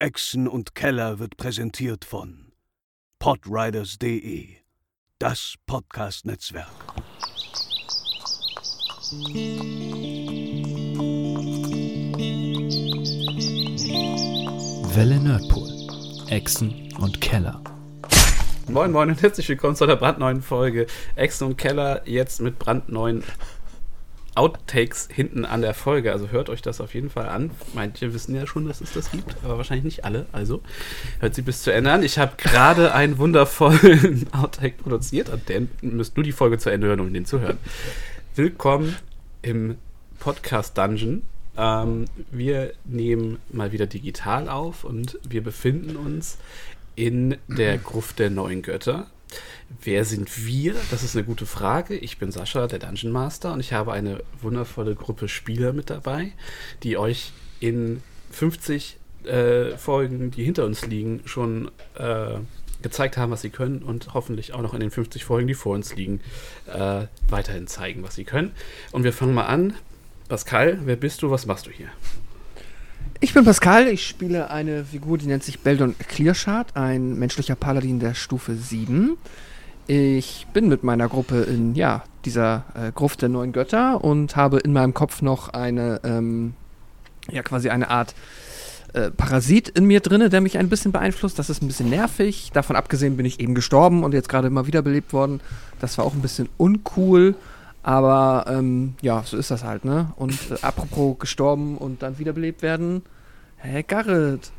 Echsen und Keller wird präsentiert von podriders.de, das Podcast-Netzwerk. Welle Nerdpool. Echsen und Keller. Moin Moin und herzlich willkommen zu einer brandneuen Folge Echsen und Keller, jetzt mit brandneuen Outtakes hinten an der Folge. Also hört euch das auf jeden Fall an. Manche wissen ja schon, dass es das gibt, aber wahrscheinlich nicht alle. Also hört sie bis zu Ende an. Ich habe gerade einen wundervollen Outtake produziert und den müsst nur die Folge zu Ende hören, um den zu hören. Willkommen im Podcast Dungeon. Ähm, wir nehmen mal wieder digital auf und wir befinden uns in der Gruft der neuen Götter. Wer sind wir? Das ist eine gute Frage. Ich bin Sascha, der Dungeon Master, und ich habe eine wundervolle Gruppe Spieler mit dabei, die euch in 50 äh, Folgen, die hinter uns liegen, schon äh, gezeigt haben, was sie können und hoffentlich auch noch in den 50 Folgen, die vor uns liegen, äh, weiterhin zeigen, was sie können. Und wir fangen mal an. Pascal, wer bist du? Was machst du hier? Ich bin Pascal, ich spiele eine Figur, die nennt sich Beldon Clearshard, ein menschlicher Paladin der Stufe 7. Ich bin mit meiner Gruppe in ja, dieser äh, Gruft der neuen Götter und habe in meinem Kopf noch eine, ähm, ja, quasi eine Art äh, Parasit in mir drinne, der mich ein bisschen beeinflusst. Das ist ein bisschen nervig. Davon abgesehen bin ich eben gestorben und jetzt gerade mal wiederbelebt worden. Das war auch ein bisschen uncool. Aber ähm, ja, so ist das halt, ne? Und äh, apropos gestorben und dann wiederbelebt werden. Hey, Garrett.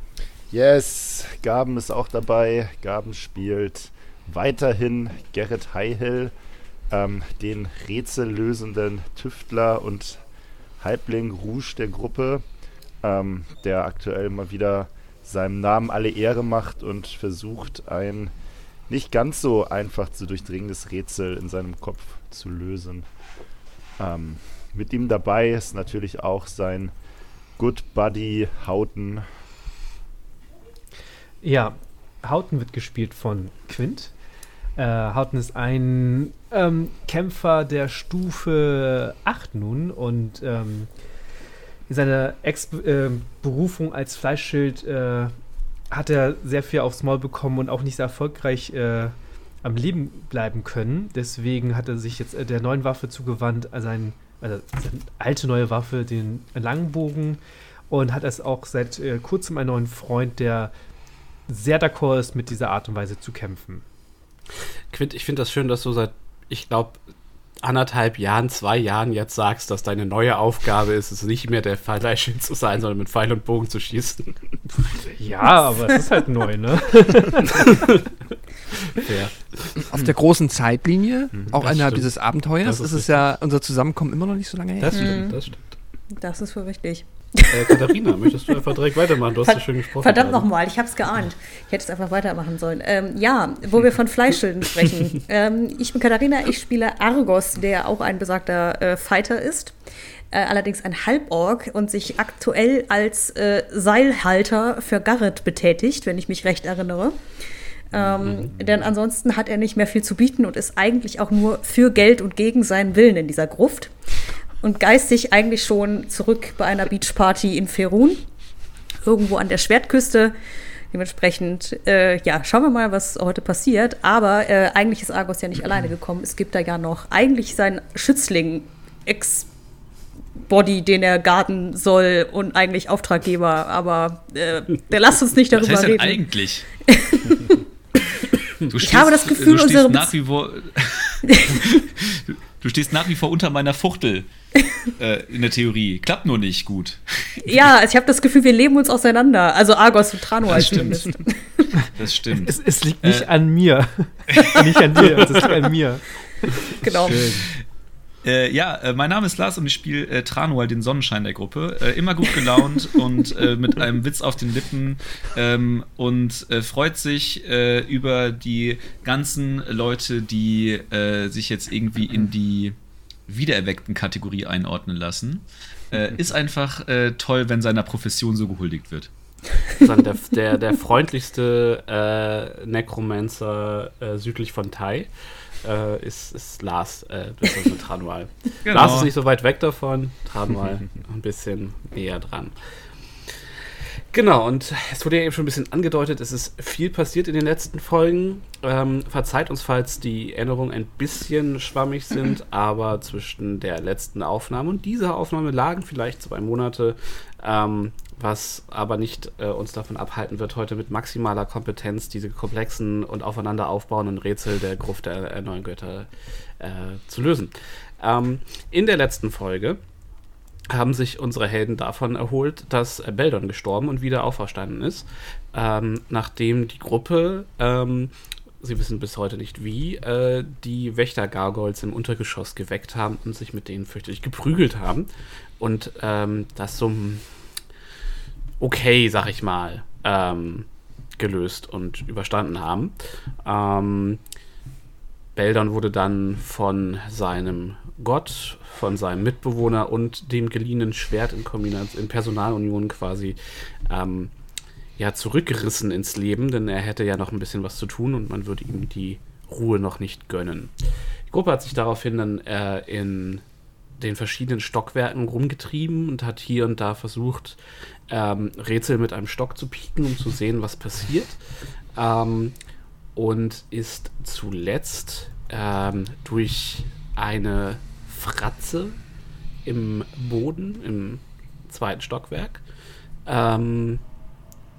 Yes, Gaben ist auch dabei. Gaben spielt weiterhin Gerrit Highhill, ähm, den rätsellösenden Tüftler und Halbling Rouge der Gruppe, ähm, der aktuell mal wieder seinem Namen alle Ehre macht und versucht, ein nicht ganz so einfach zu durchdringendes Rätsel in seinem Kopf zu lösen. Ähm, mit ihm dabei ist natürlich auch sein Good Buddy Houghton. Ja, Houghton wird gespielt von Quint. Äh, Houghton ist ein ähm, Kämpfer der Stufe 8 nun und ähm, seine Ex-Berufung äh, als Fleischschild äh, hat er sehr viel aufs Maul bekommen und auch nicht sehr erfolgreich äh, am Leben bleiben können. Deswegen hat er sich jetzt äh, der neuen Waffe zugewandt, also, ein, also alte neue Waffe, den Langbogen, und hat es auch seit äh, kurzem einen neuen Freund, der sehr d'accord ist, mit dieser Art und Weise zu kämpfen. Quint, ich finde das schön, dass du seit, ich glaube, anderthalb Jahren, zwei Jahren jetzt sagst, dass deine neue Aufgabe ist, es nicht mehr der Fleischschild zu sein, sondern mit Pfeil und Bogen zu schießen. Ja, aber es ist halt neu, ne? Fair. Auf der großen Zeitlinie, mhm, auch innerhalb stimmt. dieses Abenteuers, ist, ist es ja unser Zusammenkommen immer noch nicht so lange her. Das stimmt, mhm. das stimmt. Das ist wohl richtig. Äh, Katharina, möchtest du einfach direkt weitermachen? Du hast so schön gesprochen. Verdammt nochmal, ich habe es geahnt. Ich hätte es einfach weitermachen sollen. Ähm, ja, wo wir von Fleischschilden sprechen. Ähm, ich bin Katharina, ich spiele Argos, der auch ein besagter äh, Fighter ist. Äh, allerdings ein Halborg und sich aktuell als äh, Seilhalter für Garrett betätigt, wenn ich mich recht erinnere. Ähm, mhm. Denn ansonsten hat er nicht mehr viel zu bieten und ist eigentlich auch nur für Geld und gegen seinen Willen in dieser Gruft. Und geistig eigentlich schon zurück bei einer Beachparty in Ferun, irgendwo an der Schwertküste. Dementsprechend, äh, ja, schauen wir mal, was heute passiert. Aber äh, eigentlich ist Argos ja nicht alleine gekommen. Es gibt da ja noch eigentlich seinen Schützling, Ex-Body, den er garden soll und eigentlich Auftraggeber. Aber äh, der lasst uns nicht darüber was heißt reden. Eigentlich? Du ich habe das Gefühl, du stehst nach wie vor, du stehst nach wie vor unter meiner Fuchtel äh, in der Theorie. Klappt nur nicht gut. Ja, ich habe das Gefühl, wir leben uns auseinander. Also Argos und Trano das stimmt. Das stimmt. Es, es liegt nicht äh. an mir. nicht an dir, es liegt an mir. Genau. Schön. Äh, ja, äh, mein Name ist Lars und ich spiele äh, Tranual, den Sonnenschein der Gruppe. Äh, immer gut gelaunt und äh, mit einem Witz auf den Lippen ähm, und äh, freut sich über die ganzen Leute, die sich jetzt irgendwie in die wiedererweckten Kategorie einordnen lassen. ist einfach toll, wenn seiner Profession so gehuldigt wird. Der, der, der freundlichste Necromancer südlich von Tai äh, ist, ist Lars, äh, ist Tranual. genau. Lars ist nicht so weit weg davon, Tranual ein bisschen näher dran. Genau, und es wurde ja eben schon ein bisschen angedeutet, es ist viel passiert in den letzten Folgen. Ähm, verzeiht uns, falls die Erinnerungen ein bisschen schwammig sind, aber zwischen der letzten Aufnahme und dieser Aufnahme lagen vielleicht zwei Monate, ähm, was aber nicht äh, uns davon abhalten wird, heute mit maximaler Kompetenz diese komplexen und aufeinander aufbauenden Rätsel der Gruft der neuen Götter äh, zu lösen. Ähm, in der letzten Folge haben sich unsere Helden davon erholt, dass äh, Beldon gestorben und wieder auferstanden ist, ähm, nachdem die Gruppe, ähm, sie wissen bis heute nicht wie, äh, die Wächter-Gargoyles im Untergeschoss geweckt haben und sich mit denen fürchterlich geprügelt haben. Und ähm, das so okay, sag ich mal, ähm, gelöst und überstanden haben. Ähm, Beldon wurde dann von seinem Gott, von seinem Mitbewohner und dem geliehenen Schwert in Kombination, in Personalunion quasi ähm, ja, zurückgerissen ins Leben, denn er hätte ja noch ein bisschen was zu tun und man würde ihm die Ruhe noch nicht gönnen. Die Gruppe hat sich daraufhin dann äh, in den verschiedenen Stockwerken rumgetrieben und hat hier und da versucht, ähm, Rätsel mit einem Stock zu pieken, um zu sehen, was passiert. Ähm, und ist zuletzt ähm, durch eine Fratze im Boden, im zweiten Stockwerk, ähm,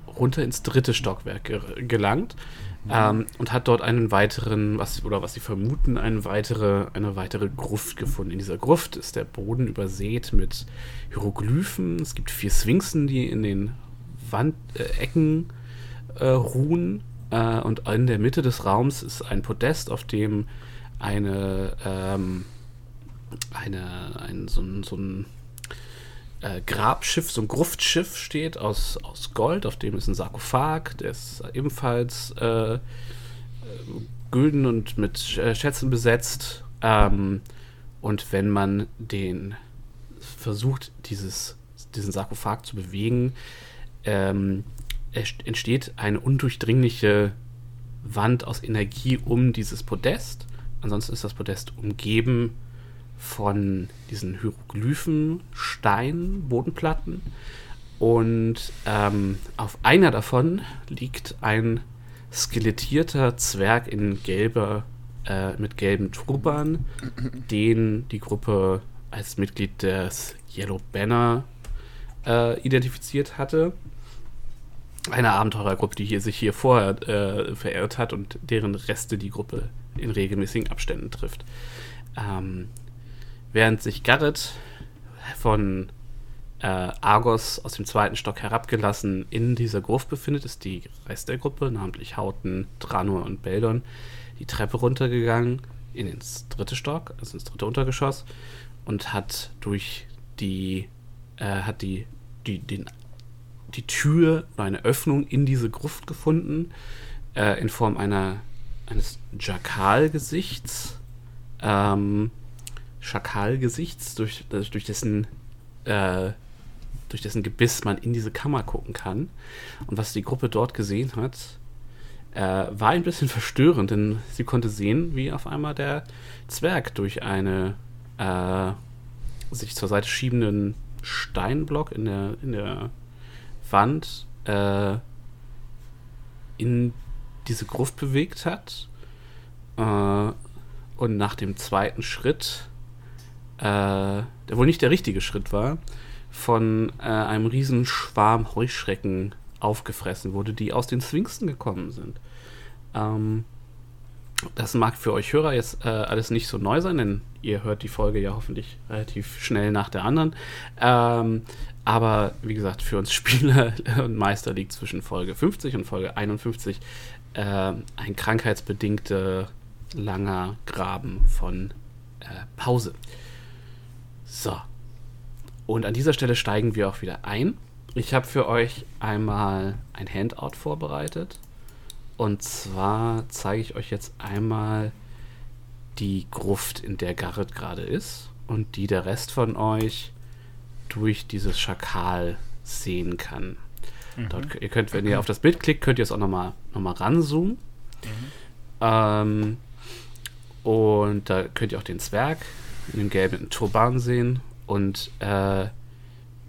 runter ins dritte Stockwerk ge gelangt ähm, und hat dort einen weiteren, was oder was sie vermuten, eine weitere, eine weitere Gruft gefunden. In dieser Gruft ist der Boden übersät mit Hieroglyphen. Es gibt vier Sphinxen, die in den Wandecken äh, äh, ruhen. Äh, und in der Mitte des Raums ist ein Podest, auf dem eine, ähm, eine, ein, so, so ein äh, Grabschiff, so ein Gruftschiff steht aus, aus Gold, auf dem ist ein Sarkophag, der ist ebenfalls äh, äh gülden und mit Schätzen besetzt. Ähm, und wenn man den versucht, dieses, diesen Sarkophag zu bewegen, ähm, entsteht eine undurchdringliche Wand aus Energie um dieses Podest. Ansonsten ist das Podest umgeben von diesen Hieroglyphen, Steinen, Bodenplatten. Und ähm, auf einer davon liegt ein skelettierter Zwerg in gelber, äh, mit gelben Turban, den die Gruppe als Mitglied des Yellow Banner äh, identifiziert hatte. Eine Abenteurergruppe, die hier, sich hier vorher äh, verirrt hat und deren Reste die Gruppe in regelmäßigen Abständen trifft. Ähm, während sich Garrett von äh, Argos aus dem zweiten Stock herabgelassen in dieser Gruft befindet, ist die Rest der Gruppe, namentlich Hauten, Tranor und Beldon, die Treppe runtergegangen in ins dritte Stock, also ins dritte Untergeschoss und hat durch die äh, hat die die den die Tür eine Öffnung in diese Gruft gefunden äh, in Form einer eines Jakal-Gesichts. Ähm, Schakalgesichts, durch, durch dessen äh, durch dessen Gebiss man in diese Kammer gucken kann. Und was die Gruppe dort gesehen hat, äh, war ein bisschen verstörend, denn sie konnte sehen, wie auf einmal der Zwerg durch eine äh, sich zur Seite schiebenden Steinblock in der, in der Wand äh, in diese Gruft bewegt hat. Äh, und nach dem zweiten Schritt äh, der wohl nicht der richtige Schritt war, von äh, einem riesen Schwarm Heuschrecken aufgefressen wurde, die aus den Sphinxen gekommen sind. Ähm, das mag für euch Hörer jetzt äh, alles nicht so neu sein, denn ihr hört die Folge ja hoffentlich relativ schnell nach der anderen. Ähm, aber wie gesagt, für uns Spieler und Meister liegt zwischen Folge 50 und Folge 51 äh, ein krankheitsbedingter langer Graben von äh, Pause. So. Und an dieser Stelle steigen wir auch wieder ein. Ich habe für euch einmal ein Handout vorbereitet. Und zwar zeige ich euch jetzt einmal die Gruft, in der Garrett gerade ist und die der Rest von euch durch dieses Schakal sehen kann. Mhm. Dort, ihr könnt, wenn ihr auf das Bild klickt, könnt ihr es auch nochmal noch mal ranzoomen. Mhm. Ähm, und da könnt ihr auch den Zwerg in dem gelben Turban sehen und äh,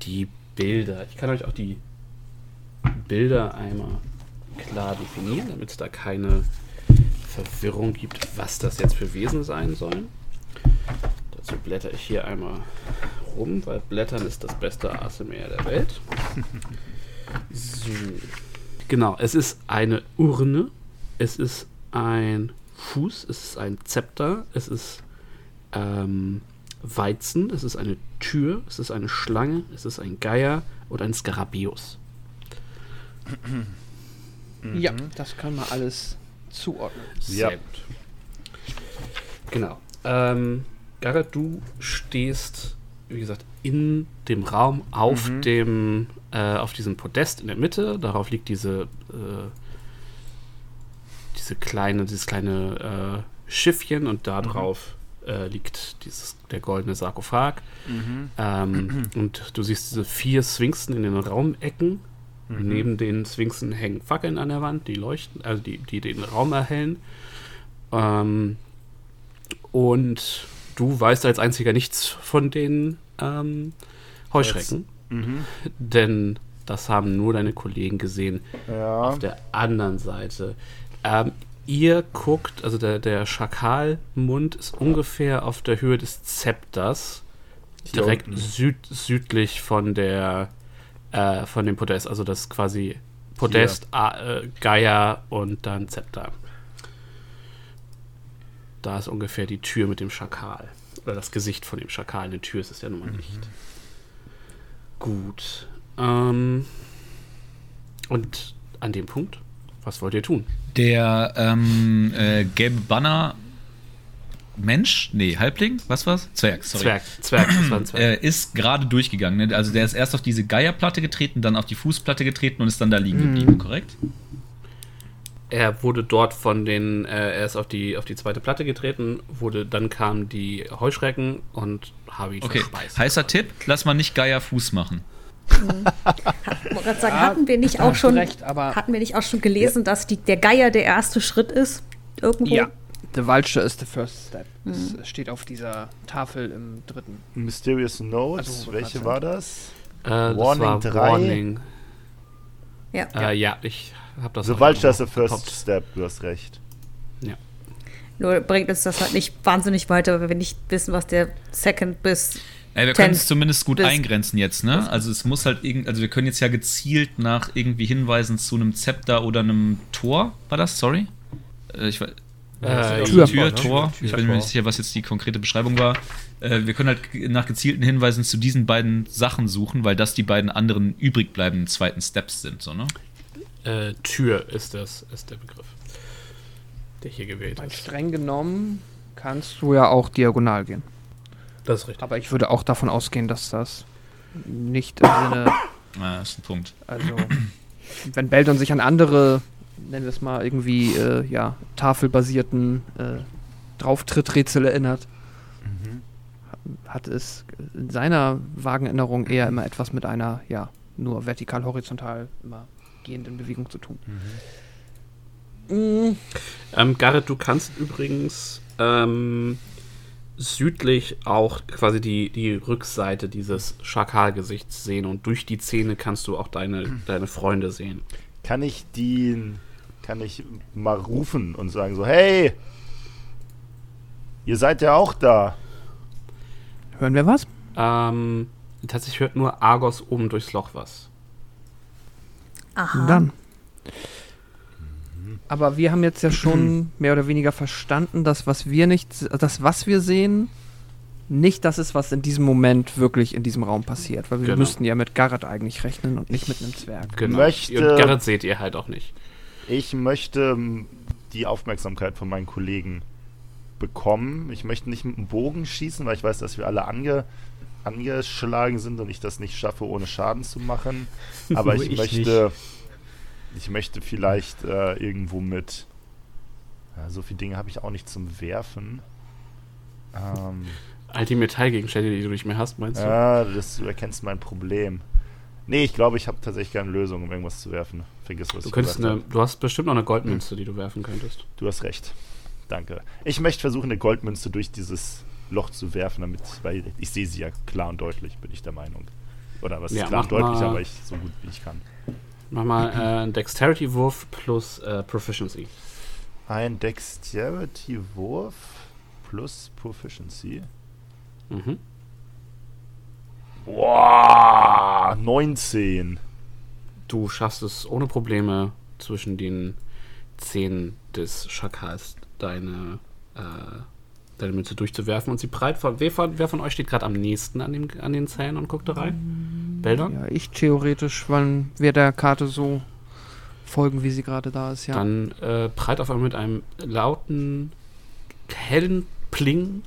die Bilder. Ich kann euch auch die Bilder einmal klar definieren, damit es da keine Verwirrung gibt, was das jetzt für Wesen sein sollen. Dazu blätter ich hier einmal rum, weil Blättern ist das beste ASMR der Welt. So. Genau, es ist eine Urne, es ist ein Fuß, es ist ein Zepter, es ist ähm, Weizen, es ist eine Tür, es ist eine Schlange, es ist ein Geier und ein Skarabäus. Ja, das kann man alles zuordnen. Sehr Ja. gut. Genau. Ähm, Garrett, du stehst, wie gesagt, in dem Raum auf dem, äh, auf diesem Podest in der Mitte. Darauf liegt diese, äh, diese kleine, dieses kleine äh, Schiffchen und da drauf äh, liegt dieses, der goldene Sarkophag. Ähm, und du siehst diese vier Sphinxen in den Raumecken. Neben den Sphinxen hängen Fackeln an der Wand, die leuchten, also die, die den Raum erhellen. Ähm, und du weißt als einziger nichts von den ähm, Heuschrecken, denn das haben nur deine Kollegen gesehen Ja. auf der anderen Seite. Ähm, ihr guckt, also der, der Schakalmund ist ungefähr auf der Höhe des Zepters, Hier direkt süd, südlich von der äh, von dem Podest, also das quasi Podest, A, äh, Geier und dann Zepter. Da ist ungefähr die Tür mit dem Schakal. Oder das Gesicht von dem Schakal. Eine Tür ist es ja nun mal nicht. Gut. Ähm, und an dem Punkt, was wollt ihr tun? Der ähm, äh, gelbe Banner Mensch, nee, Halbling, was war's? Zwerg, sorry. Zwerg. Zwerg, das war ein Zwerg. Äh, ist gerade durchgegangen. Ne? Also der ist erst auf diese Geierplatte getreten, dann auf die Fußplatte getreten und ist dann da liegen geblieben, korrekt? Er wurde dort von den, äh, er ist auf die, auf die zweite Platte getreten, wurde, dann kamen die Heuschrecken und haben ihn Okay, verspeist. heißer Tipp, lass mal nicht Geier Fuß machen. Ich wollte gerade sagen, hatten wir nicht auch schon, recht, aber- hatten wir nicht auch schon gelesen, dass die, der Geier der erste Schritt ist? Irgendwo? Ja, the vulture is the first step. Das steht auf dieser Tafel im dritten. Mysterious Notes, Also, welche war das? äh, das Warning war 3. Warning. Ja. Äh, ja, ich habe das The Vulture is the first gehabt. step, du hast recht. Nur bringt uns das halt nicht wahnsinnig weiter, weil wir nicht wissen, was der Second bis. Ey, wir können es zumindest gut eingrenzen jetzt, ne? Also es muss halt irgend, also wir können jetzt ja gezielt nach irgendwie Hinweisen zu einem Zepter oder einem Tor, war das? Sorry? Äh, ich weiß. Äh, Tür, Tür, Tür, Tor. Ich bin mir nicht sicher, was jetzt die konkrete Beschreibung war. Äh, wir können halt nach gezielten Hinweisen zu diesen beiden Sachen suchen, weil das die beiden anderen übrig bleibenden zweiten Steps sind, so, ne? Äh, Tür ist das, ist der Begriff, der hier gewählt Weil ist. streng genommen kannst du ja auch diagonal gehen. Das ist richtig. Aber ich würde auch davon ausgehen, dass das nicht im Sinne, Ah, das ist ein Punkt. also wenn Beldon sich an andere, nennen wir es mal irgendwie, äh, ja, tafelbasierten äh, Drauftrittträtsel erinnert, hat es in seiner vagen Erinnerung eher immer etwas mit einer, ja, nur vertikal-horizontal immer gehenden Bewegung zu tun. Mm, Ähm, Garrett, du kannst übrigens ähm, südlich auch quasi die, die Rückseite dieses Schakalgesichts sehen und durch die Zähne kannst du auch deine, deine Freunde sehen. Kann ich die, kann ich mal rufen und sagen so, hey, ihr seid ja auch da. Hören wir was? Ähm, tatsächlich hört nur Argos oben durchs Loch was. Aha. Nun dann. Aber wir haben jetzt ja schon mehr oder weniger verstanden, dass was wir nicht, das was wir sehen, nicht das ist, was in diesem Moment wirklich in diesem Raum passiert. Weil wir Genau. müssten ja mit Garrett eigentlich rechnen und nicht mit einem Zwerg. Genau. Möchte- Und Garrett seht ihr halt auch nicht. Ich möchte ähm, die Aufmerksamkeit von meinen Kollegen bekommen. Ich möchte nicht mit dem Bogen schießen, weil ich weiß, dass wir alle ange, angeschlagen sind und ich das nicht schaffe, ohne Schaden zu machen. Aber ich, ich möchte, ich möchte vielleicht äh, irgendwo mit. Ja, so viele Dinge habe ich auch nicht zum Werfen. Ähm, All die Metallgegenstände, die du nicht mehr hast, meinst du? ja, das, du erkennst mein Problem. Nee, ich glaube, ich habe tatsächlich keine Lösung, um irgendwas zu werfen. Vergiss, was Du, ich könntest eine, du hast bestimmt noch eine Goldmünze, die du werfen könntest. Du hast recht. Danke. Ich möchte versuchen, eine Goldmünze durch dieses Loch zu werfen, damit, weil ich sehe sie ja klar und deutlich, bin ich der Meinung. Oder was Ja, ist klar und deutlich, aber ich so gut wie ich kann. Mach mal äh, einen Dexterity-Wurf plus äh, Proficiency. Ein Dexterity-Wurf plus Proficiency. Mhm. Boah, 19. Du schaffst es ohne Probleme zwischen den Zähnen des Schakals deine, äh, deine Münze durchzuwerfen und sie breit von. Wer von, wer von euch steht gerade am nächsten an, dem, an den Zähnen und guckt da rein? Beldon? Ja, ich theoretisch, wann wir der Karte so folgen, wie sie gerade da ist, ja. Dann äh, prallt auf einmal mit einem lauten, hellen Pling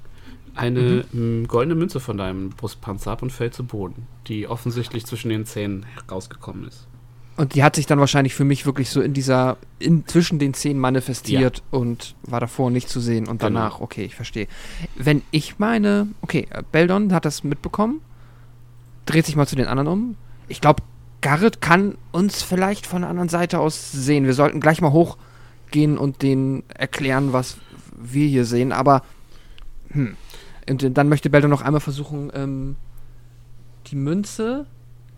eine m, goldene Münze von deinem Brustpanzer ab und fällt zu Boden, die offensichtlich zwischen den Zähnen rausgekommen ist. Und die hat sich dann wahrscheinlich für mich wirklich so in dieser, in, zwischen den Zehen manifestiert und war davor nicht zu sehen und Genau. danach, okay, ich verstehe. Wenn ich meine, okay, Beldon hat das mitbekommen, dreht sich mal zu den anderen um. Ich glaube, Garrett kann uns vielleicht von der anderen Seite aus sehen. Wir sollten gleich mal hochgehen und denen erklären, was wir hier sehen, aber hm. Und dann möchte Beldon noch einmal versuchen, ähm, die Münze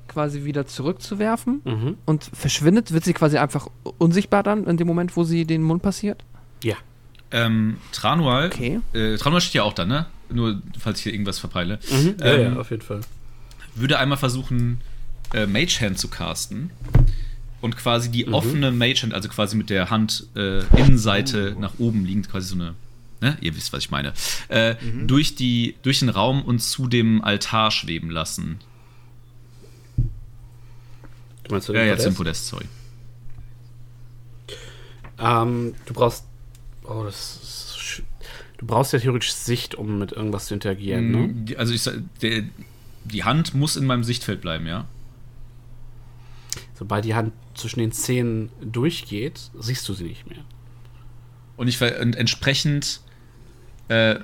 quasi wieder zurückzuwerfen Mhm. und verschwindet, wird sie quasi einfach unsichtbar dann in dem Moment, wo sie den Mund passiert? Ja. Ähm, Tranual, Okay. äh, Tranual steht ja auch da, ne? Nur, falls ich hier irgendwas verpeile. Mhm. Ja, Ähm, ja, auf jeden Fall. Würde einmal versuchen, äh, Mage Hand zu casten und quasi die offene Mage Hand, also quasi mit der Hand äh, Innenseite nach oben liegend, quasi so eine, ne, ihr wisst, was ich meine, äh, durch, die, durch den Raum und zu dem Altar schweben lassen. Du meinst du Ja, ja, zum Podest? Sorry. Ähm, du brauchst. Oh, das ist. Du brauchst ja theoretisch Sicht, um mit irgendwas zu interagieren, ne? Mm, Also ich sag, der, die Hand muss in meinem Sichtfeld bleiben, ja. Sobald die Hand zwischen den Zähnen durchgeht, siehst du sie nicht mehr. Und ich und entsprechend äh,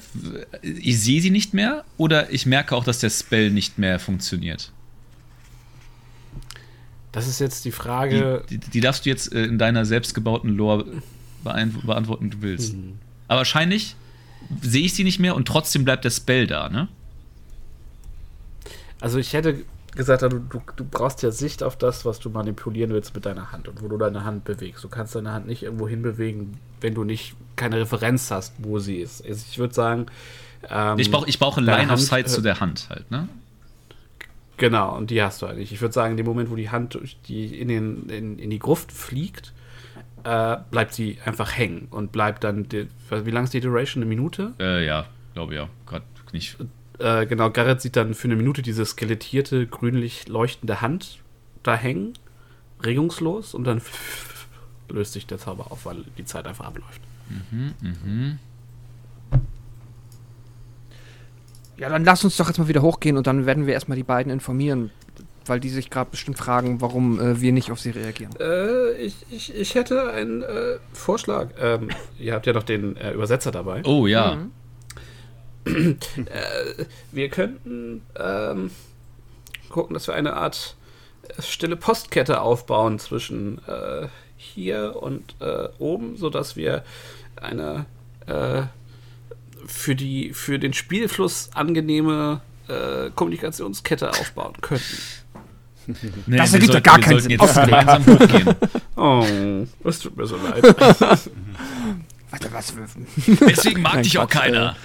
ich sehe sie nicht mehr oder ich merke auch, dass der Spell nicht mehr funktioniert. Das ist jetzt die Die, Frage. die, die darfst du jetzt äh, in deiner selbstgebauten Lore beantworten, du willst. Hm. Aber wahrscheinlich sehe ich sie nicht mehr und trotzdem bleibt der Spell da, ne? Also ich hätte gesagt, du, du, du brauchst ja Sicht auf das, was du manipulieren willst mit deiner Hand und wo du deine Hand bewegst. Du kannst deine Hand nicht irgendwo hinbewegen, wenn du nicht keine Referenz hast, wo sie ist. Also ich würde sagen, ähm, Ich brauche ich brauche deine Line of Sight äh, zu der Hand halt, ne? Genau, und die hast du eigentlich. Ich würde sagen, in dem Moment, wo die Hand die in, den, in, in die Gruft fliegt, äh, bleibt sie einfach hängen und bleibt dann. Die, wie lang ist die Duration? Eine Minute? Äh, ja, glaube ja. Gerade nicht. Äh, genau, Garrett sieht dann für eine Minute diese skelettierte, grünlich leuchtende Hand da hängen, regungslos, und dann löst sich der Zauber auf, weil die Zeit einfach abläuft. Ja, dann lass uns doch jetzt mal wieder hochgehen und dann werden wir erstmal die beiden informieren, weil die sich gerade bestimmt fragen, warum äh, wir nicht auf sie reagieren. Äh, ich, ich, ich hätte einen äh, Vorschlag. Ähm, ihr habt ja noch den äh, Übersetzer dabei. Oh ja. Wir könnten ähm, gucken, dass wir eine Art äh, stille Postkette aufbauen zwischen äh, hier und äh, oben, sodass wir eine äh, für, die, für den Spielfluss angenehme äh, Kommunikationskette aufbauen könnten. Nee, Das ergibt ja sollten- gar keinen Sinn. Oh, es tut mir so leid. Warte, was? Deswegen mag Nein, dich auch Quatsch, keiner.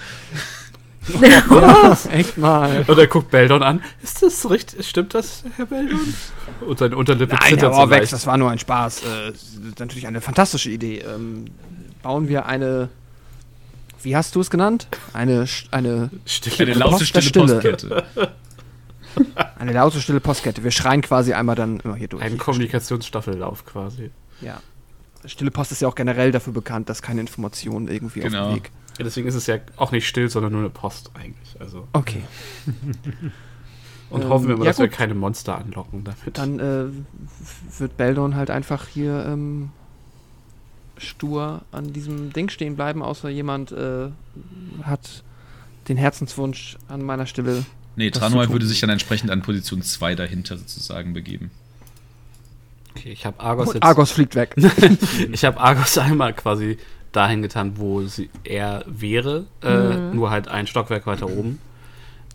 Was? Echt mal. Und er guckt Beldon an. Ist das richtig? Stimmt das, Herr Beldon? Und seine Unterlippe Nein, Herr zittert so Orwex, leicht. das war nur ein Spaß. Äh, das ist natürlich eine fantastische Idee. Ähm, bauen wir eine. Wie hast du es genannt? Eine, eine, Eine laute, stille Stille. Postkette. eine laute, stille Postkette. Wir schreien quasi einmal dann immer hier durch. Ein Kommunikationsstaffellauf quasi. ja. Stille Post ist ja auch generell dafür bekannt, dass keine Informationen irgendwie Genau. auf dem Weg. Ja, deswegen ist es ja auch nicht still, sondern nur eine Post eigentlich. Also. Okay. Und Ähm, hoffen wir mal, ja dass wir gut. keine Monster anlocken damit. Dann äh, wird Beldon halt einfach hier ähm, stur an diesem Ding stehen bleiben, außer jemand äh, hat den Herzenswunsch an meiner Stelle. Nee, Tranual tun. würde sich dann entsprechend an Position 2 dahinter sozusagen begeben. Okay, ich habe Argos Und jetzt. Argos fliegt weg. Ich habe Argos einmal quasi dahin getan, wo sie er wäre, äh, nur halt ein Stockwerk weiter oben.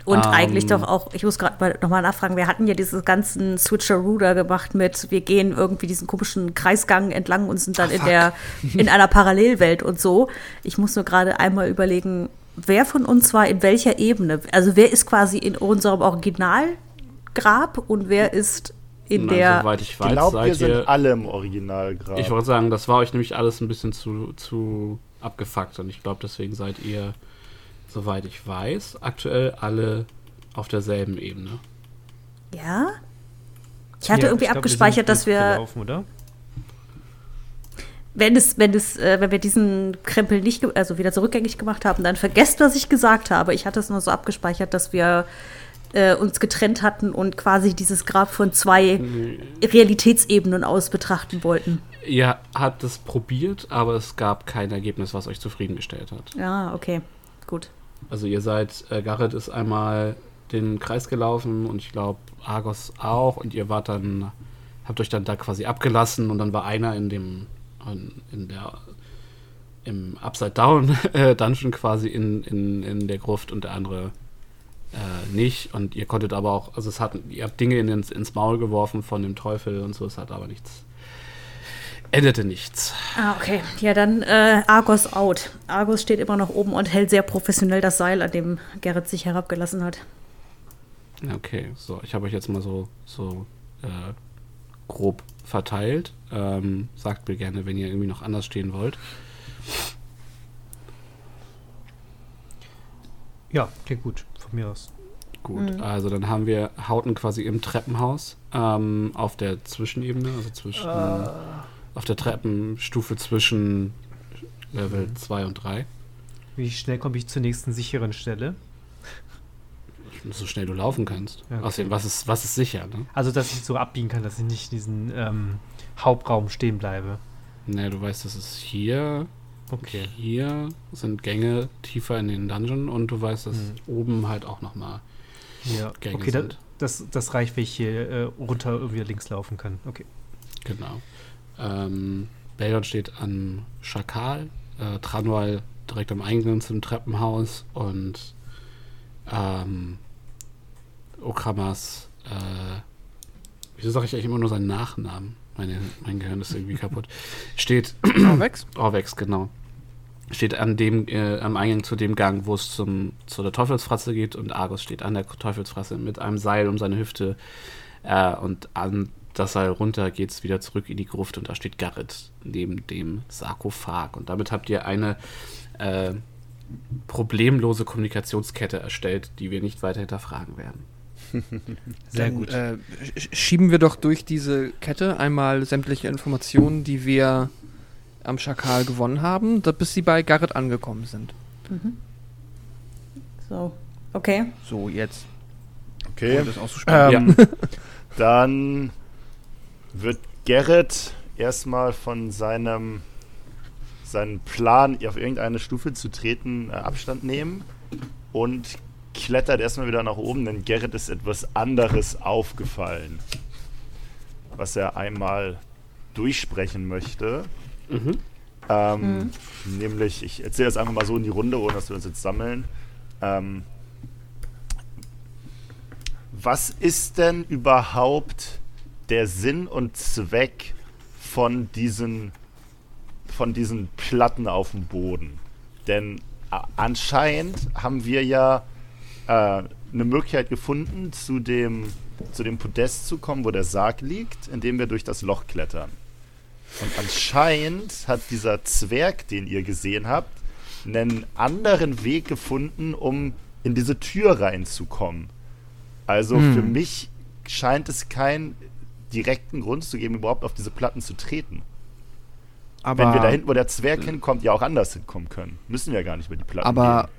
Und Ähm. eigentlich doch auch, ich muss gerade nochmal nachfragen, wir hatten ja diese ganzen Switcheroo da gemacht mit, wir gehen irgendwie diesen komischen Kreisgang entlang und sind dann in der, in einer Parallelwelt und so. Ich muss nur gerade einmal überlegen, wer von uns war in welcher Ebene? Also wer ist quasi in unserem Originalgrab und wer ist in Na, der. soweit ich weiß, glaube, wir seid sind ihr. alle im Originalgrad. Ich wollte sagen, das war euch nämlich alles ein bisschen zu, zu abgefuckt und ich glaube, deswegen seid ihr, soweit ich weiß, aktuell alle auf derselben Ebene. Ja? Ich hatte Ja, irgendwie ich glaub, abgespeichert, sind dass wir, oder? wenn es, wenn es, äh, wenn wir diesen Krempel nicht, also wieder zurückgängig gemacht haben, dann vergesst, was ich gesagt habe. Ich hatte es nur so abgespeichert, dass wir äh, uns getrennt hatten und quasi dieses Grab von zwei Realitätsebenen aus betrachten wollten. Ihr habt es probiert, aber es gab kein Ergebnis, was euch zufriedengestellt hat. Ja, okay, gut. Also ihr seid, äh, Garrett ist einmal den Kreis gelaufen und ich glaube Argos auch und ihr wart dann, habt euch dann da quasi abgelassen und dann war einer in dem, in, in der, im Upside Down äh, Dungeon quasi in, in, in der Gruft und der andere äh, nicht und ihr konntet aber auch, also es hat, ihr habt Dinge in, ins, ins Maul geworfen von dem Teufel und so, es hat aber nichts, endete nichts. Ah, okay. Ja, dann äh, Argos out. Argos steht immer noch oben und hält sehr professionell das Seil, an dem Gerrit sich herabgelassen hat. Okay, so, ich habe euch jetzt mal so, so äh, grob verteilt. Ähm, sagt mir gerne, wenn ihr irgendwie noch anders stehen wollt. Ja, klingt gut, von mir aus. Gut, also dann haben wir Hauten quasi im Treppenhaus ähm, auf der Zwischenebene, also zwischen auf der Treppenstufe zwischen Level 2 und 3. Wie schnell komme ich zur nächsten sicheren Stelle? So schnell du laufen kannst. Ja, okay. Außerdem, was ist, was ist sicher, ne? Also, dass ich so abbiegen kann, dass ich nicht in diesem ähm, Hauptraum stehen bleibe. Ne, du weißt, das ist hier, Okay. hier sind Gänge tiefer in den Dungeon und du weißt, dass Hm. oben halt auch nochmal Ja, Gänge okay, sind. das, das reicht, wenn ich hier äh, runter irgendwie links laufen kann. Okay. Genau. Ähm, Beldon steht am Schakal, äh, Tranwal direkt am Eingang zum Treppenhaus und ähm, Okramas, äh, wieso sage ich eigentlich immer nur seinen Nachnamen? Meine, mein Gehirn ist irgendwie kaputt. Steht, Orvex? Orvex, genau. Steht an dem, äh, am Eingang zu dem Gang, wo es zum, zu der Teufelsfratze geht und Argus steht an der Teufelsfratze mit einem Seil um seine Hüfte äh, und an das Seil runter geht es wieder zurück in die Gruft und da steht Garrett neben dem Sarkophag. Und damit habt ihr eine äh, problemlose Kommunikationskette erstellt, die wir nicht weiter hinterfragen werden. Sehr Dann, gut. Äh, sch- schieben wir doch durch diese Kette einmal sämtliche Informationen, die wir am Schakal gewonnen haben, da, bis sie bei Garrett angekommen sind. So, okay. So, jetzt. Okay. Das auszuspielen. Ähm, Dann wird Gerrit erstmal von seinem, seinem Plan, auf irgendeine Stufe zu treten, äh, Abstand nehmen und klettert erstmal wieder nach oben, denn Gerrit ist etwas anderes aufgefallen, was er einmal durchsprechen möchte. Ähm, Nämlich, ich erzähle das einfach mal so in die Runde, ohne dass wir uns jetzt sammeln. Ähm, was ist denn überhaupt der Sinn und Zweck von diesen, von diesen Platten auf dem Boden? Denn a- anscheinend haben wir ja äh, eine Möglichkeit gefunden, zu dem, zu dem Podest zu kommen, wo der Sarg liegt, indem wir durch das Loch klettern. Und anscheinend hat dieser Zwerg, den ihr gesehen habt, einen anderen Weg gefunden, um in diese Tür reinzukommen. Also Hm. für mich scheint es keinen direkten Grund zu geben, überhaupt auf diese Platten zu treten. Aber, Wenn wir da hinten, wo der Zwerg hinkommt, ja auch anders hinkommen können. Müssen wir gar nicht über die Platten aber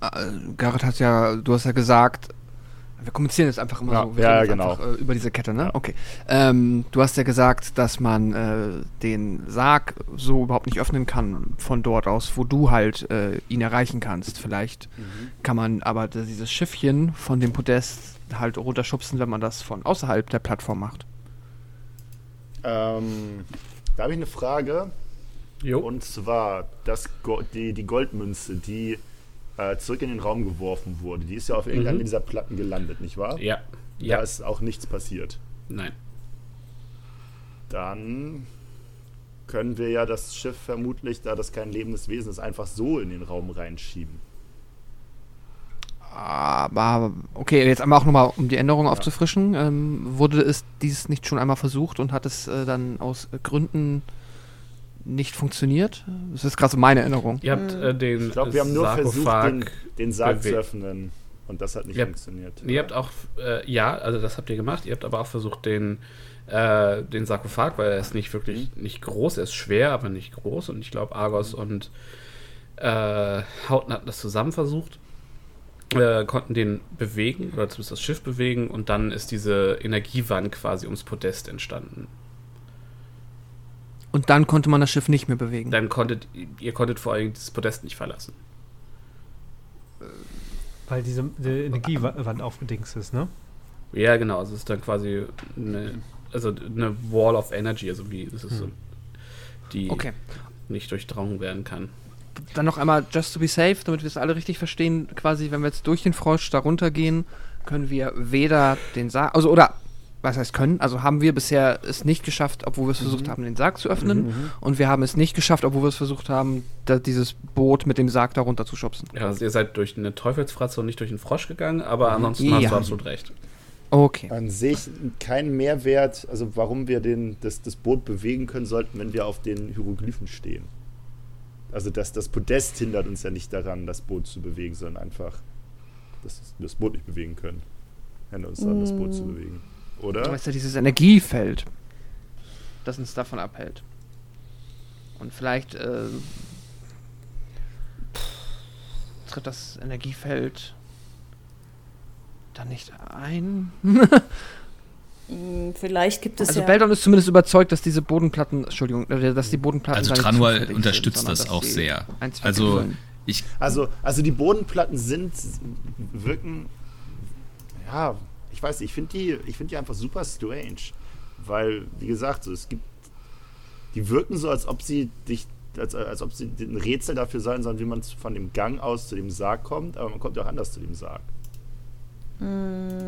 äh, Garrett hat ja, du hast ja gesagt, wir kommunizieren jetzt einfach immer Ja, so. Wir ja, genau. Einfach, äh, über diese Kette, ne? Ja. Okay. Ähm, du hast ja gesagt, dass man äh, den Sarg so überhaupt nicht öffnen kann von dort aus, wo du halt äh, ihn erreichen kannst. Vielleicht Mhm. kann man aber dieses Schiffchen von dem Podest halt runterschubsen, wenn man das von außerhalb der Plattform macht. Ähm, da habe ich eine Frage. Jo. Und zwar das Go die, die Goldmünze, die äh, zurück in den Raum geworfen wurde. Die ist ja auf irgendeiner Mhm. dieser Platten gelandet, nicht wahr? Ja. Da Ja. ist auch nichts passiert. Nein. Dann können wir ja das Schiff vermutlich, da das kein lebendes Wesen ist, einfach so in den Raum reinschieben. Aber, okay, jetzt einmal auch nochmal, um die Änderung aufzufrischen. Ähm, wurde es dies nicht schon einmal versucht und hat es äh, dann aus äh, Gründen nicht funktioniert? Das ist gerade so meine Erinnerung. Ihr habt äh, den Ich glaube, wir haben nur versucht, Sarkophag den, den Sarg zu öffnen. Und das hat nicht Ja. funktioniert. Ihr habt auch, äh, ja, also das habt ihr gemacht. Ihr habt aber auch versucht, den, äh, den Sarkophag, weil er ist nicht wirklich nicht groß, er ist schwer, aber nicht groß. Und ich glaube, Argos und äh, Hauten hatten das zusammen versucht, äh, konnten den bewegen oder zumindest das Schiff bewegen. Und dann ist diese Energiewand quasi ums Podest entstanden. Und dann konnte man das Schiff nicht mehr bewegen. Dann konntet ihr konntet vor allem dieses Podest nicht verlassen. Weil diese die Energiewand aufgedingst ist, ne? Ja, genau. Also es ist dann quasi eine, also eine Wall of Energy, also wie das ist so, die Okay. nicht durchdrungen werden kann. Dann noch einmal, just to be safe, damit wir es alle richtig verstehen, quasi, wenn wir jetzt durch den Frosch da runtergehen, können wir weder den Sarg, also oder, was heißt können, also haben wir bisher es nicht geschafft, obwohl wir es versucht haben, den Sarg zu öffnen und wir haben es nicht geschafft, obwohl wir es versucht haben, da dieses Boot mit dem Sarg da runter zu schubsen. Ja, also ihr seid durch eine Teufelsfratze und nicht durch einen Frosch gegangen, aber ansonsten hast Ja. du absolut recht. Okay. Dann sehe ich keinen Mehrwert, also warum wir den, das, das Boot bewegen können sollten, wenn wir auf den Hieroglyphen stehen. Also das, das Podest hindert uns ja nicht daran, das Boot zu bewegen, sondern einfach, dass wir das Boot nicht bewegen können. Hindert uns daran, das Boot zu bewegen. Du Oder? weißt ja, dieses Energiefeld, das uns davon abhält. Und vielleicht äh, tritt das Energiefeld dann nicht ein. Hm, Vielleicht gibt es Also ja. Beldon ist zumindest überzeugt, dass diese Bodenplatten, Entschuldigung, äh, dass die Bodenplatten Also Tranual sind, unterstützt sondern das auch sehr. Also ich, Also, also die Bodenplatten sind, wirken, ja, ich weiß nicht, ich finde die, ich finde die einfach super strange. Weil, wie gesagt, so, es gibt, die wirken so, als ob sie dich, als, als ob sie ein Rätsel dafür sein sollen, wie man von dem Gang aus zu dem Sarg kommt, aber man kommt ja auch anders zu dem Sarg.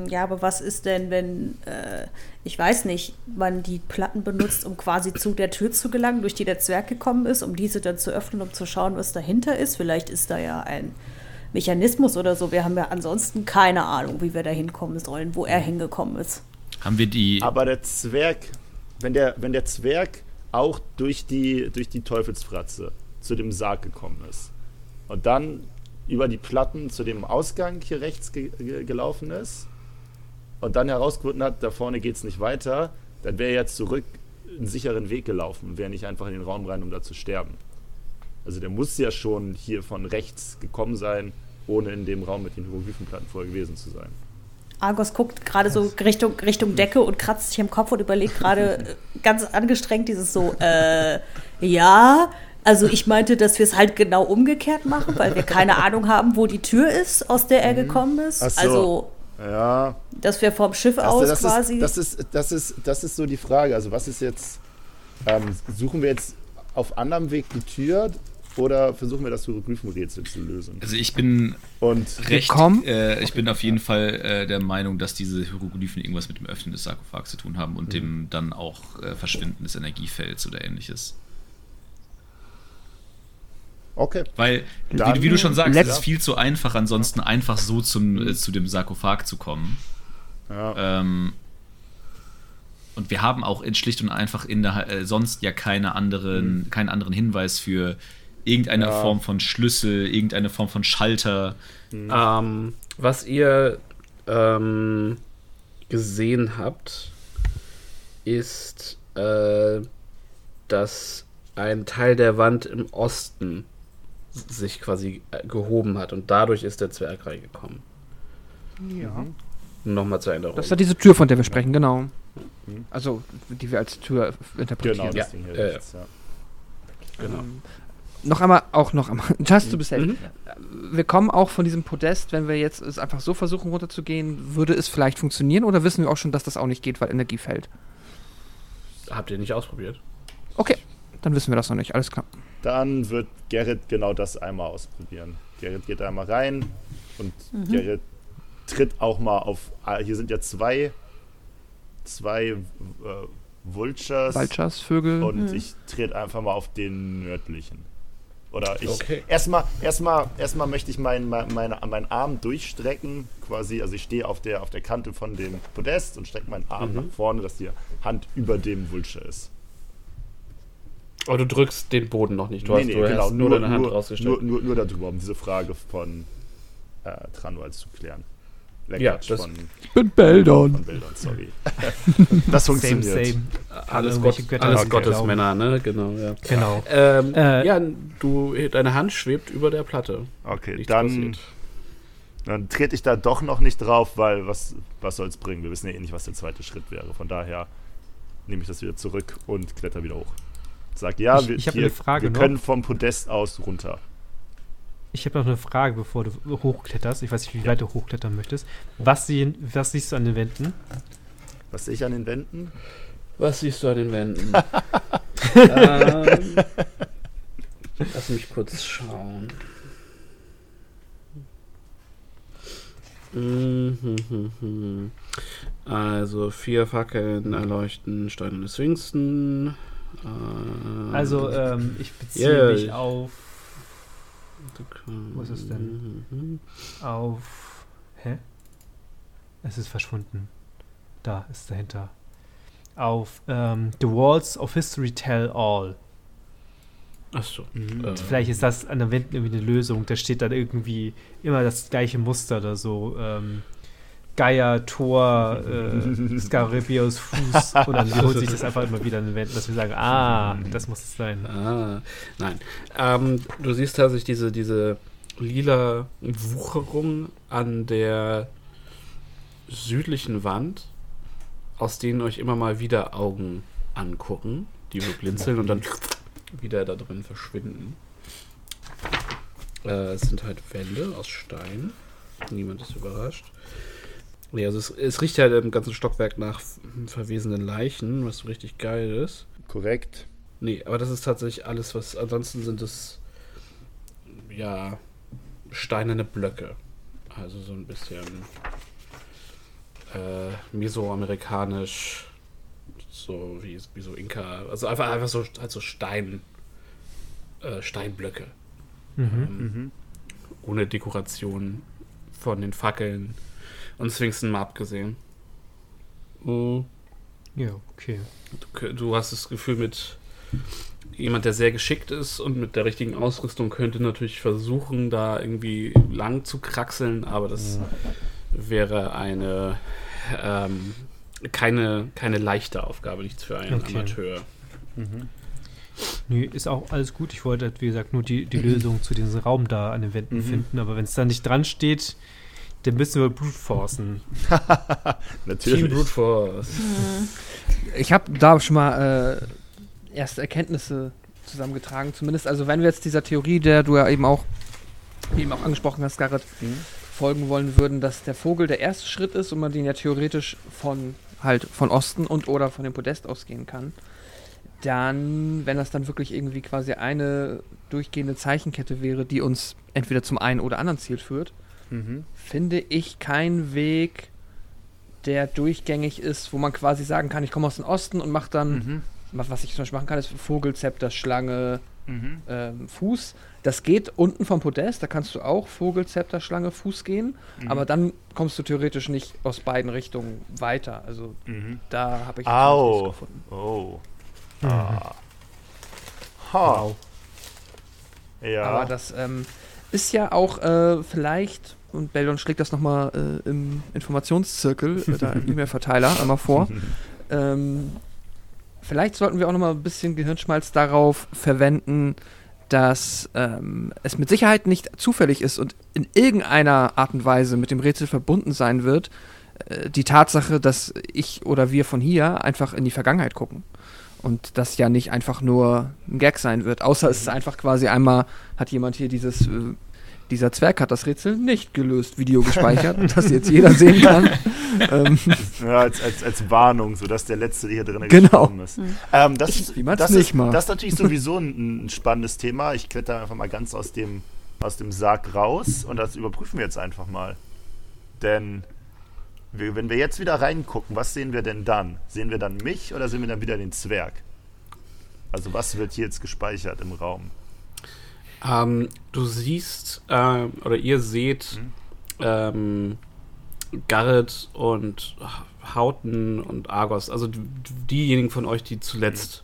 Ja, aber was ist denn, wenn, äh, ich weiß nicht, man die Platten benutzt, um quasi zu der Tür zu gelangen, durch die der Zwerg gekommen ist, um diese dann zu öffnen, um zu schauen, was dahinter ist? Vielleicht ist da ja ein Mechanismus oder so. Wir haben ja ansonsten keine Ahnung, wie wir da hinkommen sollen, wo er hingekommen ist. haben wir die. Aber der Zwerg, wenn der, wenn der Zwerg auch durch die, durch die Teufelsfratze zu dem Sarg gekommen ist und dann über die Platten zu dem Ausgang hier rechts ge ge gelaufen ist und dann herausgefunden hat, da vorne geht es nicht weiter, dann wäre er jetzt zurück einen sicheren Weg gelaufen und wäre nicht einfach in den Raum rein, um da zu sterben. Also der muss ja schon hier von rechts gekommen sein, ohne in dem Raum mit den Hieroglyphenplatten vorher gewesen zu sein. Argos guckt gerade so Richtung, Richtung Decke und kratzt sich im Kopf und überlegt gerade äh, ganz angestrengt dieses so, äh, ja, also ich meinte, dass wir es halt genau umgekehrt machen, weil wir keine Ahnung haben, wo die Tür ist, aus der er gekommen ist. Ach so. Also, Ja, dass wir vom Schiff Also aus das, quasi. ist, das, ist, das, ist, das ist so die Frage. Also was ist jetzt, ähm, suchen wir jetzt auf anderem Weg die Tür oder versuchen wir das Hieroglyphenrätsel zu lösen? Also ich bin Und recht. Äh, ich bin auf jeden Fall äh, der Meinung, dass diese Hieroglyphen irgendwas mit dem Öffnen des Sarkophags zu tun haben und dem dann auch äh, Verschwinden des Energiefelds oder ähnliches. okay, Weil, wie, wie du schon sagst, es ist viel zu einfach, ansonsten einfach so zum, äh, zu dem Sarkophag zu kommen. ja. Ähm, und wir haben auch in schlicht und einfach in der, äh, sonst ja keine anderen, keinen anderen Hinweis für irgendeine Ja. Form von Schlüssel, irgendeine Form von Schalter. Ähm, was ihr ähm, gesehen habt, ist, äh, dass ein Teil der Wand im Osten sich quasi äh, gehoben hat und dadurch ist der Zwerg reingekommen. Ja. Nochmal zur Änderung. Das ist ja diese Tür, von der wir sprechen, genau. Also, die wir als Tür interpretieren. genau, das Ja, Ding hier ja, ja. rechts, ja. genau. Noch einmal, auch noch einmal, just to be safe. Mhm. Wir kommen auch von diesem Podest, wenn wir jetzt es einfach so versuchen runterzugehen, würde es vielleicht funktionieren oder wissen wir auch schon, dass das auch nicht geht, weil Energie fällt? Habt ihr nicht ausprobiert? Okay, dann wissen wir das noch nicht, alles klar. Dann wird Gerrit genau das einmal ausprobieren. Gerrit geht einmal rein und Gerrit tritt auch mal auf. ah, Hier sind ja zwei, zwei äh, Vultures. Vultures, Vögel. Und ich trete einfach mal auf den nördlichen. Oder ich. Okay. Erstmal, erstmal, erstmal möchte ich meinen mein, meine, meinen Arm durchstrecken, quasi. Also ich stehe auf der, auf der Kante von dem Podest und strecke meinen Arm nach vorne, dass die Hand über dem Vulture ist. Aber du drückst den Boden noch nicht. Du, hast, du genau, hast nur, deine Hand rausgestreckt. Nur, nur, nur darüber, um diese Frage von äh, Tranuals zu klären. Ja, das- von, bin Beldon. von Bildern, sorry. das Same, funktioniert. same. alles irgendwelche Gott, Götter alles glauben. Gottesmänner, ne? Genau, ja. Genau. Ähm, Äh, ja, du, deine Hand schwebt über der Platte. Okay, Nichts dann, passiert. dann trete ich da doch noch nicht drauf, weil was, was soll es bringen? Wir wissen ja eh nicht, was der zweite Schritt wäre. Von daher nehme ich das wieder zurück und kletter wieder hoch. Sag, ja, Ich- wir, ich hier, eine Frage wir können vom Podest aus runter. Ich habe noch eine Frage, bevor du hochkletterst. Ich weiß nicht, wie weit du hochklettern möchtest. Was, sehen, was siehst du an den Wänden? Was sehe ich an den Wänden? Was siehst du an den Wänden? ähm, lass mich kurz schauen. Mhm. Also vier Fackeln erleuchten steinerne Sphinxen. Äh, Also, ähm, ich beziehe Ja, mich ich- auf. Wo ist es Mhm. auf. Hä? Es ist verschwunden. Da ist dahinter. Auf ähm, The Walls of History Tell All. Achso. Mhm. Äh, Vielleicht ist das an der Wand irgendwie eine Lösung. Da steht dann irgendwie immer das gleiche Muster oder so. Ähm, Geier, Tor, äh, Skarabios, Fuß. Und dann wiederholt sich das einfach immer wieder an den Wänden, dass wir sagen, ah, das muss es sein. Ah, nein. Ähm, du siehst tatsächlich diese, diese lila Wucherung an der südlichen Wand, aus denen euch immer mal wieder Augen angucken, die so blinzeln und dann wieder da drin verschwinden. Äh, es sind halt Wände aus Stein. Niemand ist überrascht. Nee, also es, es riecht halt im ganzen Stockwerk nach verwesenden Leichen, was so richtig geil ist. Korrekt. Nee, aber das ist tatsächlich alles, was. Ansonsten sind es. Ja. Steinerne Blöcke. Also so ein bisschen. Äh, mesoamerikanisch. So wie, wie so Inka. Also einfach, einfach so, halt so Stein. Äh, Steinblöcke. Mhm. Ähm, Ohne Dekoration von den Fackeln und Sphinxen mal abgesehen. Mhm. Ja, okay. Du, du hast das Gefühl, mit jemand, der sehr geschickt ist und mit der richtigen Ausrüstung könnte natürlich versuchen, da irgendwie lang zu kraxeln, aber das wäre eine ähm, keine, keine leichte Aufgabe, nichts für einen Okay. Amateur. Nee, ist auch alles gut. Ich wollte, wie gesagt, nur die, die Lösung zu diesem Raum da an den Wänden finden. Aber wenn es da nicht dran steht, dann müssen wir brute forcen. Natürlich. Team Brute Force. Ich habe da schon mal äh, erste Erkenntnisse zusammengetragen, zumindest. Also wenn wir jetzt dieser Theorie, der du ja eben auch, eben auch angesprochen hast, Garrett, folgen wollen würden, dass der Vogel der erste Schritt ist und man den ja theoretisch von halt von Osten und oder von dem Podest ausgehen kann, dann, wenn das dann wirklich irgendwie quasi eine durchgehende Zeichenkette wäre, die uns entweder zum einen oder anderen Ziel führt, Mhm. finde ich keinen Weg, der durchgängig ist, wo man quasi sagen kann, ich komme aus dem Osten und mache dann, Mhm. was ich zum Beispiel machen kann, ist Vogel, Zepter, Schlange, Mhm. ähm, Fuß. Das geht unten vom Podest, da kannst du auch Vogel, Zepter, Schlange, Fuß gehen, Mhm. aber dann kommst du theoretisch nicht aus beiden Richtungen weiter. Also Mhm. da habe ich Au. nichts gefunden. Oh. Ah. Ha. Ja. Aber das ähm, ist ja auch äh, vielleicht, und Beldon schlägt das nochmal äh, im Informationszirkel, äh, da im E-Mail-Verteiler einmal vor, ähm, vielleicht sollten wir auch nochmal ein bisschen Gehirnschmalz darauf verwenden, dass ähm, es mit Sicherheit nicht zufällig ist und in irgendeiner Art und Weise mit dem Rätsel verbunden sein wird, äh, die Tatsache, dass ich oder wir von hier einfach in die Vergangenheit gucken. Und das ja nicht einfach nur ein Gag sein wird. Außer es ist einfach quasi einmal, hat jemand hier dieses äh, dieser Zwerg hat das Rätsel nicht gelöst, Video gespeichert, das jetzt jeder sehen kann. ähm, Ja, als, als, als Warnung, sodass der Letzte hier drin Genau. gestorben ist. Ähm, das, man's das, nicht ist, macht. das ist natürlich sowieso ein, ein spannendes Thema. Ich kletter einfach mal ganz aus dem, aus dem Sarg raus und das überprüfen wir jetzt einfach mal. Denn wir, wenn wir jetzt wieder reingucken, was sehen wir denn dann? Sehen wir dann mich oder sehen wir dann wieder den Zwerg? Also was wird hier jetzt gespeichert im Raum? Ähm, du siehst, ähm, oder ihr seht ähm, Garrett und Hauten und Argos, also die- diejenigen von euch, die zuletzt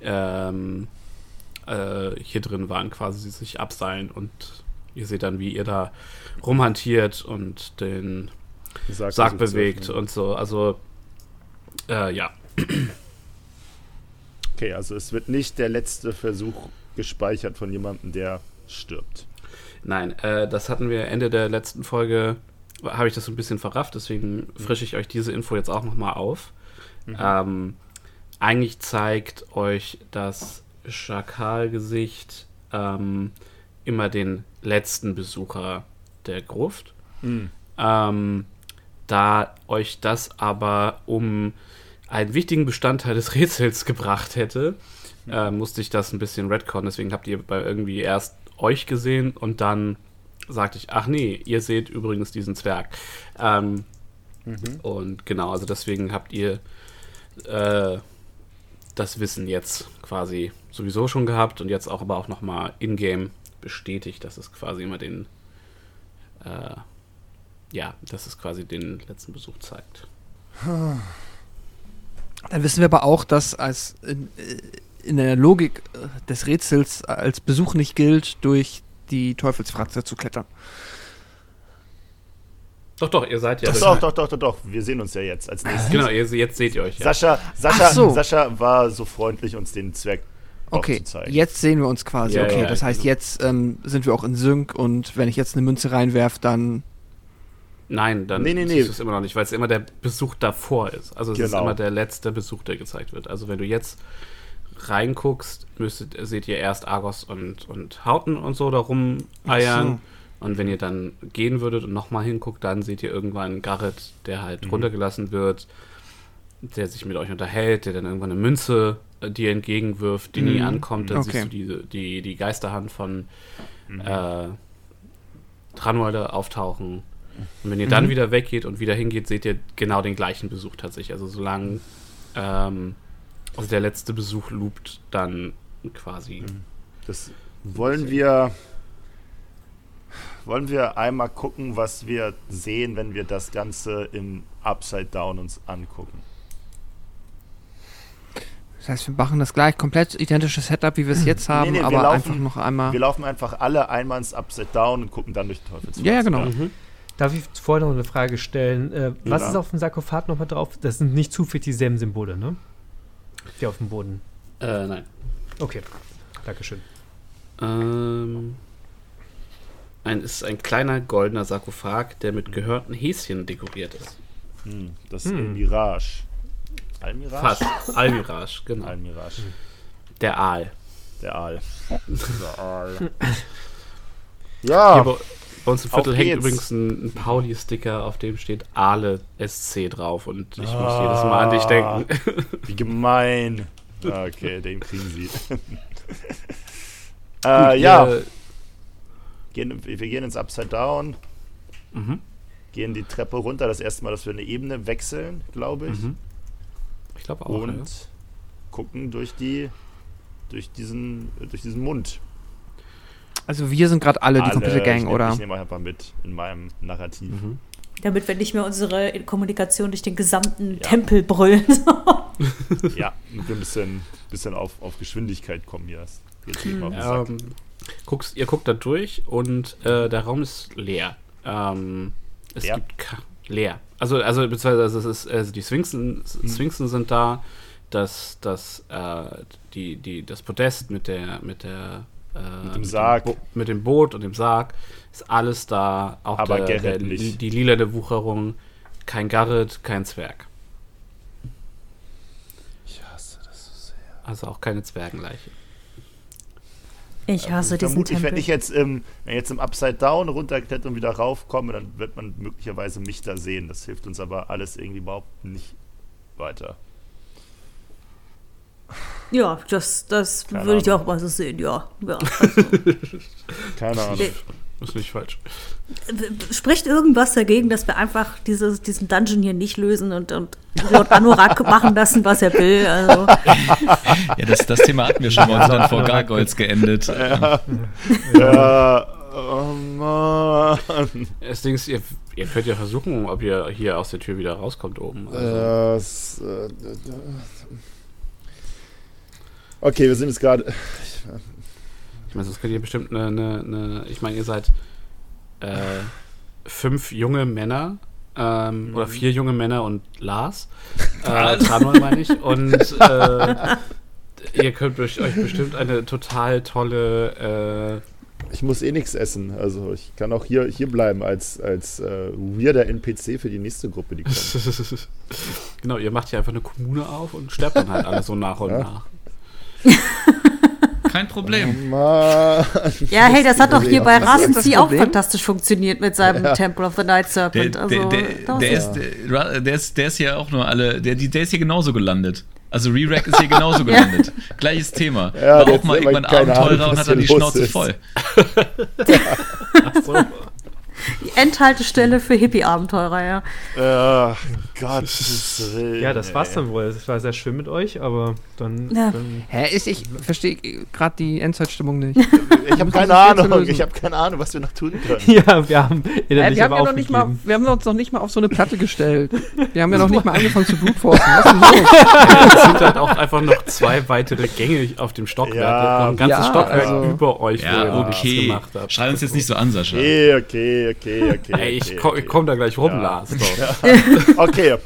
ähm, äh, hier drin waren, quasi sich abseilen und ihr seht dann, wie ihr da rumhantiert und den Sarg Sarg bewegt und so. Also, äh, ja. Okay, also es wird nicht der letzte Versuch gespeichert von jemandem, der stirbt. Nein, äh, das hatten wir Ende der letzten Folge, habe ich das so ein bisschen verrafft, deswegen frische ich euch diese Info jetzt auch nochmal auf. Ähm, eigentlich zeigt euch das Schakalgesicht ähm, immer den letzten Besucher der Gruft. Ähm, da euch das aber um einen wichtigen Bestandteil des Rätsels gebracht hätte, äh, musste ich das ein bisschen redcon. Deswegen habt ihr bei irgendwie erst euch gesehen und dann sagte ich, ach nee, ihr seht übrigens diesen Zwerg. Ähm, Und genau, also deswegen habt ihr äh, das Wissen jetzt quasi sowieso schon gehabt und jetzt auch aber auch nochmal in-game bestätigt, dass es quasi immer den äh, ja, dass es quasi den letzten Besuch zeigt. Dann wissen wir aber auch, dass als in, äh, in der Logik äh, des Rätsels als Besuch nicht gilt, durch die Teufelsfratze zu klettern. Doch, doch, ihr seid ja. Doch, doch, doch, doch, doch. Wir sehen uns ja jetzt als nächstes. Genau, jetzt seht ihr euch ja. Sascha, Sascha, so. Sascha war so freundlich, uns den Zwerg Okay, jetzt sehen wir uns quasi. Ja, okay, ja, das heißt, also- jetzt ähm, sind wir auch in Sync und wenn ich jetzt eine Münze reinwerfe, dann. Nein, dann Nee, nee, nee. siehst du es immer noch nicht, weil es immer der Besuch davor ist. Also es ist Genau. immer der letzte Besuch, der gezeigt wird. Also wenn du jetzt reinguckst, müsstet, seht ihr erst Argos und, und Hauten und so da rumeiern. Und wenn ihr dann gehen würdet und nochmal hinguckt, dann seht ihr irgendwann Garrett, der halt Mhm. runtergelassen wird, der sich mit euch unterhält, der dann irgendwann eine Münze äh, dir entgegenwirft, die nie Mhm. ankommt. Dann Okay. siehst du die, die, die Geisterhand von Mhm. äh, Tranwalde auftauchen. Und wenn ihr dann Mhm. wieder weggeht und wieder hingeht, seht ihr genau den gleichen Besuch tatsächlich. Also solange ähm, also der letzte Besuch loopt, dann quasi. Das wollen wir. Wollen wir einmal gucken, was wir sehen, wenn wir das Ganze im Upside Down uns angucken? Das heißt, wir machen das gleich komplett identische Setup, wie wir es jetzt haben, nee, wir aber laufen- einfach noch einmal. Wir laufen einfach alle einmal ins Upside Down und gucken dann durch den Teufelsfratz. Ja, ja, genau. Mhm. Darf ich vorher noch eine Frage stellen? Äh, was Ja. ist auf dem Sarkophag nochmal drauf? Das sind nicht zufällig dieselben Symbole, ne? Die auf dem Boden. Äh, nein. Okay. Dankeschön. Ähm, ein, ist ein kleiner goldener Sarkophag, der mit gehörten Häschen dekoriert ist. Hm, das ist Hm. Mirage. Almirage? Fast. Almirage, genau. Almirage. Der Aal. Der Aal. Der Aal. Ja, bei, bei uns im Viertel hängt übrigens ein, ein Pauli-Sticker, auf dem steht Aale SC drauf und ich muss jedes Mal an dich Ah. denken. wie gemein. Ah, Okay, den kriegen sie. äh, ja, Ihr- gehen, wir gehen ins Upside Down, Mhm. gehen die Treppe runter. Das erste Mal, dass wir eine Ebene wechseln, glaube ich. Mhm. Ich glaube auch. und ja. gucken durch die durch diesen durch diesen Mund. Also wir sind gerade alle, die komplette ich Gang, nehm, oder? Ich nehme euch einfach mit in meinem Narrativ. Mhm. Damit wir nicht mehr unsere Kommunikation durch den gesamten Ja. Tempel brüllen. Ja, und wir ein bisschen, bisschen auf, auf Geschwindigkeit kommen hier. Mal den Sack. Ähm, guckst, ihr guckt da durch und äh, der Raum ist leer. Ähm, es Leer? gibt ka- leer. Also, also beziehungsweise also es ist, also die Sphinxen, Hm. Sphinxen sind da, das, das, äh, die, die, das Podest mit der, mit der äh, Mit dem Sarg. Bo mit dem Boot und dem Sarg ist alles da. Auch Aber der, der, die, die lilane Wucherung. Kein Garrett, kein Zwerg. Ich hasse das so sehr. Also auch keine Zwergenleiche. Ich hasse diesen Vermutlich, wenn ich jetzt im, wenn ich jetzt im Upside Down runterkletter und wieder raufkomme, dann wird man möglicherweise mich da sehen. Das hilft uns aber alles irgendwie überhaupt nicht weiter. Ja, das, das Keine würde ich Ahnung. auch mal so sehen, ja. ja. Keine Ahnung. Ist nicht falsch. Spricht irgendwas dagegen, dass wir einfach dieses, diesen Dungeon hier nicht lösen und, und Lord Anorak machen lassen, was er will? Also, Ja, das, das Thema hatten wir schon mal und sind dann vor Gargoyles geendet. Ja, oh Mann. Das Ding ist, ihr, ihr könnt ja versuchen, ob ihr hier aus der Tür wieder rauskommt oben. Also, Äh, äh, Okay, wir sind jetzt gerade. ich meine, sonst könnt ihr bestimmt eine, eine, eine ich meine, ihr seid äh, fünf junge Männer. Ähm, Oder vier junge Männer und Lars. Äh, Tranor meine ich. Und äh, ihr könnt euch euch bestimmt eine total tolle äh, Ich muss eh nichts essen. Also ich kann auch hier, hier bleiben als, als äh, weirder NPC für die nächste Gruppe, die kommt. genau, ihr macht hier einfach eine Kommune auf und sterbt dann halt alle so nach und Ja. nach. Kein Problem. Mann. ja, hey, das hat doch hier bei Rasency auch fantastisch funktioniert mit seinem Temple of the Night Der, Serpent. der, Also, der, das der, ist- ist, der, der, ist, der ist hier auch nur alle, der, der ist hier genauso gelandet. Also Re-Rack ist hier genauso gelandet. Gleiches Thema. Ja, War der auch mal irgendwann Abenteurer und hat dann die Schnauze ist. voll. die Endhaltestelle für Hippie-Abenteurer, ja. Ach, Gottes Willen. Ja, das war's dann wohl. Es war sehr schön mit euch, aber dann. Ja. dann Hä, ist, ich verstehe gerade die Endzeitstimmung nicht. Ich habe keine Ahnung. Ich habe keine Ahnung, was wir noch tun können. ja, wir haben innerlich wir, haben ja noch nicht mal, wir haben uns noch nicht mal auf so eine Platte gestellt. Wir haben ja noch nicht mal angefangen zu blutforsten. Was denn los? Es sind halt auch einfach noch zwei weitere Gänge auf dem Stockwerk. Ja, ein ganzes ja, Stockwerk also- über euch, wo ihr Ja, okay. gemacht habt. Schrei uns jetzt nicht so an, Sascha. Okay, okay, okay, okay. Ey, ich, okay, ko okay. ich komme da gleich rum, Ja. Lars. Okay.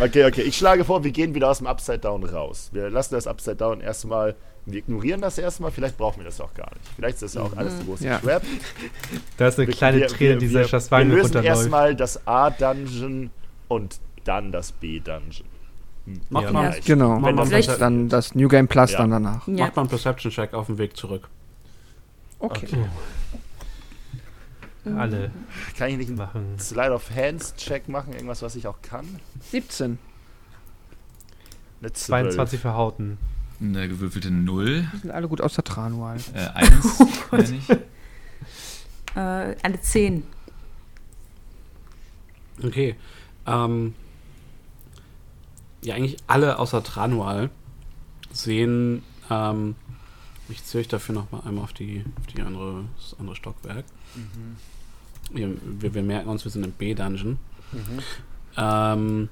Okay, okay. Ich schlage vor, wir gehen wieder aus dem Upside Down raus. Wir lassen das Upside Down erstmal. Wir ignorieren das erstmal. Vielleicht brauchen wir das auch gar nicht. Vielleicht ist das ja auch alles eine große Ja. Trap. Da ist eine Wir- kleine wir- Träne, die wir, Saschas wir, wir lösen runterläuft. erstmal das A-Dungeon und dann das B-Dungeon. Hm. Macht Ja. mal, Vielleicht. Genau. Machen wir das vielleicht Dann das New Game Plus Ja. dann danach. Ja. macht mal einen Perception-Check auf dem Weg zurück. Okay. Alle Kann ich nicht machen. Slide of Hands-Check machen? Irgendwas, was ich auch kann? 17. Eine 12. 22 für Hauten. Eine gewürfelte 0. Die sind alle gut aus der Tranual. Äh, 1, meine ich. Äh, eine 10. Okay. Ähm, ja, eigentlich alle außer Tranual sehen, ähm, ich zähle euch dafür noch mal einmal auf die, auf die andere, das andere Stockwerk. Wir, wir, wir merken uns, wir sind im B-Dungeon. Ähm,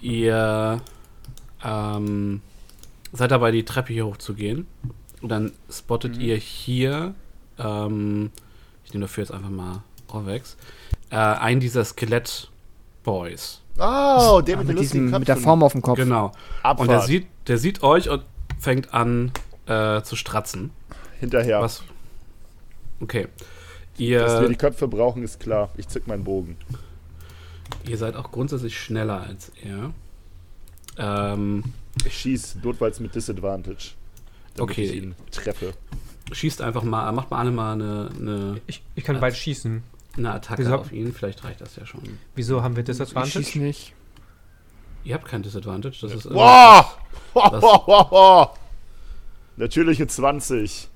ihr ähm, seid dabei, die Treppe hier hochzugehen. Und dann spottet ihr hier, ähm, ich nehme dafür jetzt einfach mal Orvex, äh, einen dieser Skelett-Boys. Oh, der mit, Mit, diesem, mit der. Form auf dem Kopf. Genau. Abfahrt. Und der sieht, der sieht euch und fängt an äh, zu stratzen. Hinterher. Was? Okay. Dass wir Ihr, die Köpfe brauchen, ist klar. Ich zück meinen Bogen. ihr seid auch grundsätzlich schneller als er. Ähm, Ich schieß notfalls mit Disadvantage. damit Okay. Ich ihn treffe. schießt einfach mal, macht mal alle mal eine, eine, Ich, ich kann bald schießen. eine Attacke Wieso? auf ihn. Vielleicht reicht das ja schon. Wieso haben wir Ich schieß Disadvantage? nicht. Ihr habt kein Disadvantage. Das ist Wow! Das- wow. Natürliche 20.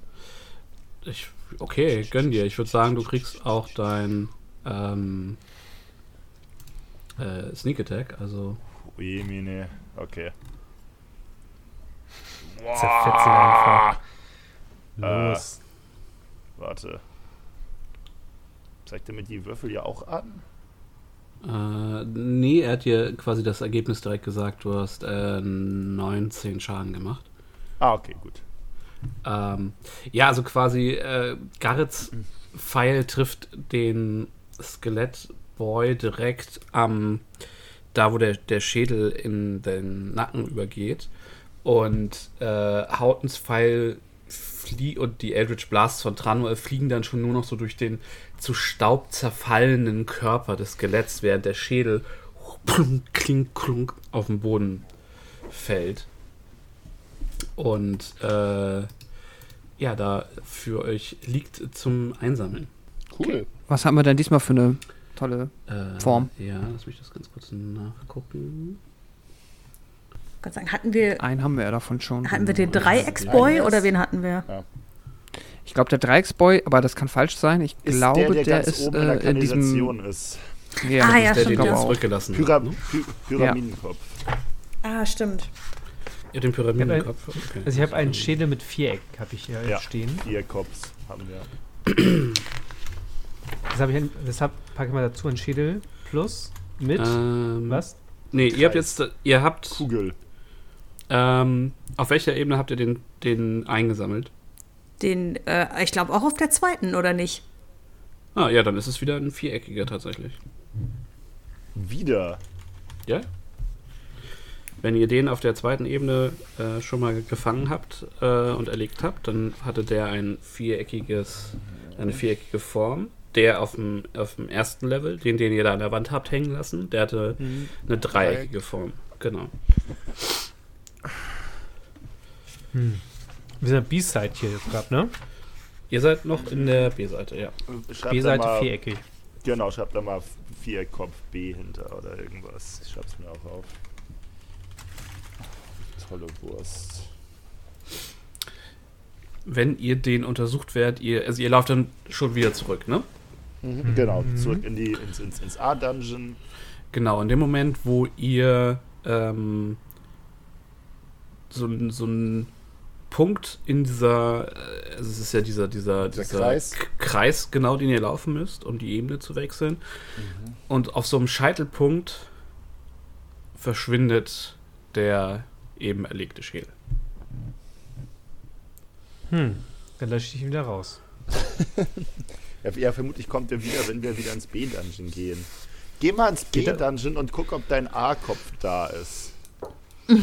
Ich, okay, gönn dir. Ich würde sagen, du kriegst auch dein ähm, äh, Sneak Attack. Also Ui, Mine. Okay. Zerfetzt ihn einfach. Äh, Los. warte. Zeigt er mir die Würfel ja auch an? Äh, nee, er hat dir quasi das Ergebnis direkt gesagt. Du hast äh, 19 Schaden gemacht. Ah, okay, gut. Ähm, ja, also quasi äh, Garrets Pfeil trifft den Skelettboy direkt am da, wo der, der Schädel in den Nacken übergeht. Und äh, Hautens Pfeil flie und die Eldritch Blasts von Tranuel fliegen dann schon nur noch so durch den zu Staub zerfallenen Körper des Skeletts, während der Schädel klink, klunk auf den Boden fällt. Und äh, ja, da für euch liegt zum Einsammeln. Cool. Was haben wir denn diesmal für eine tolle Äh, Form? Ja, lass mich das ganz kurz nachgucken. Kann sagen, hatten wir, Einen haben wir ja davon schon. hatten wir den Dreiecksboy oder das- wen hatten wir? Ich glaube, der Dreiecksboy, aber das kann falsch sein. Ich Ist glaube, der, der, der ist oben in der äh, in diesem. Kanalisation ist. Ja, Ah, ja, der, stimmt, den ja. Auch. zurückgelassen Pyra habt. Ne? Py Pyramidenkopf. Ah, stimmt. Ja, den Pyramidenkopf. Okay. Also ich habe einen Schädel mit Viereck, habe ich hier Ja. stehen. Vier Cops haben wir. Das habe ich, ein- deshalb packe ich mal dazu einen Schädel plus mit Ähm, was? Nee, ihr habt Kreis. jetzt, ihr habt, Kugel. ähm, auf welcher Ebene habt ihr den, den eingesammelt? Den, äh, ich glaube auch auf der zweiten, oder nicht? Ah, ja, dann ist es wieder ein viereckiger tatsächlich. Wieder. Ja? Wenn ihr den auf der zweiten Ebene äh, schon mal gefangen habt äh, und erlegt habt, dann hatte der ein viereckiges, eine viereckige Form. Der auf dem, auf dem ersten Level, den, den ihr da an der Wand habt hängen lassen, der hatte eine dreieckige Form. Genau. Wir sind B-Side hier jetzt gerade, ne? Ihr seid noch in der B-Seite, ja. B-Seite viereckig. Genau, schreibt da mal Viereckkopf B hinter oder irgendwas. Ich schreib's mir auch auf. Tolle Wurst. Wenn ihr den untersucht werdet, ihr, also ihr lauft dann schon wieder zurück, ne? Genau, zurück in die, ins, ins, ins A-Dungeon. Genau, in dem Moment, wo ihr ähm, so, so einen Punkt in dieser, äh, also es ist ja dieser, dieser, Dieser dieser Kreis. Kreis, genau, den ihr laufen müsst, um die Ebene zu wechseln. Und auf so einem Scheitelpunkt verschwindet der eben erlegte Schädel. Hm. Dann lösche ich ihn wieder raus. Ja, ja, vermutlich kommt er wieder, wenn wir wieder ins B-Dungeon gehen. Geh mal ins B-Dungeon und guck, ob dein A-Kopf da ist.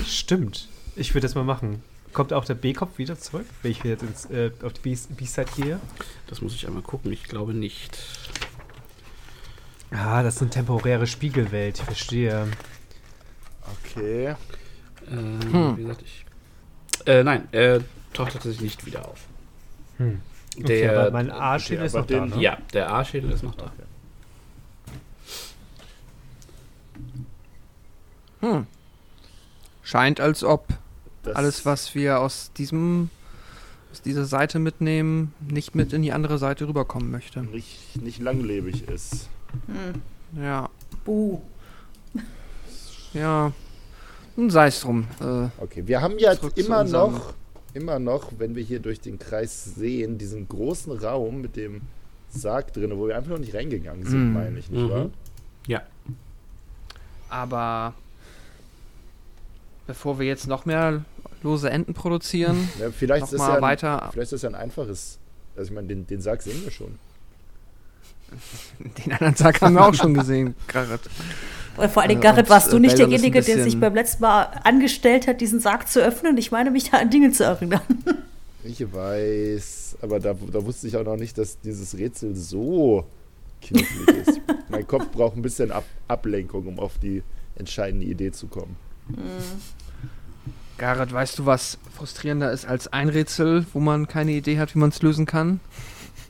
Stimmt. Ich würde das mal machen. Kommt auch der B-Kopf wieder zurück, wenn ich wieder jetzt ins, äh, auf die B-Side gehe? Das muss ich einmal gucken, ich glaube nicht. Ah, das ist eine temporäre Spiegelwelt, ich verstehe. Okay. Äh, Wie gesagt, ich. Äh, nein, er taucht tatsächlich nicht wieder auf. Hm. Okay, Der- aber mein A-Schädel okay, ist noch da, den- ne? Ja, der A-Schädel ist noch da. Hm. Scheint, als ob Das, alles, was wir aus diesem aus dieser Seite mitnehmen, nicht mit in die andere Seite rüberkommen möchte. nicht, nicht langlebig ist. Ja, Buh. ja. Nun sei es drum. Äh, Okay, wir haben ja immer noch, immer noch, wenn wir hier durch den Kreis sehen, diesen großen Raum mit dem Sarg drin, wo wir einfach noch nicht reingegangen sind, Mhm. meine ich, nicht Mhm. wahr? Ja. aber bevor wir jetzt noch mehr lose Enden produzieren, Ja, vielleicht, ist noch das mal ja ein, weiter vielleicht ist das ja ein einfaches. Also ich meine, den, den Sarg sehen wir schon. den anderen Tag haben wir auch schon gesehen, Garrett. Oder vor allem, Äh, Garrett, warst du äh, nicht derjenige, der sich beim letzten Mal angestellt hat, diesen Sarg zu öffnen? Ich meine, mich da an Dinge zu erinnern. Ich weiß, aber da, da wusste ich auch noch nicht, dass dieses Rätsel so knifflig ist. mein Kopf braucht ein bisschen Ab Ablenkung, um auf die entscheidende Idee zu kommen. Garrett, weißt du, was frustrierender ist als ein Rätsel, wo man keine Idee hat, wie man es lösen kann?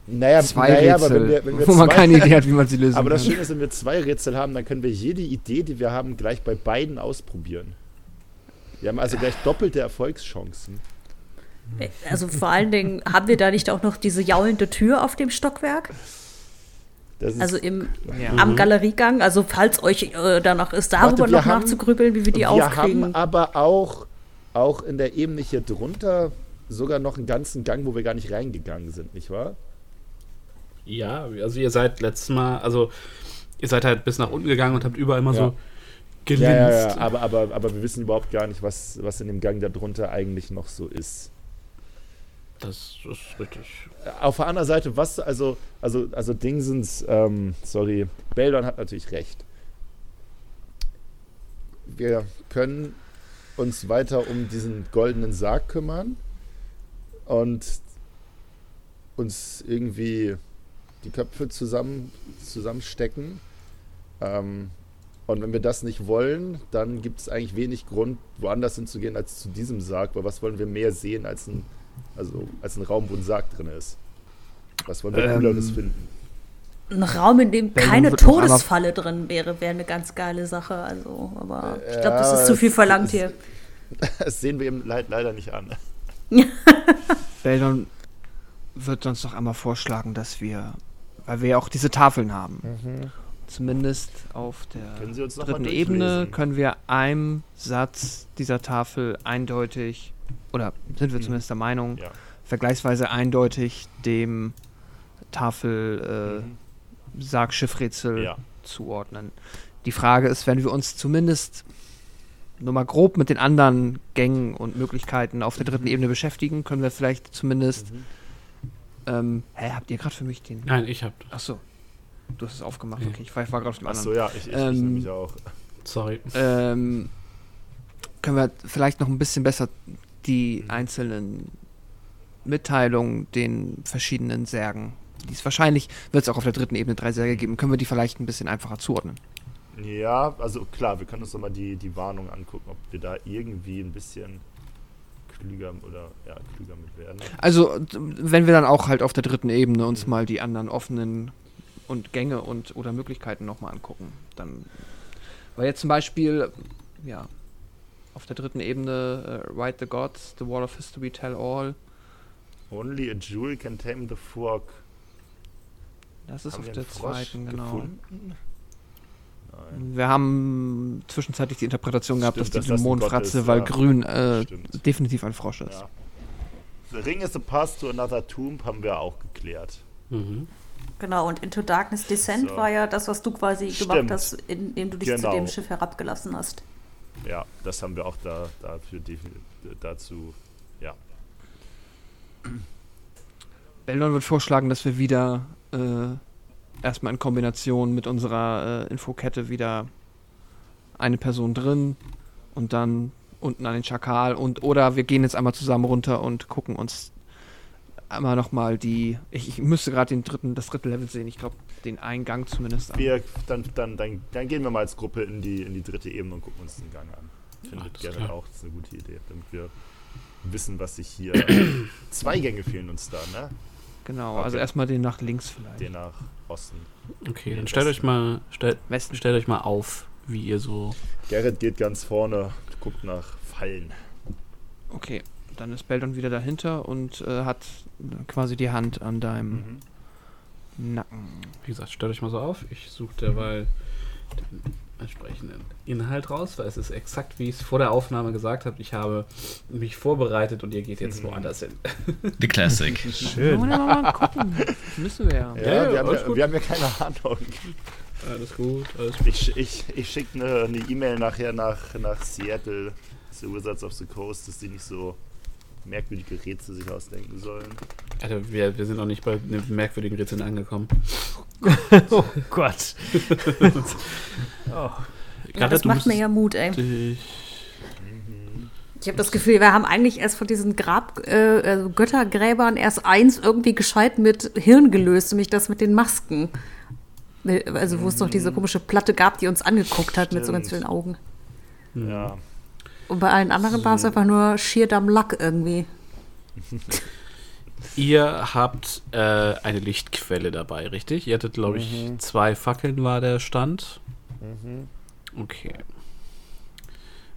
Naja, Zwei naja Rätsel, aber wenn wir, wenn wir wo man zwei- keine Idee hat, wie man sie lösen Aber das kann. Schöne ist, wenn wir zwei Rätsel haben, dann können wir jede Idee, die wir haben, gleich bei beiden ausprobieren. Wir haben also gleich doppelte Erfolgschancen. Also vor allen Dingen, haben wir da nicht auch noch diese jaulende Tür auf dem Stockwerk? Das ist, Also im, Ja. am Galeriegang? Also falls euch äh, danach ist, darüber Warte, wir noch haben- nachzugrübeln, wie wir die wir aufkriegen. haben aber auch, auch in der Ebene hier drunter sogar noch einen ganzen Gang, wo wir gar nicht reingegangen sind, nicht wahr? Ja, also ihr seid letztes Mal, also ihr seid halt bis nach unten gegangen und habt überall immer Ja. so gelinst. Ja, ja, ja, aber, aber, aber wir wissen überhaupt gar nicht, was, was in dem Gang darunter eigentlich noch so ist. Das ist richtig. Auf der anderen Seite, was, also, also, also Dingsens, ähm, sorry, Beldon hat natürlich recht. Wir können uns weiter um diesen goldenen Sarg kümmern und uns irgendwie die Köpfe zusammen, zusammenstecken. Ähm, und wenn wir das nicht wollen, dann gibt es eigentlich wenig Grund, woanders hinzugehen als zu diesem Sarg, weil was wollen wir mehr sehen als ein Also als ein Raum, wo ein Sarg drin ist. Was wollen wir Ähm, Cooleres finden? Ein Raum, in dem keine Todesfalle drin wäre, wäre eine ganz geile Sache. Also, aber ich glaube, das ist zu viel verlangt hier. Das sehen wir ihm leid, leider nicht an. Beldon wird sonst noch einmal vorschlagen, dass wir, weil wir ja auch diese Tafeln haben, zumindest auf der dritten Ebene können wir einem Satz dieser Tafel eindeutig, oder sind wir Mhm. zumindest der Meinung, Ja. vergleichsweise eindeutig dem Tafel Mhm. äh, Sargschiffrätsel Ja. zuordnen. Die Frage ist, wenn wir uns zumindest nur mal grob mit den anderen Gängen und Möglichkeiten auf der dritten Ebene beschäftigen, können wir vielleicht zumindest. Mhm. Ähm, hä, habt ihr gerade für mich den. Nein, ich hab. Achso. Du hast es aufgemacht, okay. Ich war, war gerade auf dem Achso, anderen. ja, ich, ich, Ähm, ich nämlich auch. Sorry. Ähm, können wir vielleicht noch ein bisschen besser die Mhm. einzelnen Mitteilungen den verschiedenen Särgen. Die es wahrscheinlich wird es auch auf der dritten Ebene drei Särge geben. Können wir die vielleicht ein bisschen einfacher zuordnen? Ja, also klar, wir können uns nochmal die, die Warnung angucken, ob wir da irgendwie ein bisschen klüger oder ja, klüger mit werden. Also, wenn wir dann auch halt auf der dritten Ebene uns mal die anderen offenen und Gänge und oder Möglichkeiten nochmal angucken, dann. Weil jetzt zum Beispiel, ja, auf der dritten Ebene äh, Write the Gods, The Wall of History, Tell All. Only a jewel can tame the frog. Das ist Haben auf der zweiten, genau. gefunden? Wir haben zwischenzeitlich die Interpretation gehabt, Stimmt, dass die das Dämonenfratze, weil ja. grün äh, definitiv ein Frosch ist. Ja. The ring is a path to another tomb, haben wir auch geklärt. Mhm. Genau, und Into Darkness Descent So. war ja das, was du quasi gemacht Stimmt. hast, indem du dich Genau. zu dem Schiff herabgelassen hast. Ja, das haben wir auch da, dafür dazu. Ja. Beldon wird vorschlagen, dass wir wieder äh, erstmal in Kombination mit unserer äh, Infokette wieder eine Person drin und dann unten an den Schakal und oder wir gehen jetzt einmal zusammen runter und gucken uns einmal nochmal die. Ich, ich müsste gerade den dritten, das dritte Level sehen. Ich glaube, den Eingang zumindest an. Wir, dann, dann, dann, dann gehen wir mal als Gruppe in die, in die dritte Ebene und gucken uns den Gang an. Findet klar. auch, das ist eine gute Idee, damit wir wissen, was sich hier. Zwei Gänge fehlen uns da, ne? Genau, Okay. also erstmal den nach links vielleicht. Den nach Osten. Okay, dann stellt euch mal, stellt, Westen. stellt euch mal auf, wie ihr so. Gerrit geht ganz vorne, guckt nach Fallen. Okay, dann ist Beldon wieder dahinter und äh, hat quasi die Hand an deinem Mhm. Nacken. Wie gesagt, stellt euch mal so auf. Ich suche derweil den entsprechenden Inhalt raus, weil es ist exakt, wie ich es vor der Aufnahme gesagt habe. Ich habe mich vorbereitet und ihr geht jetzt Mhm. woanders hin. The Classic. Wollen wir mal gucken? Müssen wir ja. Ja, Ja, wir, haben ja wir haben ja keine Ahnung. Alles gut, alles gut. Ich, ich, ich schicke eine eine E-Mail nachher nach, nach Seattle, zu Wizards of the Coast, dass die nicht so merkwürdige Rätsel sich ausdenken sollen. Alter, wir, wir sind noch nicht bei einem merkwürdigen Rätsel angekommen. oh Gott. oh. Ja, das macht mir ja Mut, ey. dich- Ich habe das Gefühl, wir haben eigentlich erst von diesen Grab, äh, also Göttergräbern erst eins irgendwie gescheit mit Hirn gelöst, nämlich das mit den Masken. Also wo es doch diese komische Platte gab, die uns angeguckt hat mit so ganz Stimmt. vielen Augen. Ja, Und bei allen anderen war es einfach nur schier dumb luck irgendwie. Ihr habt äh, eine Lichtquelle dabei, richtig? Ihr hattet, glaube ich, Mhm. zwei Fackeln war der Stand. mhm. Okay.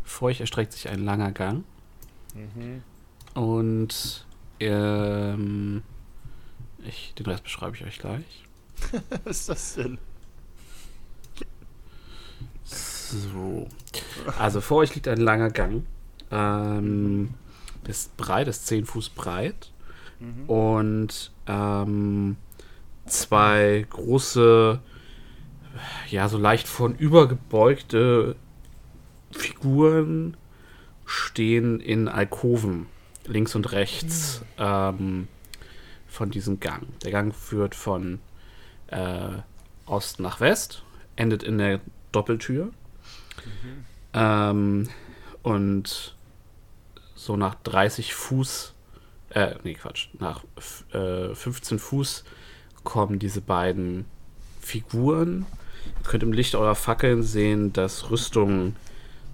Vor euch erstreckt sich ein langer Gang. Mhm. Und ähm, ich, den Rest beschreibe ich euch gleich. Was ist das denn? So. Also vor euch liegt ein langer Gang. Ähm, ist breit, ist 10 Fuß breit. Und ähm, zwei große, ja, so leicht vornüber gebeugte Figuren stehen in Alkoven, links und rechts ähm, von diesem Gang. Der Gang führt von äh, Ost nach West, endet in der Doppeltür. Ähm, und so nach 30 Fuß, äh, nee, Quatsch, nach äh, 15 Fuß kommen diese beiden Figuren. Ihr könnt im Licht eurer Fackeln sehen, dass Rüstung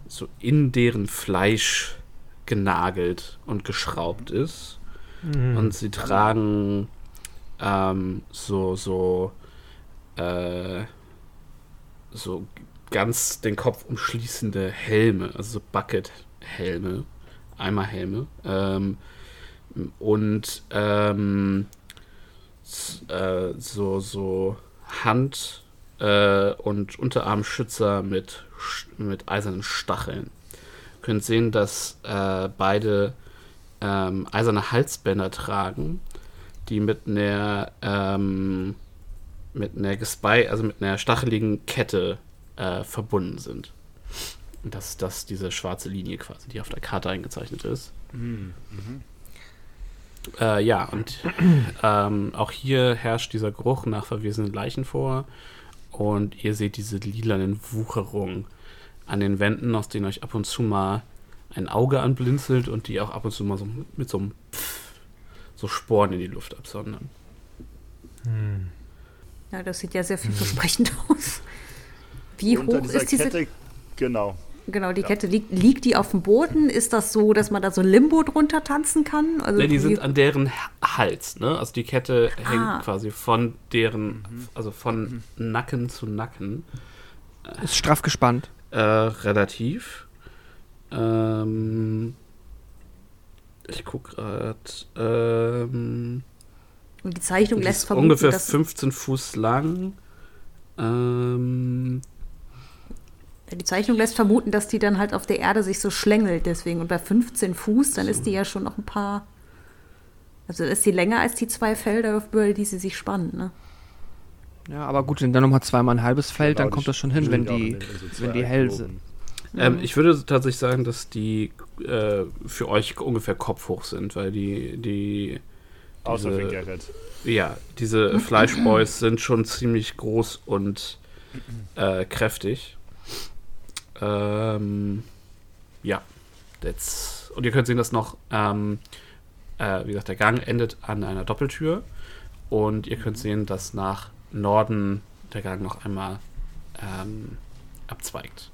so in deren Fleisch genagelt und geschraubt ist. Mhm. Und sie tragen ähm, so, so, äh, so ganz den Kopf umschließende Helme, also so Bucket-Helme, Eimerhelme. Ähm, und ähm, äh, so, so Hand- äh, und Unterarmschützer mit, mit eisernen Stacheln. Ihr könnt sehen, dass äh, beide ähm, eiserne Halsbänder tragen, die mit einer ähm, mit einer Gespei, also mit einer stacheligen Kette äh, verbunden sind. Und das ist das, diese schwarze Linie quasi, die auf der Karte eingezeichnet ist. Äh, ja, und ähm, auch hier herrscht dieser Geruch nach verwesenen Leichen vor. Und ihr seht diese lilanen Wucherungen an den Wänden, aus denen euch ab und zu mal ein Auge anblinzelt und die auch ab und zu mal so mit so einem Pff, so Sporen in die Luft absondern. Ja, das sieht ja sehr vielversprechend aus. Wie Unter hoch dieser ist diese Kette, genau. Genau, die Kette liegt, liegt die auf dem Boden? Ist das so, dass man da so Limbo drunter tanzen kann? Also Ne, die sind an deren Hals, ne? Also die Kette Ah. hängt quasi von deren, also von Nacken zu Nacken. Ist straff gespannt. Äh, relativ. Ähm, ich guck gerade. Ähm, und die Zeichnung lässt vermuten, ungefähr dass 15 Fuß lang. Ähm, die Zeichnung lässt vermuten, dass die dann halt auf der Erde sich so schlängelt deswegen und bei 15 Fuß, dann ist die ja schon noch ein paar also ist sie länger als die zwei Felder, über die sie sich spannen, ne? Ja, aber gut, wenn dann nochmal zweimal ein halbes Feld, dann kommt die das schon hin, wenn die, in den- in so wenn die hell sind. ähm, ich würde tatsächlich sagen, dass die äh, für euch ungefähr kopfhoch sind, weil die, die Außer diese- für Gerrit. Ja, diese Fleischboys sind schon ziemlich groß und äh, kräftig. Ähm, ja, that's. Und ihr könnt sehen, dass noch, ähm, äh, wie gesagt, der Gang endet an einer Doppeltür. Und ihr könnt sehen, dass nach Norden der Gang noch einmal ähm, abzweigt.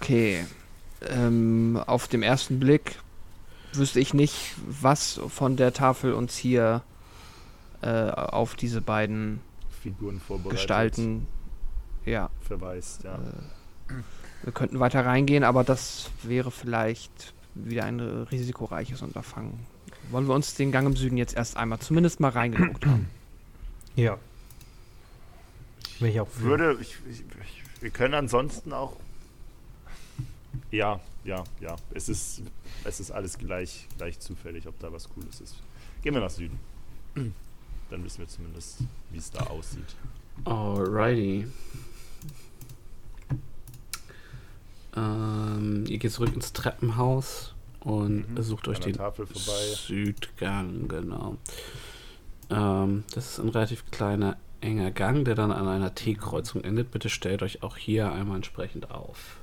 Okay. Ähm, auf dem ersten Blick wüsste ich nicht, was von der Tafel uns hier äh, auf diese beiden Figuren vorbereitet. Gestalten. Ja, Verweist, ja. wir könnten weiter reingehen, aber das wäre vielleicht wieder ein risikoreiches Unterfangen. Wollen wir uns den Gang im Süden jetzt erst einmal zumindest mal reingeguckt haben? Ja. Ich auch für. Würde, ich, ich, ich, wir können ansonsten auch. Ja, ja, ja. Es ist, es ist alles gleich, gleich zufällig, ob da was Cooles ist. Gehen wir nach Süden. Dann wissen wir zumindest, wie es da aussieht. Alrighty. Ähm, ihr geht zurück ins Treppenhaus und Mhm. sucht euch der den. Südgang, genau. Ähm, das ist ein relativ kleiner, enger Gang, der dann an einer T-Kreuzung endet. Bitte stellt euch auch hier einmal entsprechend auf.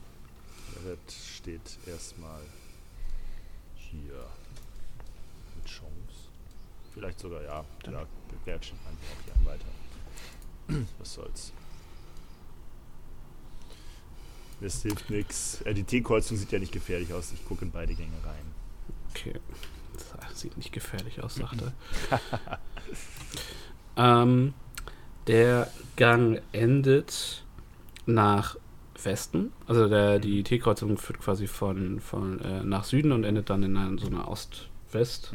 Gerrit steht erstmal hier. Mit Chance. Vielleicht sogar, ja. Ja, Gerrit steht einfach auch hier weiter. Was soll's. Es hilft nichts. Äh, die T-Kreuzung sieht ja nicht gefährlich aus. Ich gucke in beide Gänge rein. Okay. Das sieht nicht gefährlich aus, sagte er. ähm, der Gang endet nach Westen. Also der, die T-Kreuzung führt quasi von, von äh, nach Süden und endet dann in einer, so einer Ost-West,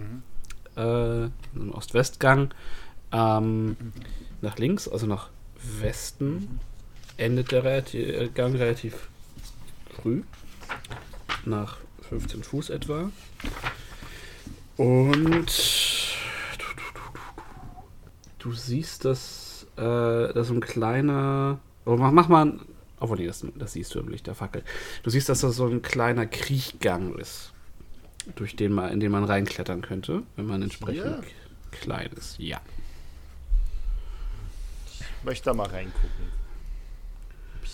äh, so einem Ost-West-Gang. Ähm, nach links, also nach Westen, endet der relati äh, Gang relativ früh. Nach 15 Fuß etwa. Und du siehst, dass äh, da so ein kleiner. Oh, mach, mach mal. Obwohl, nee, das, das siehst du im Licht der Fackel. Du siehst, dass das so ein kleiner Kriechgang ist, durch den man, in den man reinklettern könnte, wenn man entsprechend Hier? klein ist. Ja. Ich möchte da mal reingucken.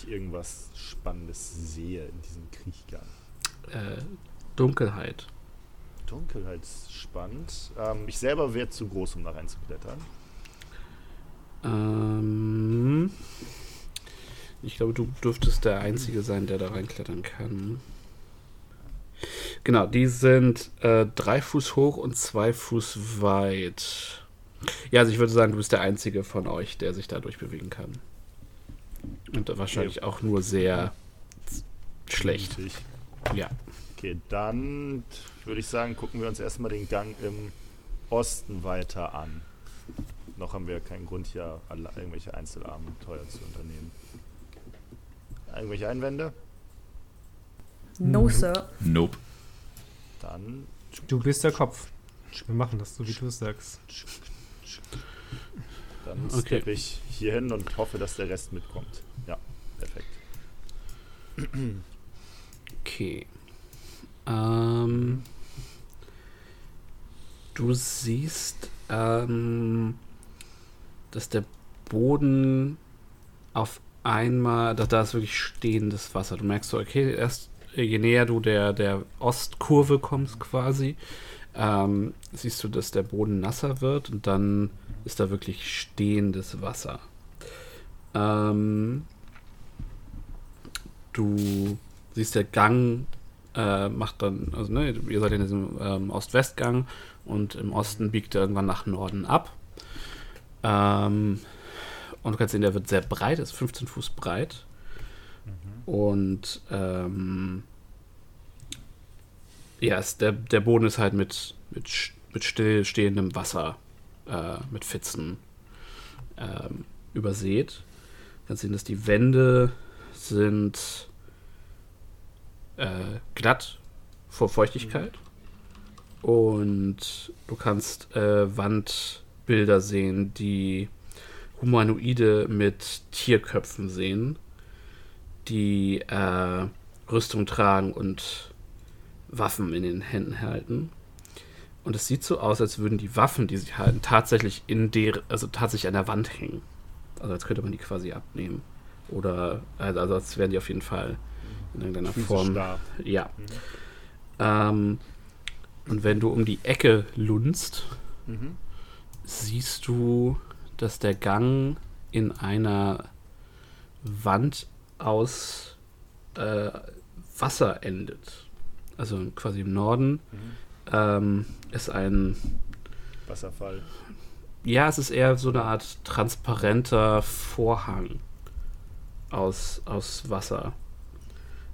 Ich irgendwas Spannendes sehe in diesem Kriechgang. Äh, Dunkelheit. Dunkelheit ist spannend. Ähm, ich selber wäre zu groß, um da reinzuklettern. Ähm, ich glaube, du dürftest der Einzige sein, der da reinklettern kann. Genau, die sind äh, drei Fuß hoch und zwei Fuß weit. Ja, also ich würde sagen, du bist der Einzige von euch, der sich da durchbewegen kann. Und wahrscheinlich auch nur sehr schlecht. Mutig. Ja. Okay, dann würde ich sagen, gucken wir uns erstmal den Gang im Osten weiter an. Noch haben wir keinen Grund, hier alle, irgendwelche Einzelabenteuer zu unternehmen. Irgendwelche Einwände? No, Sir. Nope. Dann Du bist der Kopf. Wir machen das so, wie du es sagst. Dann Okay. steppe ich hier hin und hoffe, dass der Rest mitkommt. Ja, perfekt. Okay. Ähm, du siehst, ähm, dass der Boden auf einmal, da, da ist wirklich stehendes Wasser. Du merkst so, okay, erst je näher du der, der Ostkurve kommst quasi, ähm, siehst du, dass der Boden nasser wird und dann ist da wirklich stehendes Wasser. Ähm, du siehst, der Gang äh, macht dann, also ne, ihr seid in diesem ähm, Ost-West-Gang und im Osten biegt er irgendwann nach Norden ab. Ähm, und du kannst sehen, der wird sehr breit, ist 15 Fuß breit. Und ähm, ja, es, der, der Boden ist halt mit, mit, mit stillstehendem Wasser, äh, mit Pfützen ähm, übersät. Kannst sehen, dass die Wände sind äh, glatt vor Feuchtigkeit. Und du kannst äh, Wandbilder sehen, die Humanoide mit Tierköpfen sehen, die äh, Rüstung tragen und Waffen in den Händen halten. Und es sieht so aus, als würden die Waffen, die sie halten, tatsächlich in der, also tatsächlich an der Wand hängen. Also als könnte man die quasi abnehmen. Oder, also also als wären die auf jeden Fall in irgendeiner Physisch Form. da. Ja. Ähm, und wenn du um die Ecke lunzt, Mhm. siehst du, dass der Gang in einer Wand aus äh, Wasser endet. Also quasi im Norden ähm, ist ein, Wasserfall. Ja, es ist eher so eine Art transparenter Vorhang aus, aus Wasser,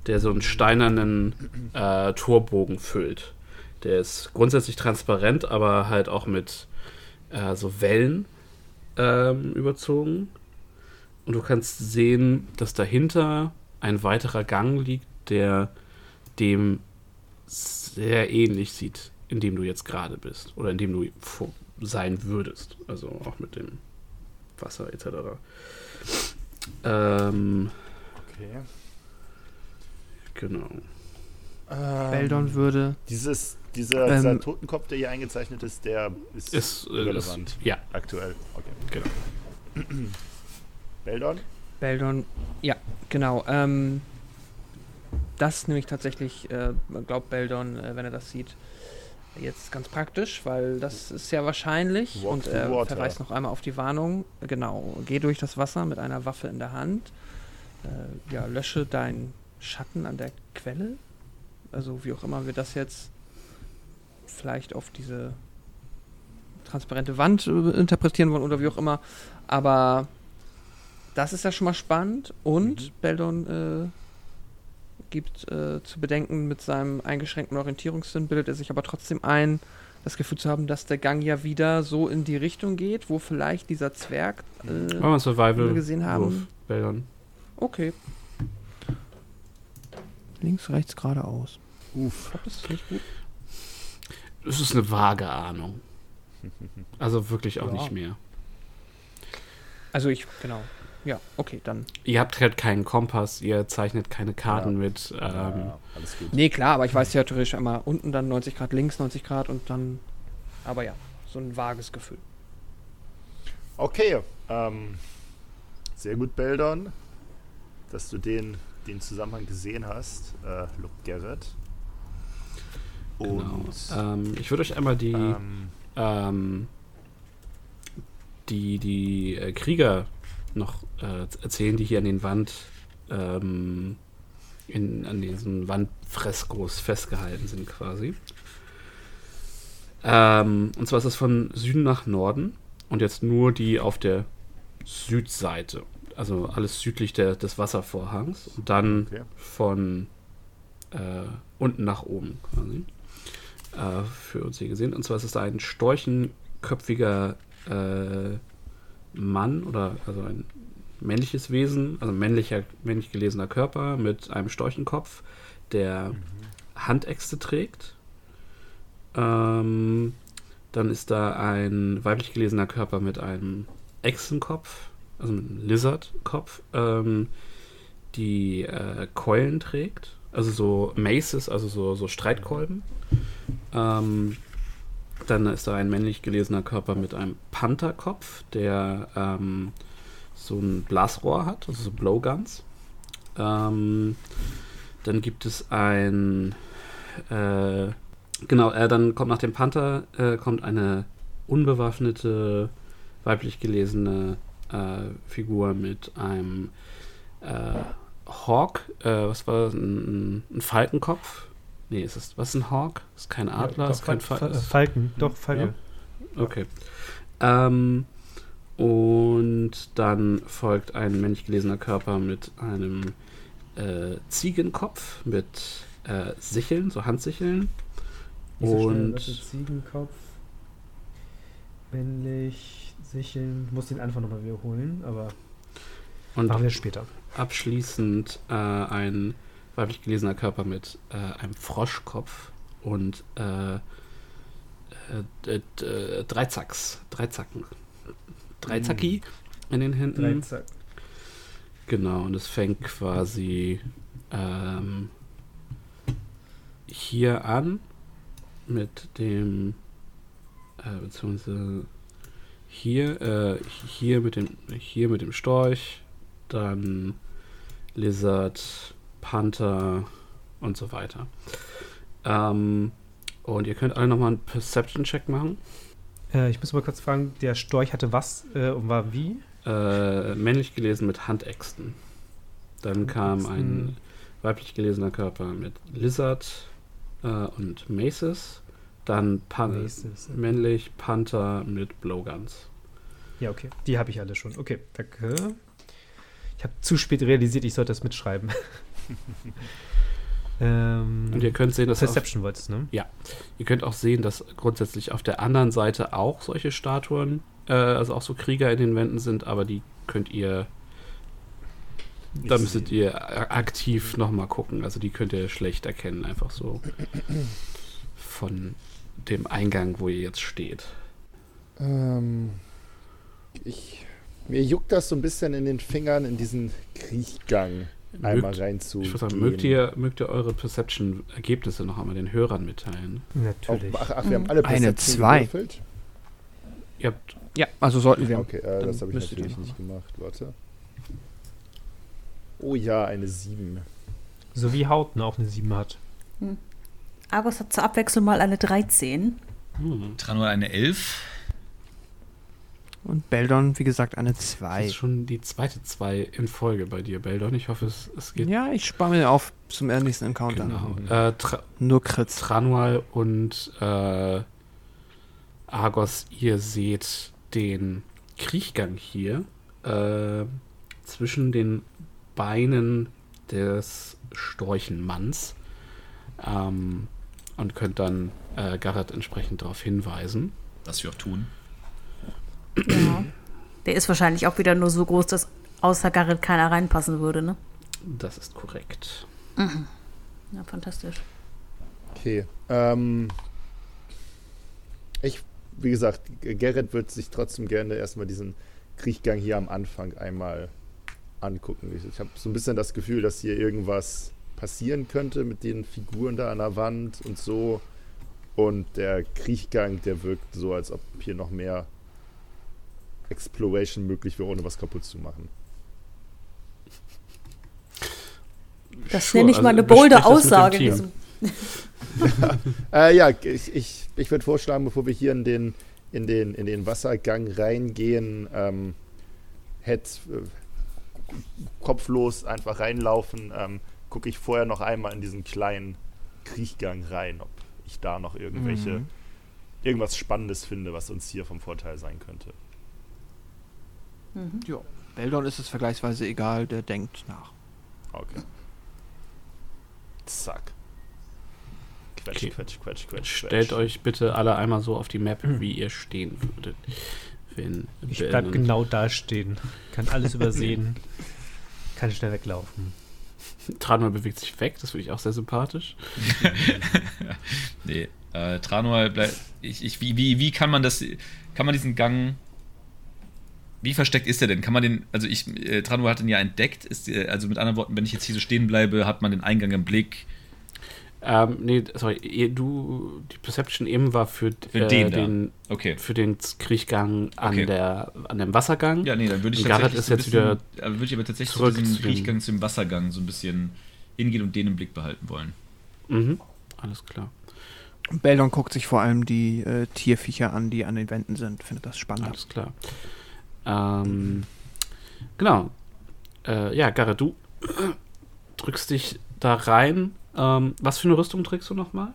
der so einen steinernen äh, Torbogen füllt. Der ist grundsätzlich transparent, aber halt auch mit äh, so Wellen ähm, überzogen. Und du kannst sehen, dass dahinter ein weiterer Gang liegt, der dem sehr ähnlich sieht, in dem du jetzt gerade bist. Oder in dem du vor sein würdest. Also auch mit dem Wasser etc. Ähm, Okay. genau. Ähm, Beldon würde. Dieses, dieser, Ähm, dieser Totenkopf, der hier eingezeichnet ist, der ist, Ist, äh, irrelevant. ist ja, Aktuell. Okay. genau. Beldon? Beldon, ja, genau. Ähm, das nämlich tatsächlich, äh, glaubt Beldon, äh, wenn er das sieht, jetzt ganz praktisch, weil das ist ja wahrscheinlich. Walk und er water. verweist noch einmal auf die Warnung. Genau, geh durch das Wasser mit einer Waffe in der Hand. Äh, ja, lösche deinen Schatten an der Quelle. Also wie auch immer wir das jetzt vielleicht auf diese transparente Wand äh, interpretieren wollen oder wie auch immer. Aber das ist ja schon mal spannend. Und Mhm. Beldon äh, gibt äh, zu bedenken, mit seinem eingeschränkten Orientierungssinn bildet er sich aber trotzdem ein, das Gefühl zu haben, dass der Gang ja wieder so in die Richtung geht, wo vielleicht dieser Zwerg. Äh, einen Survival gesehen haben. Wurf, Bildern. okay. Links, rechts, geradeaus. Uff. Das ist nicht gut. Es ist eine vage Ahnung. Also wirklich auch Ja. nicht mehr. Also ich, genau. Ja, okay, dann. Ihr habt halt keinen Kompass, ihr zeichnet keine Karten Ja. mit. Ähm, Ja, alles gut. Nee, klar, aber ich weiß ja theoretisch einmal unten dann 90 Grad, links 90 Grad und dann. Aber ja, so ein vages Gefühl. Okay. Ähm, sehr gut, Beldon, dass du den, den Zusammenhang gesehen hast. Äh, Look Garrett. genau. Und Ähm, ich würde euch einmal die, ähm, ähm, die, die äh, Krieger noch äh, erzählen, die hier an den Wand ähm, in, an diesen Wandfreskos festgehalten sind quasi. Ähm, und zwar ist das von Süden nach Norden und jetzt nur die auf der Südseite. Also alles südlich der, des Wasservorhangs und dann Okay. von äh, unten nach oben quasi. Äh, für uns hier gesehen. Und zwar ist es ein storchenköpfiger äh, Mann oder also ein männliches Wesen, also männlicher, männlich gelesener Körper mit einem Storchenkopf, der Handäxte trägt. Ähm, dann ist da ein weiblich gelesener Körper mit einem Echsenkopf, also mit einem Lizardkopf, ähm, die äh, Keulen trägt, also so Maces, also so, so Streitkolben. Ähm, dann ist da ein männlich gelesener Körper mit einem Pantherkopf, der ähm, so ein Blasrohr hat, also so Blowguns. Ähm, dann gibt es ein, äh, genau, äh, dann kommt nach dem Panther äh, kommt eine unbewaffnete, weiblich gelesene äh, Figur mit einem äh, Hawk, äh, was war das, ein, ein Falkenkopf? Nee, ist es, was ist ein Hawk? Ist kein Adler, Ja, ist kein Fa- Falken. Fa- Falken, doch, Falken. Okay. Ähm, und dann folgt ein männlich gelesener Körper mit einem äh, Ziegenkopf mit äh, Sicheln, so Handsicheln. Schnell, Und- warte, Ziegenkopf, männlich, Sicheln, muss den Anfang nochmal wiederholen, aber Und machen wir später. abschließend äh, ein weiblich gelesener Körper mit äh, einem Froschkopf und äh, äh, d- Dreizacks, Dreizacken. Dreizacki in den Händen. Drei Zack. Genau, und es fängt quasi ähm, hier an mit dem, äh, beziehungsweise hier, äh, hier mit dem, hier mit dem Storch, dann Lizard, Panther und so weiter. Ähm, und ihr könnt alle nochmal einen Perception-Check machen. Äh, ich muss mal kurz fragen, der Storch hatte was äh, und war wie? Äh, männlich gelesen mit Handäxten. Dann kam ein weiblich gelesener Körper mit Lizard äh, und Maces. Dann Pan Maces. männlich Panther mit Blowguns. Ja, okay. Die habe ich alle schon. Okay, danke. Ich habe zu spät realisiert, ich sollte das mitschreiben. ähm, Und ihr könnt sehen, dass Perception wolltest, ne? ihr könnt auch sehen, dass grundsätzlich auf der anderen Seite auch solche Statuen, äh, also auch so Krieger in den Wänden sind, aber die könnt ihr, da müsstet ihr aktiv nochmal gucken. Also die könnt ihr schlecht erkennen, einfach so von dem Eingang, wo ihr jetzt steht. Ähm, ich, mir juckt das so ein bisschen in den Fingern, in diesen Kriechgang einmal Mögt- rein zu. Ich würde sagen, mögt ihr, mögt ihr eure Perception-Ergebnisse noch einmal den Hörern mitteilen? Oh, Natürlich. ach, ach, wir haben alle Eine Perception zwei. gewürfelt? Ihr habt Ja, also sollten wir. Okay, äh, das habe ich natürlich nicht gemacht. Warte. Oh ja, eine 7. So wie Hauten auch eine 7 hat. Argos hat zur Abwechslung mal eine 13. hm, Tranor eine 11. Und Beldon, wie gesagt, eine das 2. ist schon die zweite zwei in Folge bei dir, Beldon. Ich hoffe, es, es geht Ja, ich spare mir auf zum nächsten Encounter. genau. Äh, Tra Nur Crits. Tranual und äh, Argos, ihr seht den Kriechgang hier äh, zwischen den Beinen des Storchenmanns ähm, und könnt dann äh, Garrett entsprechend darauf hinweisen. Was wir auch tun. Ja. Der ist wahrscheinlich auch wieder nur so groß, dass außer Garrett keiner reinpassen würde, ne? Das ist korrekt. Ja, fantastisch. Okay. Ähm, ich, wie gesagt, Gerrit wird sich trotzdem gerne erstmal diesen Kriechgang hier am Anfang einmal angucken. Ich, ich habe so ein bisschen das Gefühl, dass hier irgendwas passieren könnte mit den Figuren da an der Wand und so. Und der Kriechgang, der wirkt so, als ob hier noch mehr Exploration möglich wäre, ohne was kaputt zu machen. Das Sure, nenne ich also mal eine bolde Aussage. Diesem- Äh, ja, ich, ich, ich würde vorschlagen, bevor wir hier in den, in den, in den Wassergang reingehen, ähm, Head äh, kopflos einfach reinlaufen, ähm, gucke ich vorher noch einmal in diesen kleinen Kriechgang rein, ob ich da noch irgendwelche, Mhm. irgendwas Spannendes finde, was uns hier vom Vorteil sein könnte. Mhm. Ja. Beldon ist es vergleichsweise egal, der denkt nach. Okay. Zack. Quetsch, Okay. quetsch, quetsch, quetsch, Stellt quetsch. euch bitte alle einmal so auf die Map, wie ihr stehen würdet. Wenn Ich Ben bleib genau da stehen. Kann alles übersehen. Kann schnell weglaufen. Tranor bewegt sich weg, das finde ich auch sehr sympathisch. Nee, äh, Tranual bleibt. Ich, ich, wie, wie, wie kann man das. Kann man diesen Gang. Wie versteckt ist der denn? Kann man den. Also, ich. Äh, Tranual hat den ja entdeckt. Ist, äh, also, mit anderen Worten, wenn ich jetzt hier so stehen bleibe, hat man den Eingang im Blick. Ähm, nee, sorry, du, die Perception eben war für, Für äh, den den, Okay. für den Kriechgang an, Okay. der, an dem Wassergang. Ja, nee, dann würde ich Und tatsächlich. ist so jetzt bisschen, äh, würde ich aber tatsächlich zu zurück diesem zu dem- Kriechgang, zu dem Wassergang so ein bisschen hingehen und den im Blick behalten wollen. Mhm. Alles klar. Beldon guckt sich vor allem die äh, Tierviecher an, die an den Wänden sind. Findet das spannend. Alles klar. Ähm, genau. Äh, ja, Garrett, du drückst dich da rein. Ähm, was für eine Rüstung trägst du nochmal?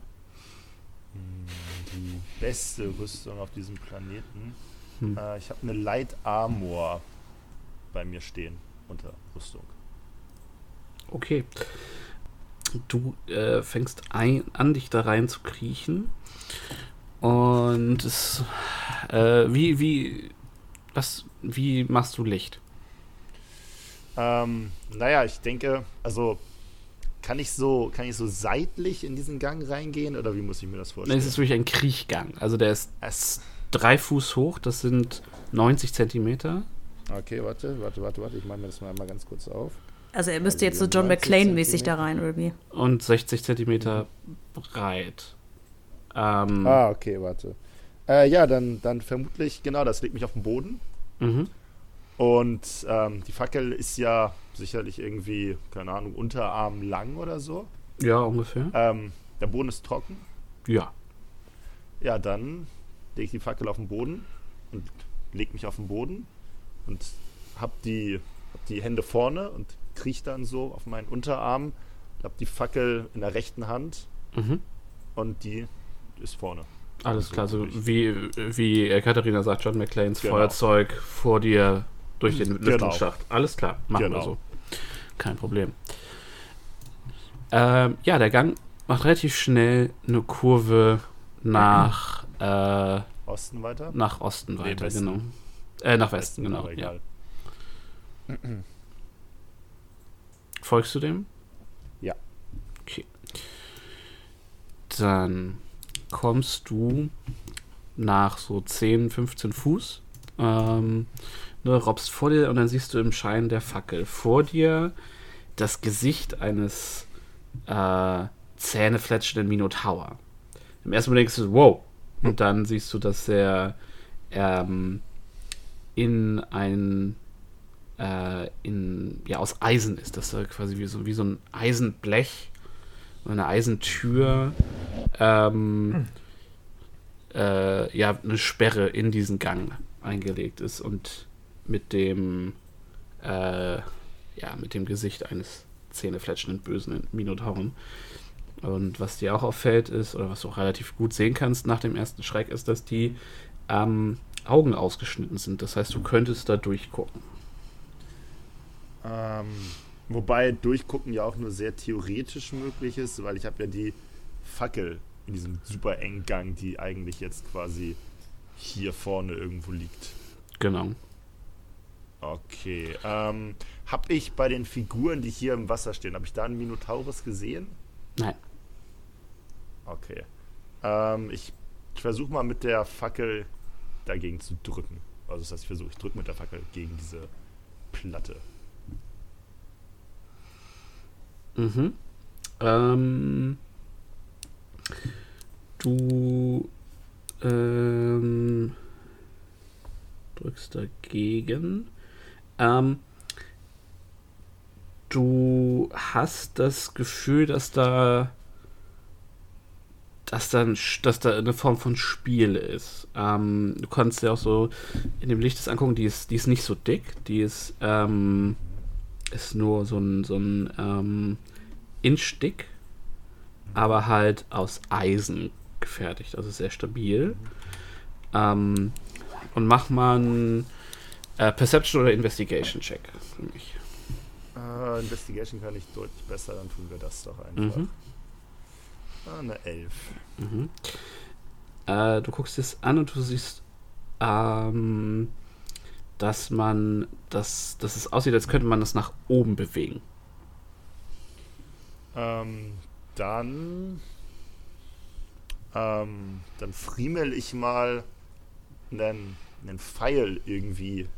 Hm, Die beste Rüstung auf diesem Planeten. Hm. Äh, ich habe eine Light Armor bei mir stehen unter Rüstung. Okay. Du äh, fängst ein, an, dich da rein zu kriechen. Und es, äh, wie, wie, was, wie machst du Licht? Ähm, naja, ich denke, also kann ich so, kann ich so seitlich in diesen Gang reingehen oder wie muss ich mir das vorstellen? Es ist wirklich ein Kriechgang. Also der ist Es- drei Fuß hoch, das sind 90 Zentimeter. okay, warte, warte, warte, warte, ich mache mir das mal einmal ganz kurz auf. Also er müsste Also jetzt so die John 90 McClane-mäßig da rein, oder wie? und 60 Zentimeter breit. Ähm, Ah, okay, warte. Äh, ja, dann, dann vermutlich, genau, das legt mich auf den Boden. mhm. Und ähm, die Fackel ist ja sicherlich irgendwie, keine Ahnung, Unterarm lang oder so. Ja, ungefähr. Ähm, der Boden ist trocken. Ja. Ja, dann lege ich die Fackel auf den Boden und leg mich auf den Boden und hab die, hab die Hände vorne und kriech dann so auf meinen Unterarm. Hab die Fackel in der rechten Hand Mhm. und die ist vorne. Alles klar, so ich- wie, wie Katharina sagt, John McClanes Genau. Feuerzeug vor dir durch den Genau. Lüftungsschacht. Alles klar, machen wir Genau. so. Kein Problem. Ähm, ja, der Gang macht relativ schnell eine Kurve nach, äh, Osten weiter? nach Osten Nee, weiter, Westen. genau. Äh, nach Westen, genau. aber Ja. Folgst du dem? Ja. Okay. Dann kommst du nach so 10, 15 Fuß, ähm, ne, robbst vor dir und dann siehst du im Schein der Fackel vor dir das Gesicht eines äh, zähnefletschenden Minotaur. Im ersten Moment denkst du, wow. Und dann siehst du, dass er ähm, in ein äh, in, ja, aus Eisen ist. Das ist quasi wie so, wie so ein Eisenblech eine Eisentür. Ähm, äh, ja, eine Sperre in diesen Gang eingelegt ist und mit dem äh, ja, mit dem Gesicht eines zähnefletschenden bösen Minotauren. Und was dir auch auffällt ist, oder was du auch relativ gut sehen kannst nach dem ersten Schreck, ist, dass die ähm, Augen ausgeschnitten sind. Das heißt, du könntest da durchgucken. Ähm, wobei durchgucken ja auch nur sehr theoretisch möglich ist, weil ich habe ja die Fackel in diesem super engen Gang, die eigentlich jetzt quasi hier vorne irgendwo liegt. Genau. Okay. Ähm, habe ich bei den Figuren, die hier im Wasser stehen, habe ich da einen Minotaurus gesehen? Nein. Okay. Ähm, ich ich versuche mal mit der Fackel dagegen zu drücken. Also das heißt, ich versuche, ich drücke mit der Fackel gegen diese Platte. Mhm. Ähm, du ähm, drückst dagegen. Ähm, du hast das Gefühl, dass da dass da, dass da eine Form von Spiel ist. Ähm, du kannst ja auch so in dem Licht das angucken, die ist, die ist nicht so dick, die ist, ähm, ist nur so ein, so ein ähm, inchdick, aber halt aus Eisen gefertigt, also sehr stabil. Ähm, und mach mal einen äh, Perception oder Investigation Check für mich. Äh, Investigation kann ich deutlich besser, dann tun wir das doch einfach. Mhm. Ah, eine 11. Mhm. Äh, du guckst es an und du siehst, ähm, dass man, das, dass es aussieht, als könnte man das nach oben bewegen. Ähm, dann. Ähm, dann friemel ich mal einen, einen Pfeil irgendwie,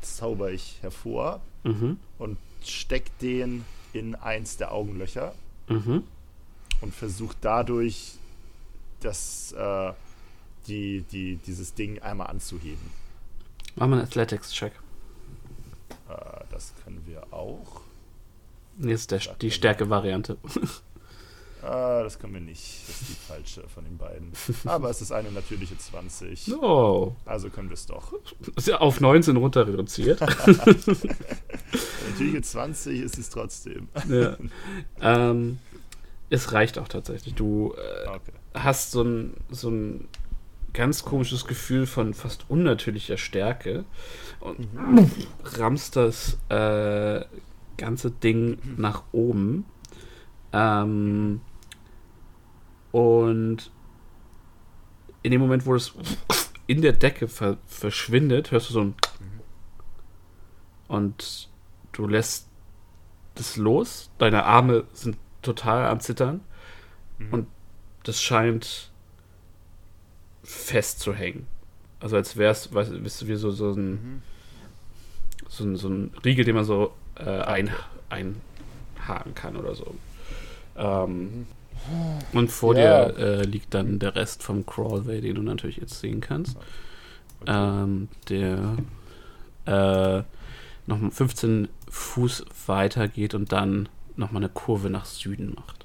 zauber ich hervor Mhm. und steck den in eins der Augenlöcher Mhm. und versuche dadurch das, äh, die, die, dieses Ding einmal anzuheben. Mach mal einen Athletics-Check. Äh, das können wir auch. Nee, ist der, die Stärke-Variante. Ah, das können wir nicht. Das ist die falsche von den beiden. Aber es ist eine natürliche 20. Oh. Also können wir es doch. Ist ja auf 19 runter reduziert. Natürliche 20 ist es trotzdem. ja. ähm, es reicht auch tatsächlich. Du äh, Okay. hast so ein, so ein ganz komisches Gefühl von fast unnatürlicher Stärke und rammst das äh, ganze Ding nach oben. Ähm, und in dem Moment, wo es in der Decke ver verschwindet, hörst du so ein und du lässt das los. Deine Arme sind total am Zittern. Und das scheint festzuhängen. Also als wär's, weißt du, bist du wie so, so ein so ein, so ein Riegel, den man so äh, ein, einhaken kann oder so. Ähm, und vor Ja. dir äh, liegt dann der Rest vom Crawlway, den du natürlich jetzt sehen kannst. Ähm, der äh, noch 15 Fuß weiter geht und dann nochmal eine Kurve nach Süden macht.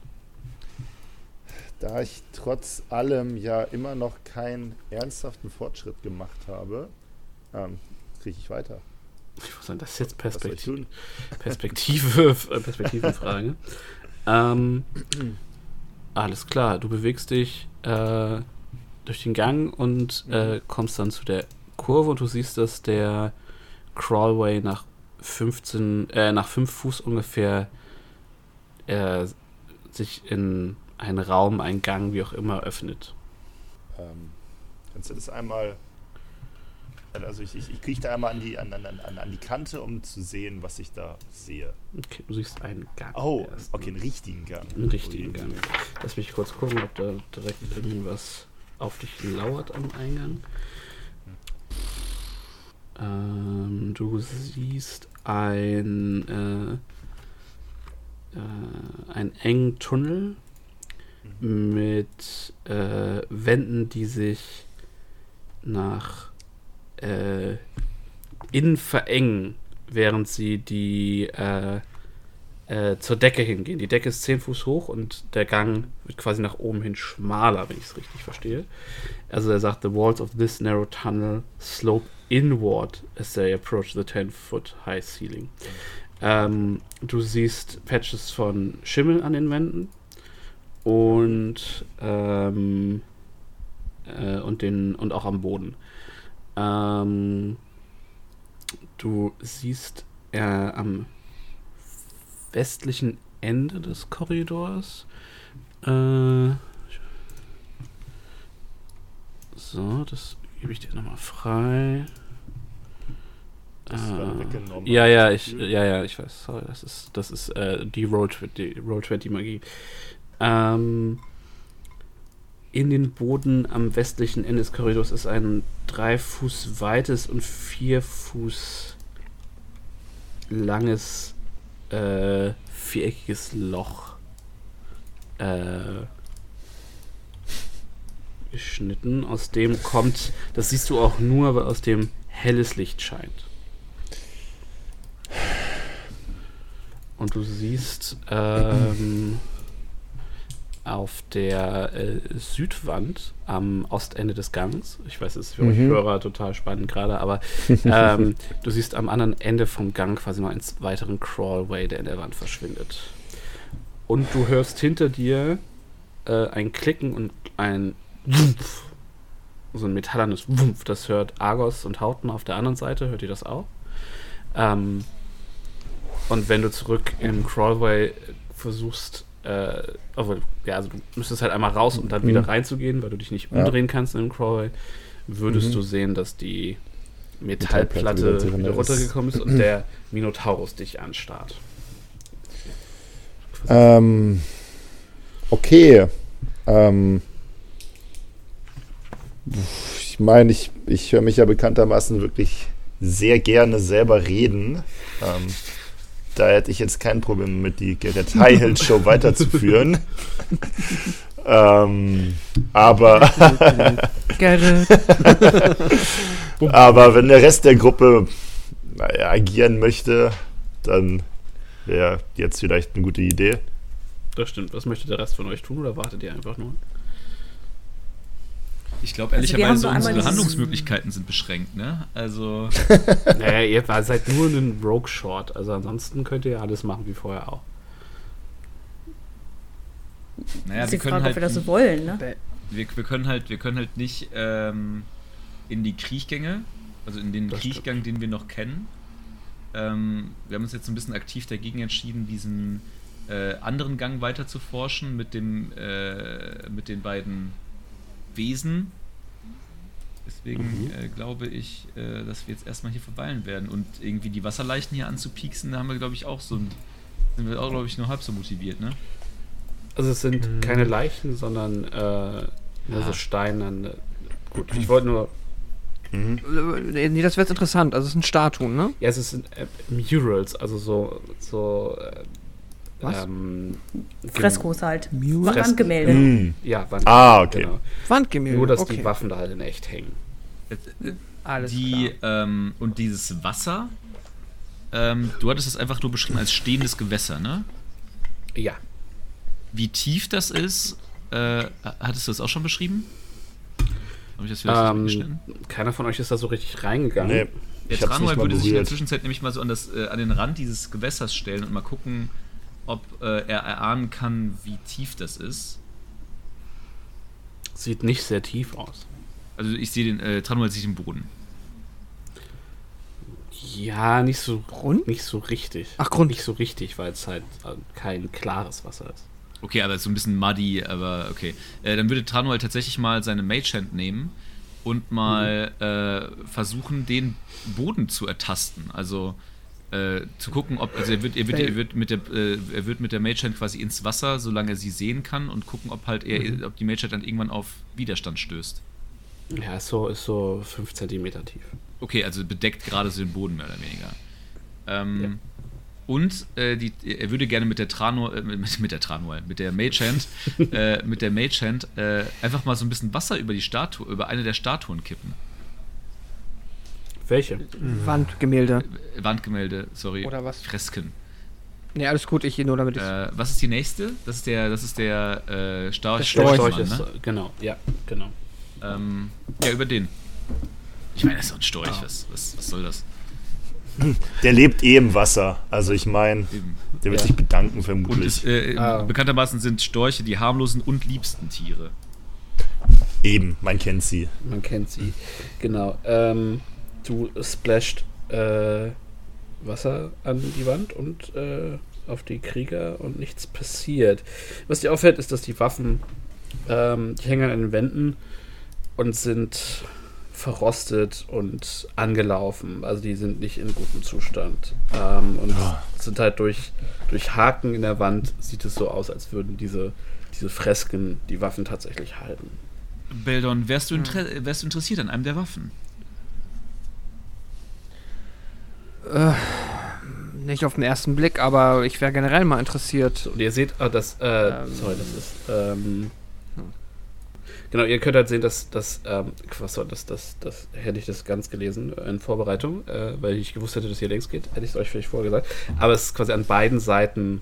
Da ich trotz allem ja immer noch keinen ernsthaften Fortschritt gemacht habe, ähm, kriege ich weiter. Was soll das jetzt Perspektive? Perspektive, äh, Perspektivenfrage. ähm, alles klar, du bewegst dich äh, durch den Gang und äh, kommst dann zu der Kurve und du siehst, dass der Crawlway nach 15, äh, nach 5 Fuß ungefähr äh, sich in einen Raum, einen Gang, wie auch immer, öffnet. Ähm, kannst du das einmal. Also ich, ich, ich kriege da einmal an die, an, an, an, an die Kante, um zu sehen, was ich da sehe. Okay, du siehst einen Gang. Oh, erst. okay, einen richtigen Gang. Einen richtigen Ui. Gang. Lass mich kurz gucken, ob da direkt irgendwas auf dich lauert am Eingang. Ähm, du siehst ein, äh, äh, einen engen Tunnel mit äh, Wänden, die sich nach äh, innen verengen, während sie die äh, äh, zur Decke hingehen. Die Decke ist 10 Fuß hoch und der Gang wird quasi nach oben hin schmaler, wenn ich es richtig verstehe. Also er sagt, the walls of this narrow tunnel slope inward as they approach the 10-foot high ceiling. Ähm, du siehst Patches von Schimmel an den Wänden und ähm, äh, und den und auch am Boden. Ähm, du siehst äh, am westlichen Ende des Korridors. Äh, so, das gebe ich dir nochmal frei. Das Äh, weggenommen, ja, ja, ich, ja, ja, ich weiß. Sorry, das ist, das ist äh, die Roll 20, Roll 20 Magie. Ähm, in den Boden am westlichen Ende des Korridors ist ein drei Fuß weites und vier Fuß langes äh, viereckiges Loch äh, geschnitten. Aus dem kommt, das siehst du auch nur, weil aus dem helles Licht scheint. Und du siehst ähm, auf der äh, Südwand am Ostende des Gangs, ich weiß, es ist für euch Mhm. Hörer total spannend gerade, aber ähm, du siehst am anderen Ende vom Gang quasi noch einen weiteren Crawlway, der in der Wand verschwindet. und du hörst hinter dir äh, ein Klicken und ein Wumpf. So ein metallernes Wumpf. Das hört Argos und Hauten auf der anderen Seite. Hört ihr das auch? Ähm, und wenn du zurück im Crawlway versuchst, äh, obwohl, ja, also du müsstest halt einmal raus, um dann Mhm. wieder reinzugehen, weil du dich nicht Ja. umdrehen kannst in dem Crawlway, würdest Mhm. du sehen, dass die Metallplatte Metallplatte wieder wieder, drin ist. runtergekommen ist und der Minotaurus dich anstarrt. Ähm, okay. Ähm, ich meine, ich, ich höre mich ja bekanntermaßen wirklich sehr gerne selber reden. Ähm, da hätte ich jetzt kein Problem mit, die Gerrit Highhill Show weiterzuführen. ähm, aber, Gerrit. aber wenn der Rest der Gruppe naja, agieren möchte, dann wäre jetzt vielleicht eine gute Idee. Das stimmt. Was möchte der Rest von euch tun oder wartet ihr einfach nur? Ich glaube, Also ehrlicherweise, so einmal unsere Handlungsmöglichkeiten sind beschränkt, ne? Also, naja, ihr seid nur ein Rogue Short. Also ansonsten könnt ihr ja alles machen wie vorher auch. naja, ist wir die können Frage, halt. ob wir das so wollen, ne? wir, wir können halt, wir können halt nicht ähm, in die Kriechgänge, also in den Das Kriechgang, den wir noch kennen. Ähm, wir haben uns jetzt ein bisschen aktiv dagegen entschieden, diesen äh, anderen Gang weiter zu forschen mit dem, äh, mit den beiden Wesen. Deswegen äh, glaube ich, äh, dass wir jetzt erstmal hier verweilen werden und irgendwie die Wasserleichen hier anzupieksen, da haben wir, glaube ich, auch so ein, sind wir auch, glaube ich, nur halb so motiviert, ne? Also es sind Mhm. keine Leichen, sondern äh, nur so Ah. steinerne. Gut, ich wollte nur. Mhm. Äh, Nee, das wäre jetzt interessant. Also es sind Statuen, ne? Ja, es sind äh, Murals, also so. so äh, Was? Ähm, Freskos halt. Murals? Wandgemälde. Mhm. Ja, Wand Ah, okay. Genau. Wandgemälde. Nur, dass okay. die Waffen da halt in echt hängen. Alles die klar. ähm, und dieses Wasser, ähm, du hattest es einfach nur beschrieben als stehendes Gewässer, ne? Ja. Wie tief das ist, äh, hattest du das auch schon beschrieben? Habe ich das vielleicht Ähm, keiner von euch ist da so richtig reingegangen. Nee, Der mal würde sich in der berührt. Zwischenzeit nämlich mal so an, das, äh, an den Rand dieses Gewässers stellen und mal gucken, ob äh, er erahnen kann, wie tief das ist. Sieht nicht sehr tief aus. Also ich sehe den, äh, Tranual sieht den Boden. Ja, nicht so Grund? nicht so richtig. Ach, Grund. Nicht so richtig, weil es halt äh, kein klares Wasser ist. Okay, aber so ein bisschen muddy, aber okay. Äh, dann würde Tranual tatsächlich mal seine Mage-Hand nehmen und mal äh, versuchen, den Boden zu ertasten. Also äh, zu gucken, ob, also er wird, er wird, er wird mit der, äh, er wird mit der Mage-Hand quasi ins Wasser, solange er sie sehen kann und gucken, ob halt er, ob die Mage-Hand dann irgendwann auf Widerstand stößt. Ja, ist so, ist so 5 cm tief. Okay, also bedeckt gerade so den Boden mehr oder weniger. Ähm, Ja. Und äh, die, er würde gerne mit der Trano, äh, mit, mit der Tranual, mit der Magehand, äh, mit der Magehand äh, einfach mal so ein bisschen Wasser über die Statue, über eine der Statuen kippen. Welche? Wandgemälde. Wandgemälde, sorry. Oder was? Fresken. Nee, alles gut, ich nur damit ich. Äh, was ist die nächste? Das ist der, das ist der äh, Storch. Der Storch. Storch Storchmann, ist, ne? genau, ja, genau. ähm, ja, über den. Ich meine, das ist doch ein Storch. Was, was, was soll das? Der lebt eh im Wasser. Also ich meine, der wird Ja. sich bedanken Und vermutlich. ist, äh, Ah. bekanntermaßen sind Storche die harmlosen und liebsten Tiere. Eben, man kennt sie. Man kennt sie. Genau. Ähm, du splasht äh, Wasser an die Wand und äh, auf die Krieger und nichts passiert. Was dir auffällt, ist, dass die Waffen, ähm, die hängen an den Wänden und sind verrostet und angelaufen. Also die sind nicht in gutem Zustand. Ähm, und sind halt durch, durch Haken in der Wand, sieht es so aus, als würden diese, diese Fresken die Waffen tatsächlich halten. Beldon, wärst du, inter wärst du interessiert an einem der Waffen? Äh, nicht auf den ersten Blick, aber ich wäre generell mal interessiert. Und ihr seht, ah, das, äh, Ähm. sorry, das ist, ähm, genau, ihr könnt halt sehen, dass, dass, ähm, was soll das, das, das, hätte ich das ganz gelesen in Vorbereitung, äh, weil ich gewusst hätte, dass hier längs geht, hätte ich es euch vielleicht vorher gesagt. Aber es ist quasi an beiden Seiten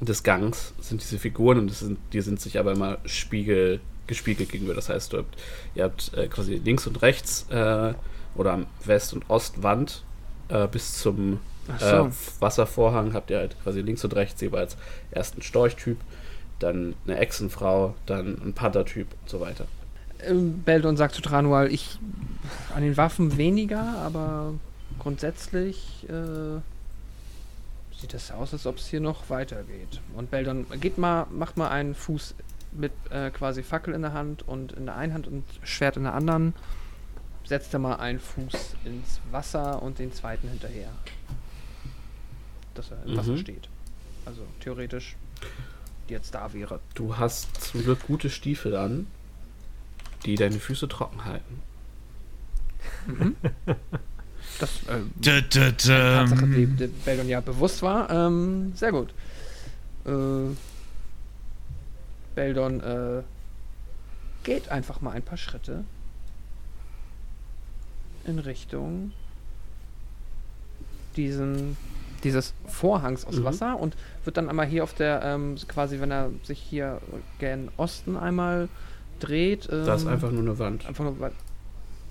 des Gangs sind diese Figuren und sind, die sind sich aber immer spiegel, gespiegelt gegenüber. Das heißt, du habt, ihr habt äh, quasi links und rechts äh, oder am West- und Ostwand äh, bis zum Ach so. Äh, Wasservorhang habt ihr halt quasi links und rechts jeweils erst einen Storchtyp, dann eine Echsenfrau, dann ein Panthertyp und so weiter. Ähm, Beldon sagt zu Tranual, ich an den Waffen weniger, aber grundsätzlich äh, sieht es aus, als ob es hier noch weitergeht. Und Beldon geht mal, macht mal einen Fuß mit äh, quasi Fackel in der Hand und in der einen Hand und Schwert in der anderen. Setzt er mal einen Fuß ins Wasser und den zweiten hinterher. Dass er im Wasser Mhm. steht. Also theoretisch jetzt da wäre. Du hast zum Glück gute Stiefel an, die deine Füße trocken halten. Das äh, Dö, dö, dö. Tatsache, die, die Beldon ja bewusst war. Ähm, sehr gut. Äh, Beldon äh, geht einfach mal ein paar Schritte in Richtung diesen, dieses Vorhangs aus Mhm. Wasser und wird dann einmal hier auf der, ähm, quasi, gen sich hier gen Osten einmal dreht. Ähm, Da ist einfach nur eine Wand. einfach nur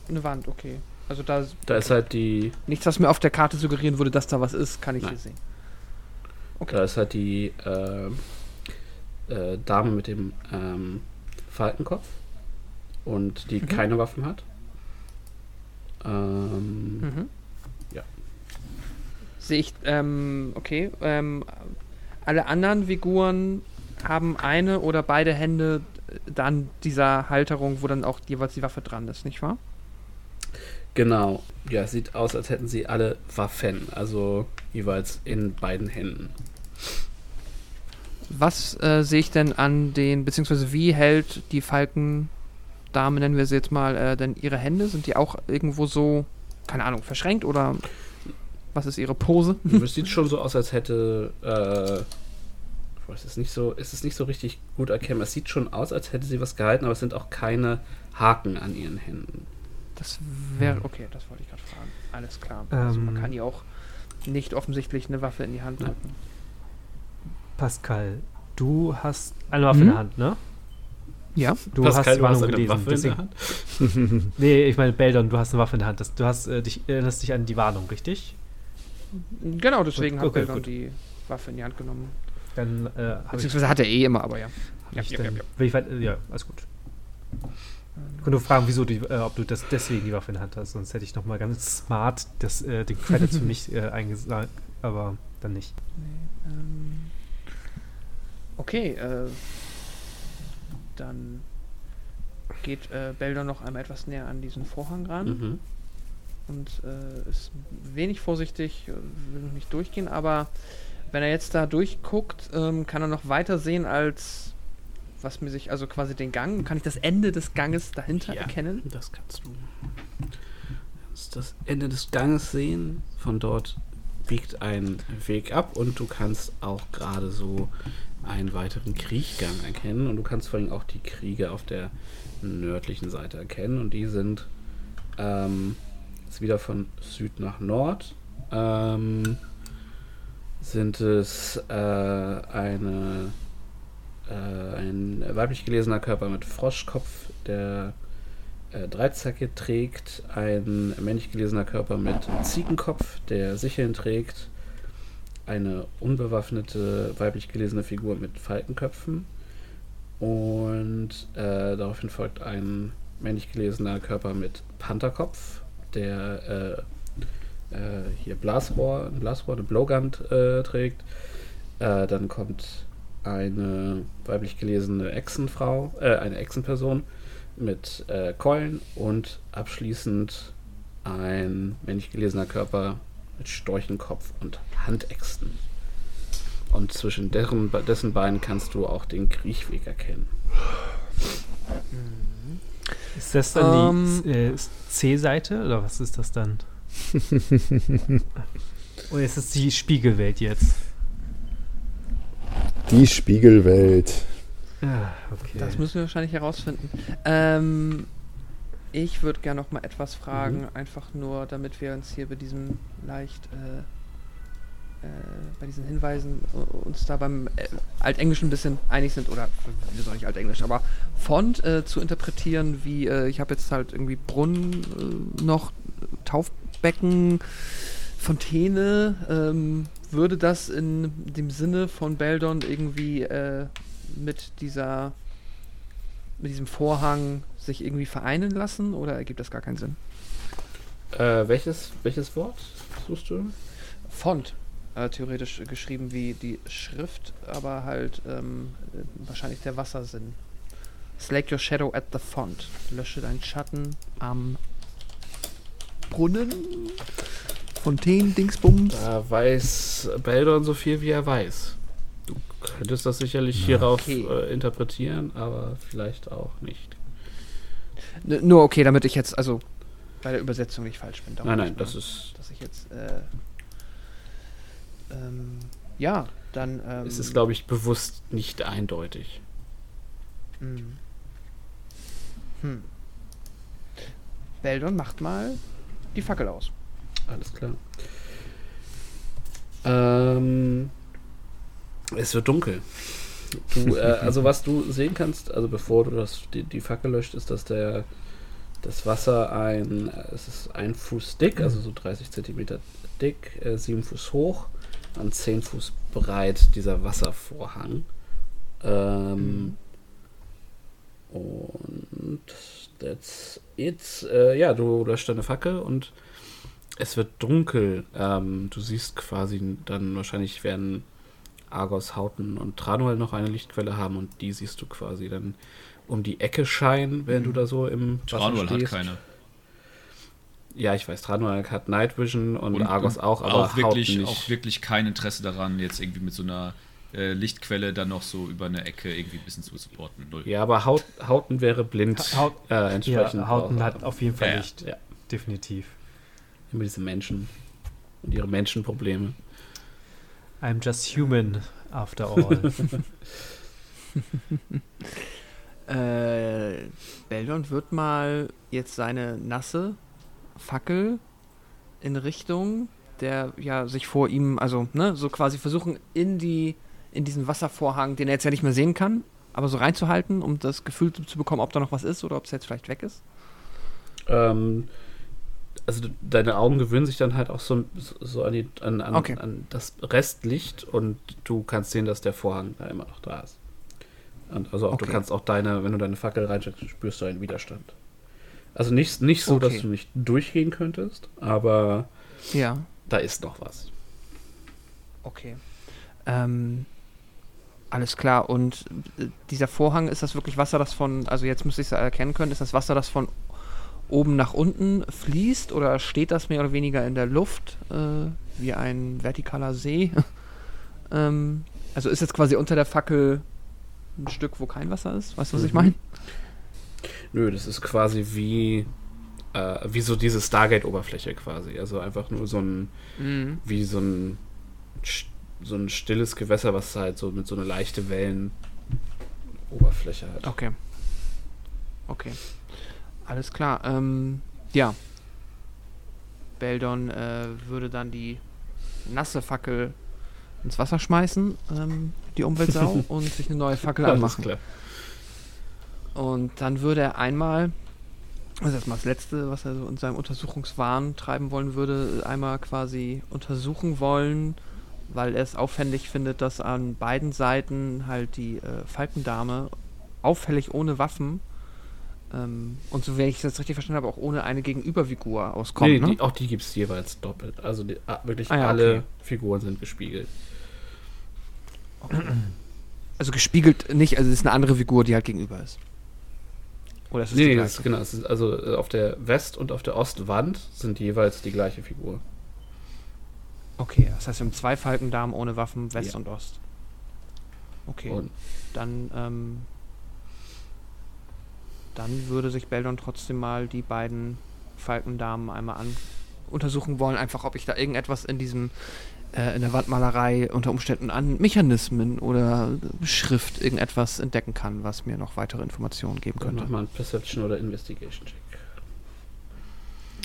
eine Wand, okay. Also da ist Da ist halt die, nichts, was mir auf der Karte suggerieren würde, dass da was ist, kann ich Nein. hier sehen. da ist halt die äh, äh, Dame mit dem ähm, Falkenkopf und die Mhm. keine Waffen hat. Ähm, Mhm. Ja. Sehe ich, ähm, okay. Ähm, alle anderen Figuren haben eine oder beide Hände dann dieser Halterung, wo dann auch jeweils die Waffe dran ist, nicht wahr? Genau. Ja, es sieht aus, als hätten sie alle Waffen, also jeweils in beiden Händen. Was äh, sehe ich denn an den, beziehungsweise wie hält die Falkendame, nennen wir sie jetzt mal, äh, denn ihre Hände? Sind die auch irgendwo so, keine Ahnung, verschränkt oder was ist ihre Pose? es sieht schon so aus, als hätte. Äh, boah, es ist nicht so, es ist nicht so richtig gut erkennbar. Es sieht schon aus, als hätte sie was gehalten, aber es sind auch keine Haken an ihren Händen. Das wäre, okay, das wollte ich gerade fragen. Alles klar. Also man Ähm. kann ja auch nicht offensichtlich eine Waffe in die Hand drücken. Pascal, du hast eine Waffe in Mhm. der Hand, ne? Ja. Du hast Warnung gelesen. deswegen, Nee, ich meine, Beldon, du hast eine Waffe in der Hand. Das, du hast, äh, dich, erinnerst dich an die Warnung, richtig? Genau, deswegen Gut, hat okay, Beldon gut. die Waffe in die Hand genommen. Dann äh, habe ich, Beziehungsweise hat er eh immer, aber ja. hab ich dann, ich weit, äh, ja, alles gut. Ich konnte nur fragen, wieso die, äh, ob du das deswegen die Waffe in der Hand hast, sonst hätte ich nochmal ganz smart das, äh, den Credits für mich äh, eingesagt, aber dann nicht. Ähm, okay, äh, dann geht äh, Beldon noch einmal etwas näher an diesen Vorhang ran Mhm. und äh, ist wenig vorsichtig, äh, will noch nicht durchgehen, aber wenn er jetzt da durchguckt, ähm, kann er noch weiter sehen als was mir sich, also quasi den Gang, kann ich das Ende des Ganges dahinter Ja. erkennen? Das kannst du. Du kannst das Ende des Ganges sehen. Von dort biegt ein Weg ab und du kannst auch gerade so einen weiteren Kriechgang erkennen. Und du kannst vor allem auch die Kriege auf der nördlichen Seite erkennen. Und die sind ähm, jetzt wieder von Süd nach Nord. Ähm, sind es äh, eine äh, ein weiblich gelesener Körper mit Froschkopf, der äh, Dreizacke trägt, ein männlich gelesener Körper mit Ziegenkopf, der Sicheln trägt, eine unbewaffnete weiblich gelesene Figur mit Falkenköpfen und äh, daraufhin folgt ein männlich gelesener Körper mit Pantherkopf, der äh, äh, hier Blasrohr, ein Blasrohr, eine Blowgun äh, trägt. Äh, dann kommt eine weiblich gelesene Echsenfrau, äh, eine Echsenperson mit äh, Keulen und abschließend ein männlich gelesener Körper mit Storchenkopf und Handäxten. Und zwischen deren, dessen Beinen kannst du auch den Kriechweg erkennen. Ist das dann Ähm. die äh, C-Seite oder was ist das dann? Oder ist das die Spiegelwelt jetzt? Die Spiegelwelt. Ja, okay. Das müssen wir wahrscheinlich herausfinden. Ähm, ich würde gerne noch mal etwas fragen, Mhm. einfach nur, damit wir uns hier bei diesem leicht, äh, äh, bei diesen Hinweisen äh, uns da beim äh, Altenglischen ein bisschen einig sind, oder wir sollen nicht Altenglisch, aber Font äh, zu interpretieren, wie, äh, ich habe jetzt halt irgendwie Brunnen noch, Taufbecken, Fontäne, ähm, würde das in dem Sinne von Beldon irgendwie mit dieser mit diesem Vorhang sich irgendwie vereinen lassen oder ergibt das gar keinen Sinn? Äh, welches, welches Wort suchst du? Font. Äh, theoretisch geschrieben wie die Schrift, aber halt ähm, äh, wahrscheinlich der Wassersinn. Slake your shadow at the font. Lösche deinen Schatten am Brunnen. Fontänen, Dingsbums. Da weiß Beldon so viel, wie er weiß. Du könntest das sicherlich hierauf Okay. äh, interpretieren, aber vielleicht auch nicht. Nur okay, damit ich jetzt, also bei der Übersetzung nicht falsch bin. Darum Nein, nein, nicht, das ne? ist. Dass ich jetzt, äh, ähm, ja, dann, ähm, Es ist, glaube ich, bewusst nicht eindeutig. Hm. Hm. Beldon macht mal die Fackel aus. Alles klar. Ähm, es wird dunkel. Du, äh, also was du sehen kannst, also bevor du das, die, die Fackel löscht, ist, dass der das Wasser ein, äh, es ist ein Fuß dick, also so 30 Zentimeter dick, äh, 7 Fuß hoch und 10 Fuß breit, dieser Wasservorhang. Ähm, und that's it. Äh, ja, du löscht deine Fackel und es wird dunkel. Ähm, du siehst quasi dann wahrscheinlich werden Argos, Hauten und Tranuel noch eine Lichtquelle haben und die siehst du quasi dann um die Ecke scheinen, während du da so im Wasser Tranuel hat stehst. keine. Ja, ich weiß, Tranuel hat Night Vision und, Argos und auch, aber auch wirklich, Hauten nicht. auch wirklich kein Interesse daran, jetzt irgendwie mit so einer äh, Lichtquelle dann noch so über eine Ecke irgendwie ein bisschen zu supporten. Null. ja, aber Haut, Hauten wäre blind. Haut- äh, entsprechend Ja, Hauten auch- hat auf jeden Fall Ja, ja. Licht. Ja. Definitiv. immer diese Menschen und ihre Menschenprobleme. I'm just human after all. Äh, Beldon wird mal jetzt seine nasse Fackel in Richtung der ja sich vor ihm, also ne, so quasi versuchen in die in diesen Wasservorhang, den er jetzt ja nicht mehr sehen kann, aber so reinzuhalten, um das Gefühl zu, zu bekommen, ob da noch was ist oder ob es jetzt vielleicht weg ist. Ähm, also deine Augen gewöhnen sich dann halt auch so, so an, die, an, an, Okay. an das Restlicht und du kannst sehen, dass der Vorhang da immer noch da ist. Und also auch, Okay. du kannst auch deine, wenn du deine Fackel reinsteckst, spürst du einen Widerstand. Also nicht, nicht so, Okay. dass du nicht durchgehen könntest, aber Ja. da ist noch was. Okay. Ähm, alles klar. Und äh, dieser Vorhang, ist das wirklich Wasser, das von, also jetzt müsste ich es erkennen können, ist das Wasser, das von oben nach unten fließt oder steht das mehr oder weniger in der Luft äh, wie ein vertikaler See? ähm, also ist jetzt quasi unter der Fackel ein Stück, wo kein Wasser ist? Weißt du, was ich Mhm. meine? Nö, das ist quasi wie, äh, wie so diese Stargate-Oberfläche quasi. Also einfach nur so ein, Mhm. wie so ein, so ein stilles Gewässer, was halt so mit so einer leichte Wellenoberfläche hat. Okay. Okay. Alles klar. Ähm, ja. Beldon äh, würde dann die nasse Fackel ins Wasser schmeißen, ähm, die Umweltsau, und sich eine neue Fackel Alles anmachen. klar. Und dann würde er einmal, das ist erstmal das Letzte, was er so in seinem Untersuchungswahn treiben wollen würde, einmal quasi untersuchen wollen, weil er es aufwendig findet, dass an beiden Seiten halt die äh, Falkendame auffällig ohne Waffen ähm, und so, wenn ich das jetzt richtig verstanden habe, auch ohne eine Gegenüberfigur auskommt. nee, ne? die, auch die gibt es jeweils doppelt. Also die, ah, wirklich Ah ja, alle okay. Figuren sind gespiegelt. Also gespiegelt nicht, also es ist eine andere Figur, die halt gegenüber ist. Oder ist es Nee, die nee, gleiche? das ist, genau. Es ist also äh, auf der West- und auf der Ostwand sind jeweils die gleiche Figur. Okay, das heißt, wir haben zwei Falkendamen ohne Waffen, West Ja. und Ost. Okay. Und dann, ähm, dann würde sich Beldon trotzdem mal die beiden Falkendamen einmal an untersuchen wollen, einfach ob ich da irgendetwas in diesem äh, in der Wandmalerei unter Umständen an Mechanismen oder Schrift irgendetwas entdecken kann, was mir noch weitere Informationen geben könnte. mach mal einen Perception oder Investigation Check.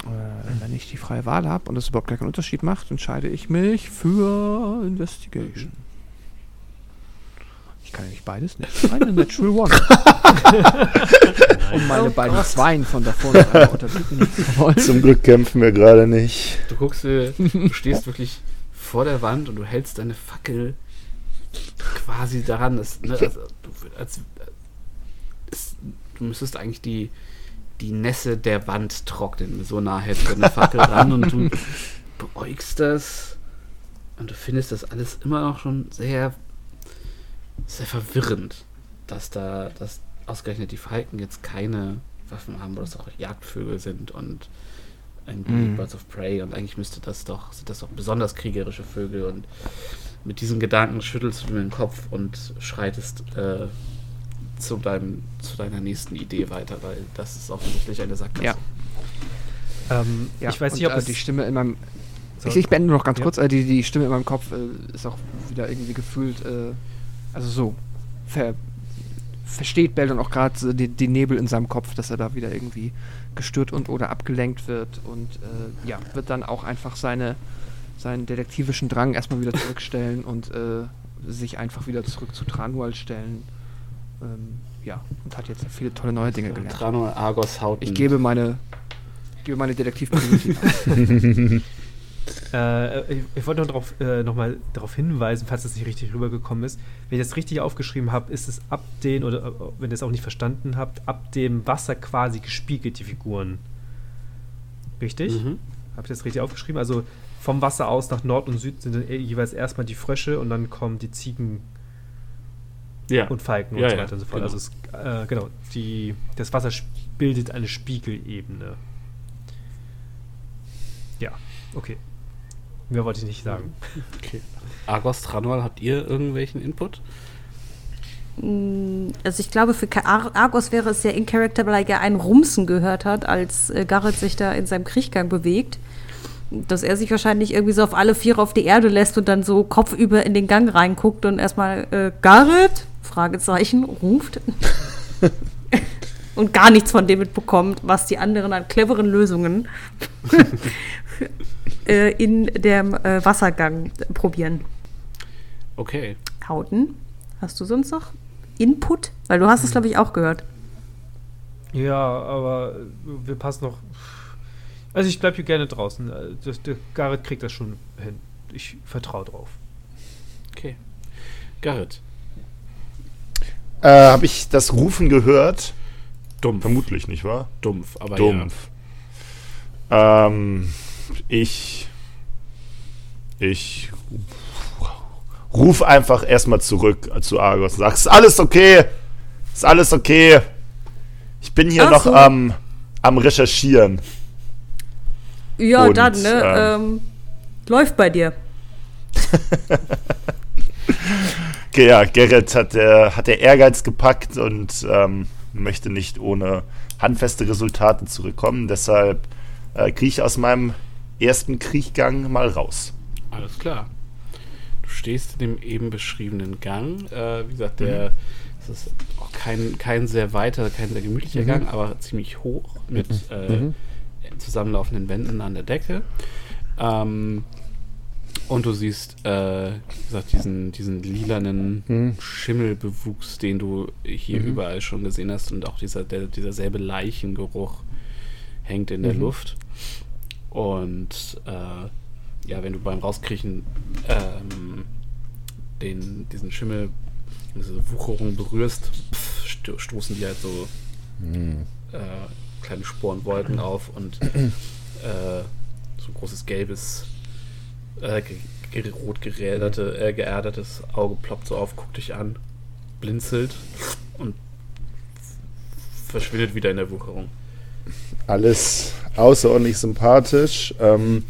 Äh, wenn ich die freie Wahl habe und das überhaupt gar keinen Unterschied macht, entscheide ich mich für Investigation. Ich kann ja nicht beides nehmen. Eine Natural One. um meine beiden Zweien von davor noch einmal unterbieten zu wollen. Zum Glück kämpfen wir gerade nicht. Du guckst, äh, du stehst wirklich vor der Wand und du hältst deine Fackel quasi daran. Das, ne, also, du, als, es, du müsstest eigentlich die, die Nässe der Wand trocknen. So nah hältst du deine Fackel ran und du beäugst das und du findest das alles immer noch schon sehr, sehr verwirrend, dass da, dass ausgerechnet die Falken jetzt keine Waffen haben, weil das auch Jagdvögel sind und irgendwie Mhm. Birds of Prey und eigentlich müsste das doch, sind das doch besonders kriegerische Vögel und mit diesen Gedanken schüttelst du den Kopf und schreitest äh, zu, deinem, zu deiner nächsten Idee weiter, weil das ist offensichtlich eine Sackgasse. Ja. Ähm, Ja, ich weiß und, nicht, ob äh, es die Stimme in meinem. So. Ich, ich beende nur noch ganz Ja. kurz. Äh, die, die Stimme in meinem Kopf äh, ist auch wieder irgendwie gefühlt. Äh, also so. Ver, versteht Beldon auch gerade so die, die Nebel in seinem Kopf, dass er da wieder irgendwie gestört und oder abgelenkt wird und äh, ja, wird dann auch einfach seine, seinen detektivischen Drang erstmal wieder zurückstellen und äh, sich einfach wieder zurück zu Tranual stellen. Ähm, ja, und hat jetzt viele tolle neue Dinge gelernt. Trano Argos haut Ich gebe meine, gebe meine Detektivkommunity ab. Äh, ich, ich wollte noch, darauf, äh, noch mal darauf hinweisen, falls das nicht richtig rübergekommen ist. Wenn ich das richtig aufgeschrieben habe, ist es ab den, oder äh, wenn ihr es auch nicht verstanden habt, ab dem Wasser quasi gespiegelt, die Figuren. Richtig? Mhm. Habe ich das richtig aufgeschrieben? Also vom Wasser aus nach Nord und Süd sind dann eh jeweils erstmal die Frösche und dann kommen die Ziegen Ja. und Falken Ja, und so ja, weiter und so fort. genau. Also es, äh, genau, die, das Wasser bildet eine Spiegelebene. Ja, okay. Mehr wollte ich nicht sagen. Okay. Argos, Tranual, habt ihr irgendwelchen Input? Mm, Also ich glaube, für Ar Argos wäre es sehr in Character, weil er ja ein Rumsen gehört hat, als äh, Garrett sich da in seinem Kriechgang bewegt. Dass er sich wahrscheinlich irgendwie so auf alle Viere auf die Erde lässt und dann so kopfüber in den Gang reinguckt und erstmal äh, Garrett, Fragezeichen, ruft. und gar nichts von dem mitbekommt, was die anderen an cleveren Lösungen äh, in dem äh, Wassergang probieren. Okay. Hauten, hast du sonst noch Input? Weil du hast es, glaube ich, auch gehört. Ja, aber wir passen noch. Also ich bleibe hier gerne draußen. Äh, Das, der Garrett kriegt das schon hin. Ich vertraue drauf. Okay. Garrett. Äh, Habe ich das Rufen gehört? Dumpf. Vermutlich nicht, wahr? Dumpf, aber Dumpf. Ähm, ich. Ich. Ruf einfach erstmal zurück zu Argos und sag, ist alles okay? Ist alles okay? Ich bin hier Ach noch so. am, am Recherchieren. Ja, Und, dann, ne? ähm, Ähm, läuft bei dir. Okay, ja, Gerrit hat der, hat der Ehrgeiz gepackt und ähm, möchte nicht ohne handfeste Resultate zurückkommen. Deshalb äh, kriege ich aus meinem ersten Kriechgang mal raus. Alles klar. Du stehst in dem eben beschriebenen Gang. Äh, wie gesagt, der das ist auch kein, kein sehr weiter, kein sehr gemütlicher Gang, aber ziemlich hoch mit äh, zusammenlaufenden Wänden an der Decke. Ähm, und du siehst, äh, wie gesagt, diesen, diesen lilanen Schimmelbewuchs, den du hier überall schon gesehen hast und auch dieser, der, dieser selbe Leichengeruch hängt in der Luft. Und äh, ja, wenn du beim Rauskriechen ähm, den, diesen Schimmel, diese Wucherung berührst, pff, sto stoßen die halt so äh, kleine Sporenwolken auf und äh, so ein großes gelbes, äh, ge rot geräderte, äh, geerdetes Auge ploppt so auf, guckt dich an, blinzelt und verschwindet wieder in der Wucherung. Alles außerordentlich sympathisch. Ähm,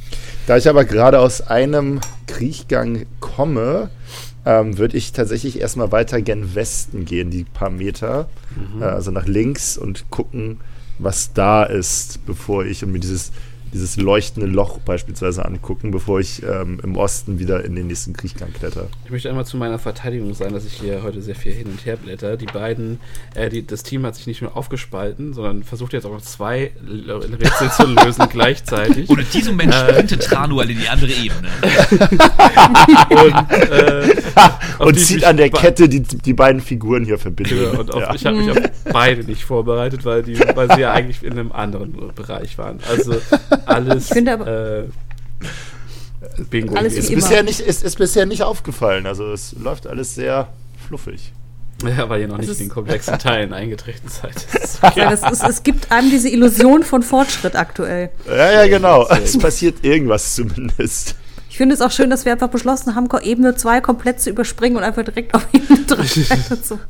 da ich aber gerade aus einem Kriechgang komme, ähm, würde ich tatsächlich erstmal weiter gen Westen gehen, die paar Meter. Äh, also nach links und gucken, was da ist, bevor ich und mir dieses dieses leuchtende Loch beispielsweise angucken, bevor ich ähm, im Osten wieder in den nächsten Kriechgang kletter. Ich möchte einmal zu meiner Verteidigung sagen, dass ich hier heute sehr viel hin und her blätter. Die beiden, äh, die, das Team hat sich nicht nur aufgespalten, sondern versucht jetzt auch noch zwei L- Rätsel zu lösen gleichzeitig. Und in diesem Moment sprintet Tranual in die andere Ebene. Und, äh, Und zieht an der Kette die, die beiden Figuren hier verbindet. Genau, und auf, ja. ich habe mich auf beide nicht vorbereitet, weil, die, weil sie ja eigentlich in einem anderen Bereich waren. Also alles Ich finde aber- äh, Bingo. Alles ist, bisher nicht, ist, ist bisher nicht aufgefallen. Also es läuft alles sehr fluffig. Ja, weil ihr noch Es nicht in den komplexen Teilen eingetreten seid. Das Sagen, es, ist, es gibt einem diese Illusion von Fortschritt aktuell. Ja, ja, genau. Es passiert irgendwas zumindest. Ich finde es auch schön, dass wir einfach beschlossen haben, Ebene 2 komplett zu überspringen und einfach direkt auf Ebene 3 weiterzumachen.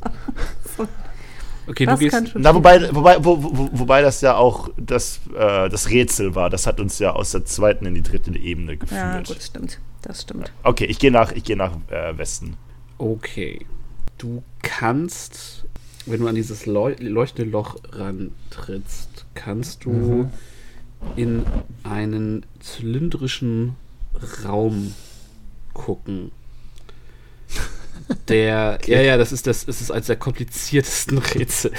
Okay, Das du kann gehst. schon Na, wobei, wobei, wo, wo, wobei das ja auch das, äh, das Rätsel war. Das hat uns ja aus der zweiten in die dritte Ebene geführt. Ja, gut, stimmt. Das stimmt. Okay, ich gehe nach, ich geh nach äh, Westen. Okay. Du kannst, wenn du an dieses Leu leuchtende Loch rantrittst, kannst du in einen zylindrischen Raum gucken. Der, ja, ja, das ist das, es ist eines der kompliziertesten Rätsel.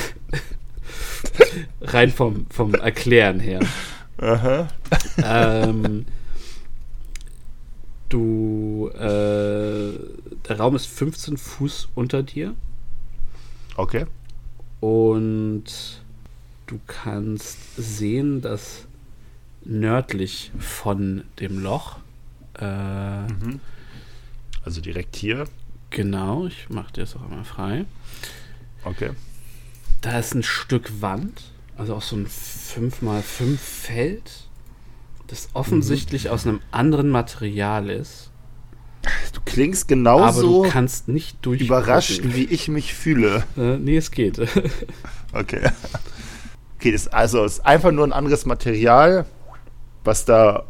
Rein vom, vom Erklären her. Aha. ähm, du, äh, der Raum ist 15 Fuß unter dir Okay. und du kannst sehen, dass nördlich von dem Loch, äh, Also direkt hier. Genau, ich mache dir das auch einmal frei, Okay. da ist ein Stück Wand, also auch so ein 5x5 Feld, das offensichtlich aus einem anderen Material ist. Du klingst aber genauso du kannst nicht durch. überrascht, wie ich mich fühle. Äh, nee, es geht. Okay. Okay, das also ist einfach nur ein anderes Material, was da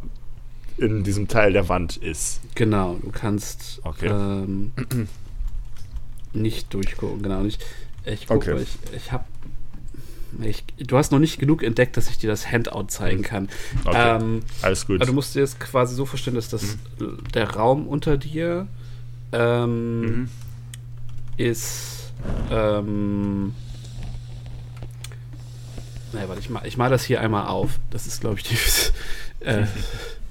in diesem Teil der Wand ist. genau, du kannst Okay. ähm, nicht durchgucken. Genau, und ich, gucke, Okay. ich, ich habe. Ich, du hast noch nicht genug entdeckt, dass ich dir das Handout zeigen kann. Okay. Ähm, Alles gut. also du musst dir das quasi so verstehen, dass das der Raum unter dir ähm, Mhm. ist. Ähm, naja, warte, ich mal, ich mal das hier einmal auf. Das ist, glaube ich, die. Äh,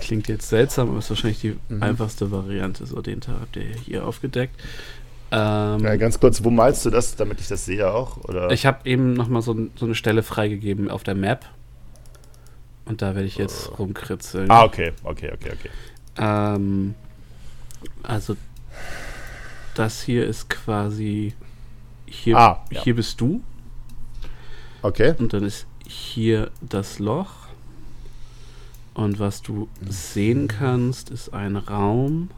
klingt jetzt seltsam, aber ist wahrscheinlich die Mhm. einfachste Variante. So, den Teil habt ihr hier aufgedeckt. Ähm, ja, ganz kurz, wo malst du das, damit ich das sehe auch? Oder? ich habe eben nochmal so, so eine Stelle freigegeben auf der Map. Und da werde ich jetzt rumkritzeln. ah, okay, okay, okay, okay. Ähm, also das hier ist quasi hier, Ah, ja. hier bist du Okay. und dann ist hier das Loch und was du sehen kannst ist ein Raum,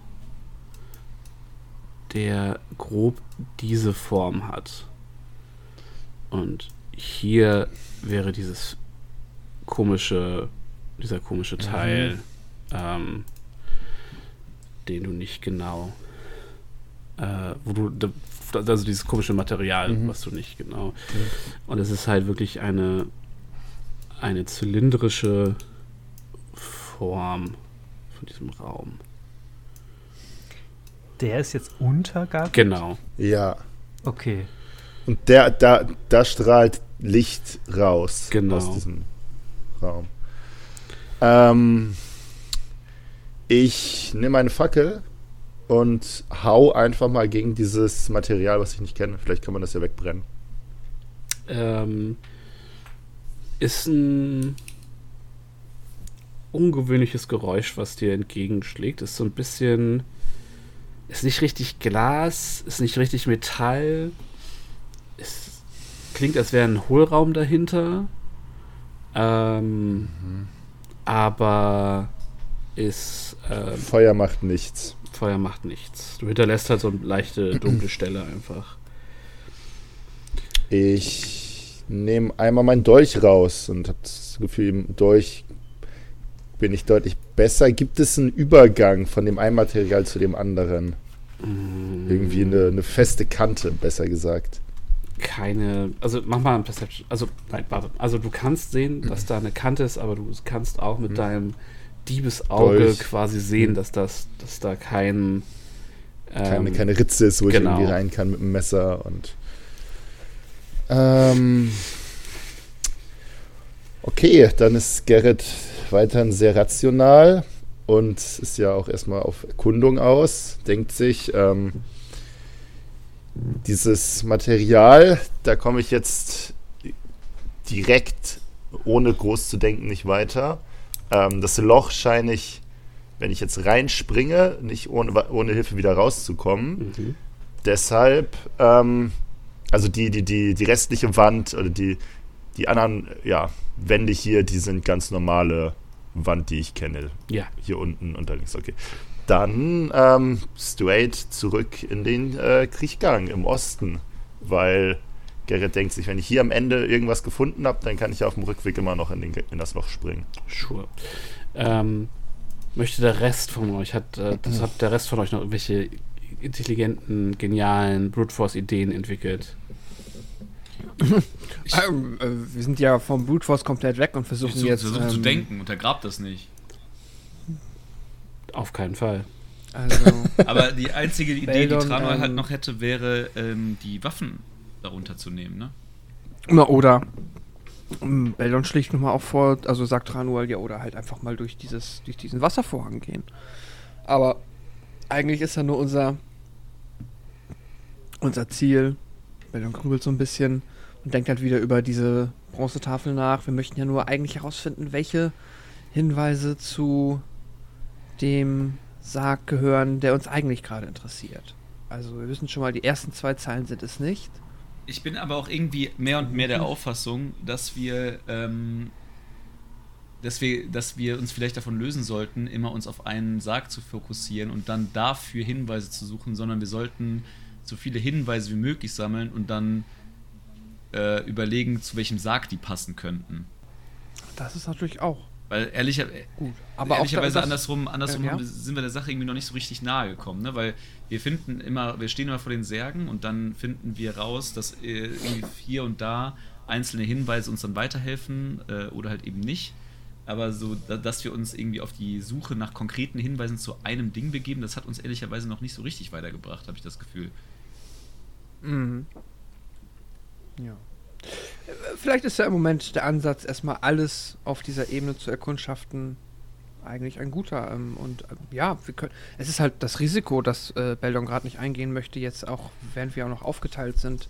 der grob diese Form hat und hier wäre dieses komische dieser komische Teil ähm, den du nicht genau, äh, wo du, also dieses komische Material, Mhm. was du nicht genau. Und es ist halt wirklich eine, eine zylindrische Form von diesem Raum. Der ist jetzt unter Garten? Genau. Ja. Okay. Und der, da, da strahlt Licht raus Genau. aus diesem Raum. Ähm, ich nehme eine Fackel und hau einfach mal gegen dieses Material, was ich nicht kenne. Vielleicht kann man das ja wegbrennen. Ähm, ist ein ungewöhnliches Geräusch, was dir entgegenschlägt. Ist so ein bisschen. Ist nicht richtig Glas, ist nicht richtig Metall. Es klingt, als wäre ein Hohlraum dahinter. Ähm, Aber ist. Ähm, Feuer macht nichts. Feuer macht nichts. Du hinterlässt halt so eine leichte dunkle Stelle einfach. Ich nehme einmal meinen Dolch raus und habe das Gefühl, im Dolch bin ich deutlich besser. Gibt es einen Übergang von dem einen Material zu dem anderen? Irgendwie eine, eine feste Kante, besser gesagt. keine, also mach mal ein Perception, also nein, warte, also du kannst sehen, dass da eine Kante ist, aber du kannst auch mit deinem Diebesauge Dolch. quasi sehen, dass das, dass da kein keine, ähm, keine Ritze ist, wo genau. ich irgendwie rein kann mit dem Messer und. Ähm, okay, dann ist Gerrit weiterhin sehr rational und ist ja auch erstmal auf Erkundung aus. Denkt sich, ähm, dieses Material, da komme ich jetzt direkt, ohne groß zu denken, nicht weiter. Ähm, das Loch scheine ich, wenn ich jetzt reinspringe, nicht ohne, ohne Hilfe wieder rauszukommen. Mhm. Deshalb, ähm, also die, die, die, die restliche Wand oder die, die anderen ja, Wände hier, die sind ganz normale Wand, die ich kenne. Ja. Hier unten und da links, okay. Dann ähm, straight zurück in den äh, Kriechgang im Osten, weil Gerrit denkt sich, wenn ich hier am Ende irgendwas gefunden habe, dann kann ich auf dem Rückweg immer noch in, den, in das Loch springen. Sure. Ähm, möchte der Rest von euch, hat, äh, das hat der Rest von euch noch irgendwelche intelligenten, genialen Brute Force Ideen entwickelt? Ähm, äh, wir sind ja vom Brute Force komplett weg und versuchen Versuch, jetzt. versuch zu ähm, denken, untergrabt das nicht. Auf keinen Fall. Also, Aber die einzige Idee, die Tranor halt ähm, noch hätte, wäre, ähm, die Waffen darunter zu nehmen, ne? na, oder. ähm, Beldon schlägt nochmal auch vor, also sagt Ranual, ja, oder halt einfach mal durch, dieses, durch diesen Wasservorhang gehen. Aber eigentlich ist ja nur unser, unser Ziel. Beldon grübelt so ein bisschen und denkt halt wieder über diese Bronzetafel nach. Wir möchten ja nur eigentlich herausfinden, welche Hinweise zu dem Sarg gehören, der uns eigentlich gerade interessiert. Also wir wissen schon mal, die ersten zwei Zeilen sind es nicht. Ich bin aber auch irgendwie mehr und mehr der Auffassung, dass wir, ähm, dass wir, dass wir uns vielleicht davon lösen sollten, immer uns auf einen Sarg zu fokussieren und dann dafür Hinweise zu suchen, sondern wir sollten so viele Hinweise wie möglich sammeln und dann äh, überlegen, zu welchem Sarg die passen könnten. Das ist natürlich auch Weil ehrlicher, gut. Aber ehrlicherweise andersrum, andersrum Ja, ja. sind wir der Sache irgendwie noch nicht so richtig nahe gekommen, ne? Weil wir finden immer, wir stehen immer vor den Särgen und dann finden wir raus, dass äh, irgendwie hier und da einzelne Hinweise uns dann weiterhelfen äh, oder halt eben nicht. Aber so, da, dass wir uns irgendwie auf die Suche nach konkreten Hinweisen zu einem Ding begeben, das hat uns ehrlicherweise noch nicht so richtig weitergebracht, habe ich das Gefühl. Mhm. Ja. Vielleicht ist ja im Moment der Ansatz, erstmal alles auf dieser Ebene zu erkundschaften, eigentlich ein guter. Ähm, und ähm, ja, wir können. Es ist halt das Risiko, dass äh, Beldon gerade nicht eingehen möchte, jetzt auch, während wir auch noch aufgeteilt sind,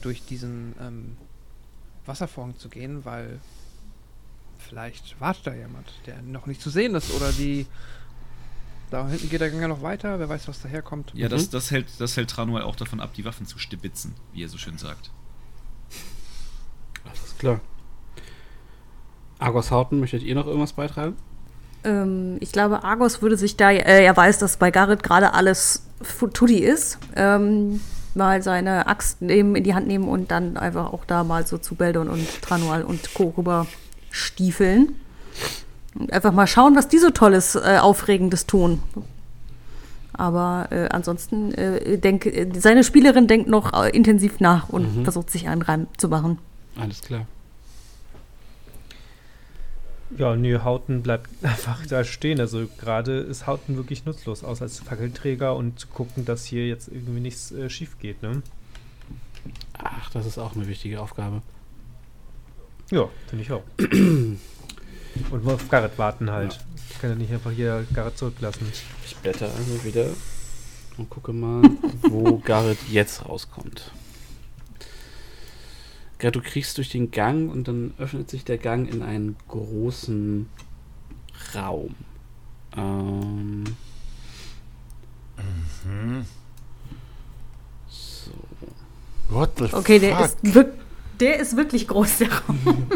durch diesen ähm, Wasservorhang zu gehen, weil vielleicht wartet da jemand, der noch nicht zu sehen ist oder die. Da hinten geht der Gang ja noch weiter, wer weiß, was daherkommt. Ja, Mhm. das, das, hält, das hält Tranuel auch davon ab, die Waffen zu stibitzen, wie er so schön sagt. Alles klar. Argos Hauten, möchtet ihr noch irgendwas beitragen? Ähm, ich glaube, Argos würde sich da, äh, er weiß, dass bei Garrett gerade alles Tutti ist, ähm, mal seine Axt nehmen, in die Hand nehmen und dann einfach auch da mal so zu Beldon und Tranual und Co. rüber stiefeln. Einfach mal schauen, was die so Tolles, äh, Aufregendes tun. Aber äh, ansonsten, äh, denk, äh, seine Spielerin denkt noch äh, intensiv nach und Mhm. versucht sich einen Reim zu machen. Alles klar. Ja, nö, Hauten bleibt einfach da stehen. Also gerade ist Hauten wirklich nutzlos, außer als Fackelträger und zu gucken, dass hier jetzt irgendwie nichts äh, schief geht, ne? Ach, das ist auch eine wichtige Aufgabe. Ja, finde ich auch. und nur auf Garrett warten halt. Ich kann ja nicht einfach hier Garrett zurücklassen. Ich blätter also wieder und gucke mal, wo Garrett jetzt rauskommt. Garrett, du kriegst durch den Gang und dann öffnet sich der Gang in einen großen Raum. Ähm, so. What the Okay, der fuck? ist, wirk der ist wirklich groß, der Raum.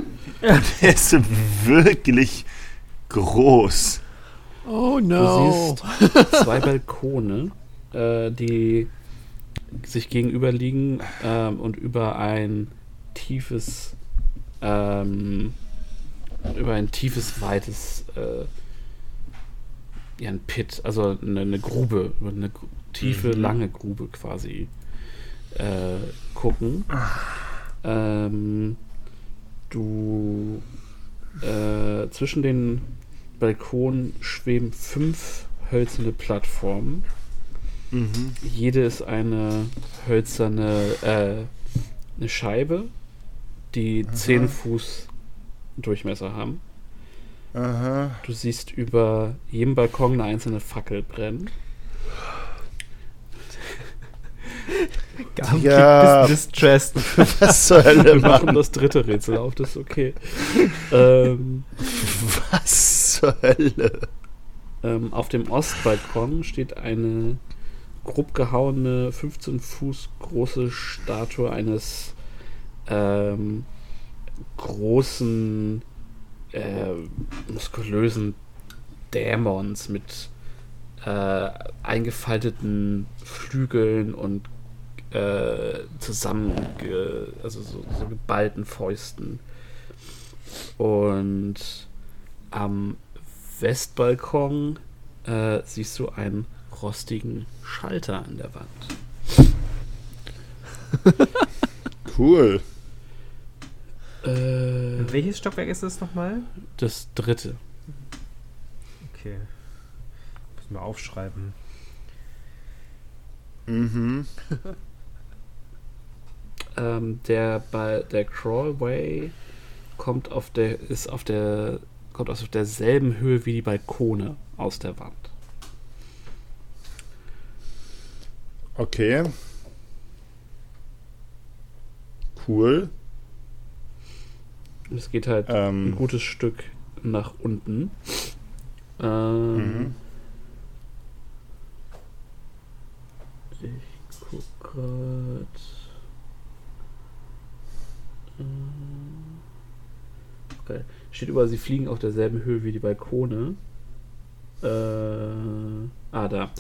Der ist wirklich groß. Oh Du siehst zwei Balkone, äh, die sich gegenüberliegen ähm, und über ein tiefes, ähm, über ein tiefes, weites, äh, ja, ein Pit, also eine, eine Grube, über eine tiefe, Mhm. lange Grube quasi äh, gucken. Ähm, du äh, zwischen den Balkonen schweben fünf hölzerne Plattformen. Mhm. Jede ist eine hölzerne äh, eine Scheibe, die 10 Fuß Durchmesser haben. Aha. Du siehst über jedem Balkon eine einzelne Fackel brennen. Gaben Ja. distressed. Was zur Wir Hölle, machen Mann? das dritte Rätsel auf, das ist okay. ähm, Was zur Hölle? ähm, auf dem Ostbalkon steht eine grob gehauene 15 Fuß große Statue eines ähm, großen äh, muskulösen Dämons mit äh, eingefalteten Flügeln und äh, zusammen, also so, so geballten Fäusten. Und am Westbalkon äh, siehst du einen rostigen Schalter an der Wand. Cool. Äh, welches Stockwerk ist das nochmal? das dritte. Okay. Muss mal aufschreiben. Mhm. Ähm, der bei der Crawlway kommt auf der ist auf der kommt auf derselben Höhe wie die Balkone aus der Wand. Okay. Cool. Es geht halt ein Ähm, gutes Stück nach unten. Ähm, Mhm. Ich guck grad. Okay. Steht überall, sie fliegen auf derselben Höhe wie die Balkone. Äh, ah, da.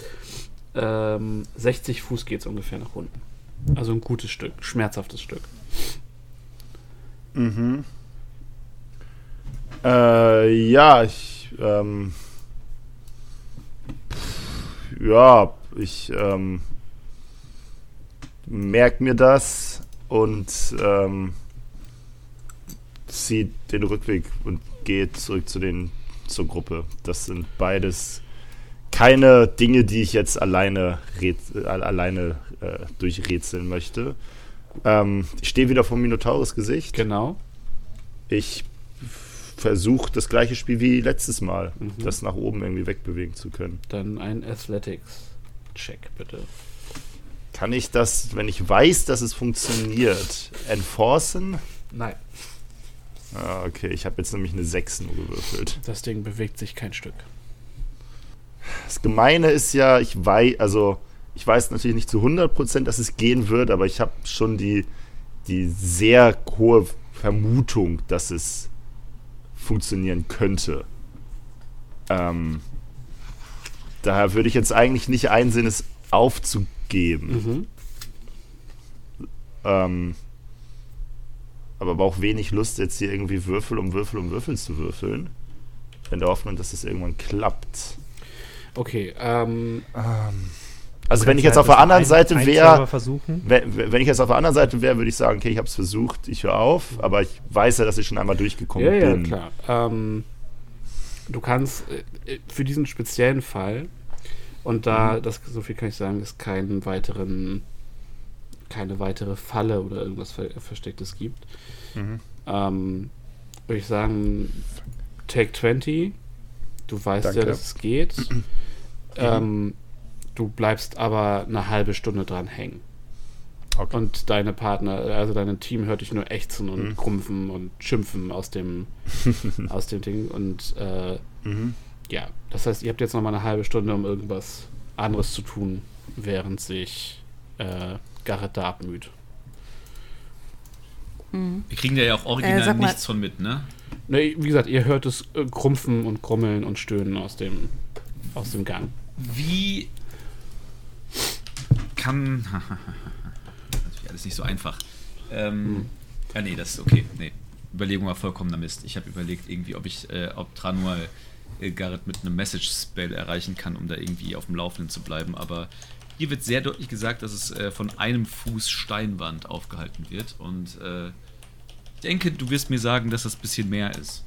Ähm, 60 Fuß geht es ungefähr nach unten. Also ein gutes Stück, schmerzhaftes Stück. Mhm. Äh, ja, ich, ähm, ja, ich, ähm, merk mir das und, ähm, zieh den Rückweg und gehe zurück zu den, zur Gruppe. Das sind beides keine Dinge, die ich jetzt alleine, alleine äh, durchrätseln möchte. Ähm, ich stehe wieder vor Minotaurus Gesicht. Genau. Ich versuche das gleiche Spiel wie letztes Mal, Mhm. das nach oben irgendwie wegbewegen zu können. Dann ein Athletics-Check, bitte. Kann ich das, wenn ich weiß, dass es funktioniert, enforcen? Nein, Ah, okay, ich habe jetzt nämlich eine 6 nur gewürfelt. das Ding bewegt sich kein Stück. Das Gemeine ist ja, ich weiß, also ich weiß natürlich nicht zu 100%, dass es gehen wird, aber ich habe schon die, die sehr hohe Vermutung, dass es funktionieren könnte. Ähm, daher würde ich jetzt eigentlich nicht einsehen, es aufzugeben. Mhm. Ähm, aber aber auch wenig Lust, jetzt hier irgendwie Würfel um Würfel um Würfel zu würfeln. In der Hoffnung, dass es irgendwann klappt. Okay, ähm, Also wenn ich jetzt auf der anderen ein- Seite wäre, wenn, wenn ich jetzt auf der anderen Seite wäre, würde ich sagen, okay, ich habe es versucht, ich höre auf, aber ich weiß ja, dass ich schon einmal durchgekommen ja, ja, bin. klar. Ähm, du kannst äh, für diesen speziellen Fall, und Mhm. da, das, so viel kann ich sagen, es keinen weiteren, keine weitere Falle oder irgendwas Ver Verstecktes gibt, Mhm. ähm, würde ich sagen, Take 20. Du weißt ja, Danke. dass es geht. ähm, du bleibst aber eine halbe Stunde dran hängen. Okay. Und deine Partner, also dein Team hört dich nur ächzen und Mhm. krumpfen und schimpfen aus dem, aus dem Ding. Und äh, Mhm. ja, das heißt, ihr habt jetzt noch mal eine halbe Stunde, um irgendwas anderes zu tun, während sich äh, Garrett da abmüht. Wir kriegen da ja auch original Äh, nichts von mit, ne? Ne, wie gesagt, ihr hört es äh, Krumpfen und Grummeln und Stöhnen aus dem, aus dem Gang. Wie kann. das ist alles nicht so einfach. Ähm, Ja, nee, das ist okay. Nee. Überlegung war vollkommener Mist. Ich habe überlegt, irgendwie, ob ich, äh, ob Tranual äh, Garrett mit einem Message-Spell erreichen kann, um da irgendwie auf dem Laufenden zu bleiben, aber hier wird sehr deutlich gesagt, dass es äh, von einem Fuß Steinwand aufgehalten wird. Und äh, ich denke, du wirst mir sagen, dass das ein bisschen mehr ist.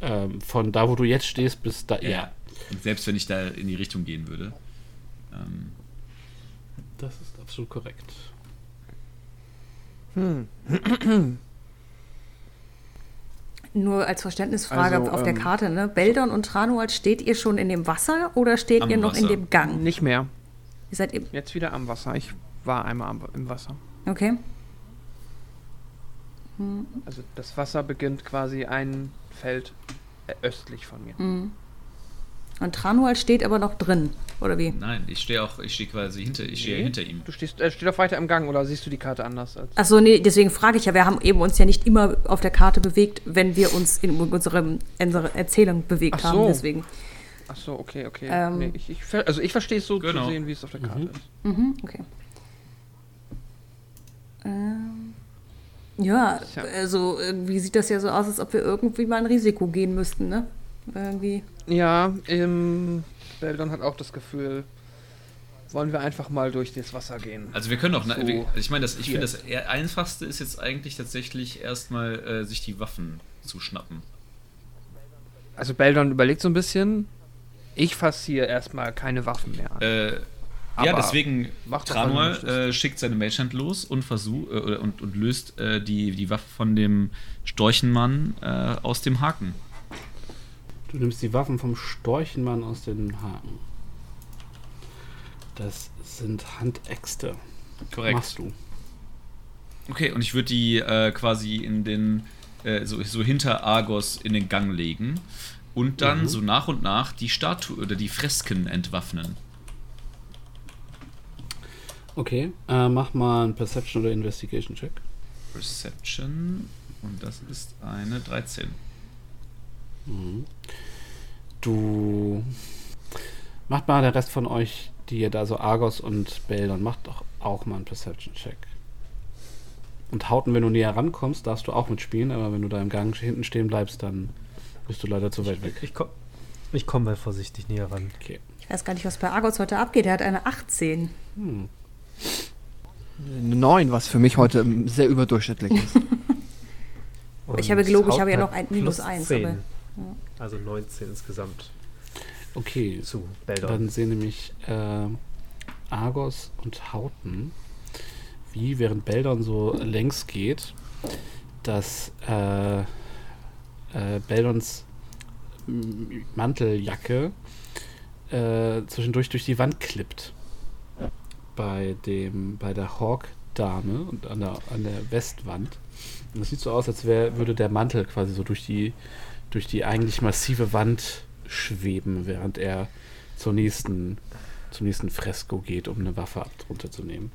Ähm, von da, wo du jetzt stehst, bis da. Ja. Und selbst wenn ich da in die Richtung gehen würde. Ähm, Das ist absolut korrekt. Nur als Verständnisfrage Also, auf der ähm, Karte, ne? Beldon und Tranual, steht ihr schon in dem Wasser oder steht ihr noch in Wasser. dem Gang? Nicht mehr. Ihr seid im. Jetzt wieder am Wasser. Ich war einmal am, im Wasser. Okay. Also das Wasser beginnt quasi ein Feld äh, östlich von mir. Mhm. Und Tranual steht aber noch drin, oder wie? nein, ich stehe auch, ich stehe quasi hinter, ich stehe Nee. hinter ihm. Du stehst, äh, steht doch weiter im Gang oder siehst du die Karte anders als. Achso, nee, deswegen frage ich ja, wir haben eben uns ja nicht immer auf der Karte bewegt, wenn wir uns in unserem, unserer Erzählung bewegt Ach haben. so. Deswegen. Ach so, okay, okay. Ähm. nee, ich, ich, also ich verstehe es so Genau. zu sehen, wie es auf der Karte ist. Mhm, okay. Ähm, ja, Tja. also irgendwie sieht das ja so aus, als ob wir irgendwie mal ein Risiko gehen müssten, ne? Irgendwie. Ja, ähm, Beldon hat auch das Gefühl, wollen wir einfach mal durch das Wasser gehen. Also wir können auch, So. na, wir, ich meine, das, ich finde, das eher einfachste ist jetzt eigentlich tatsächlich erstmal äh, sich die Waffen zu schnappen. Also Beldon überlegt so ein bisschen. Ich fasse hier erstmal keine Waffen mehr an. Äh, ja, deswegen Tranual äh, schickt seine Magehand los und versucht äh, und, und löst äh, die, die Waffe von dem Storchenmann äh, aus dem Haken. Du nimmst die Waffen vom Storchenmann aus den Haken. Das sind Handäxte. Korrekt. Machst du. Okay, und ich würde die äh, quasi in den, äh, so, so hinter Argos in den Gang legen und dann Mhm. so nach und nach die Statue oder die Fresken entwaffnen. Okay, äh, mach mal einen Perception oder Investigation Check. Perception und das ist eine 13. Du. Macht mal der Rest von euch, die ihr da so Argos und Beldon, macht doch auch mal einen Perception Check. Und Hauten, wenn du näher rankommst, darfst du auch mitspielen, aber wenn du da im Gang hinten stehen bleibst, dann bist du leider zu weit weg. Ich komme ich komm mal vorsichtig näher ran. Okay. Ich weiß gar nicht, was bei Argos heute abgeht. Er hat eine 18. Hm. Eine 9, was für mich heute sehr überdurchschnittlich ist. Ich habe gelogen, ich habe ja noch ein hat Minus plus eins, 10. aber- Also 19 insgesamt Okay, zu. Dann sehen nämlich äh, Argos und Hauten, wie während Beldon so längs geht, dass äh, äh, Beldons Manteljacke äh, zwischendurch durch die Wand klippt. Bei dem, bei der Hawk-Dame und an der, an der Westwand. Und es sieht so aus, als wär, würde der Mantel quasi so durch die, durch die eigentlich massive Wand schweben, während er zur nächsten, zum nächsten Fresko geht, um eine Waffe ab drunter zu nehmen.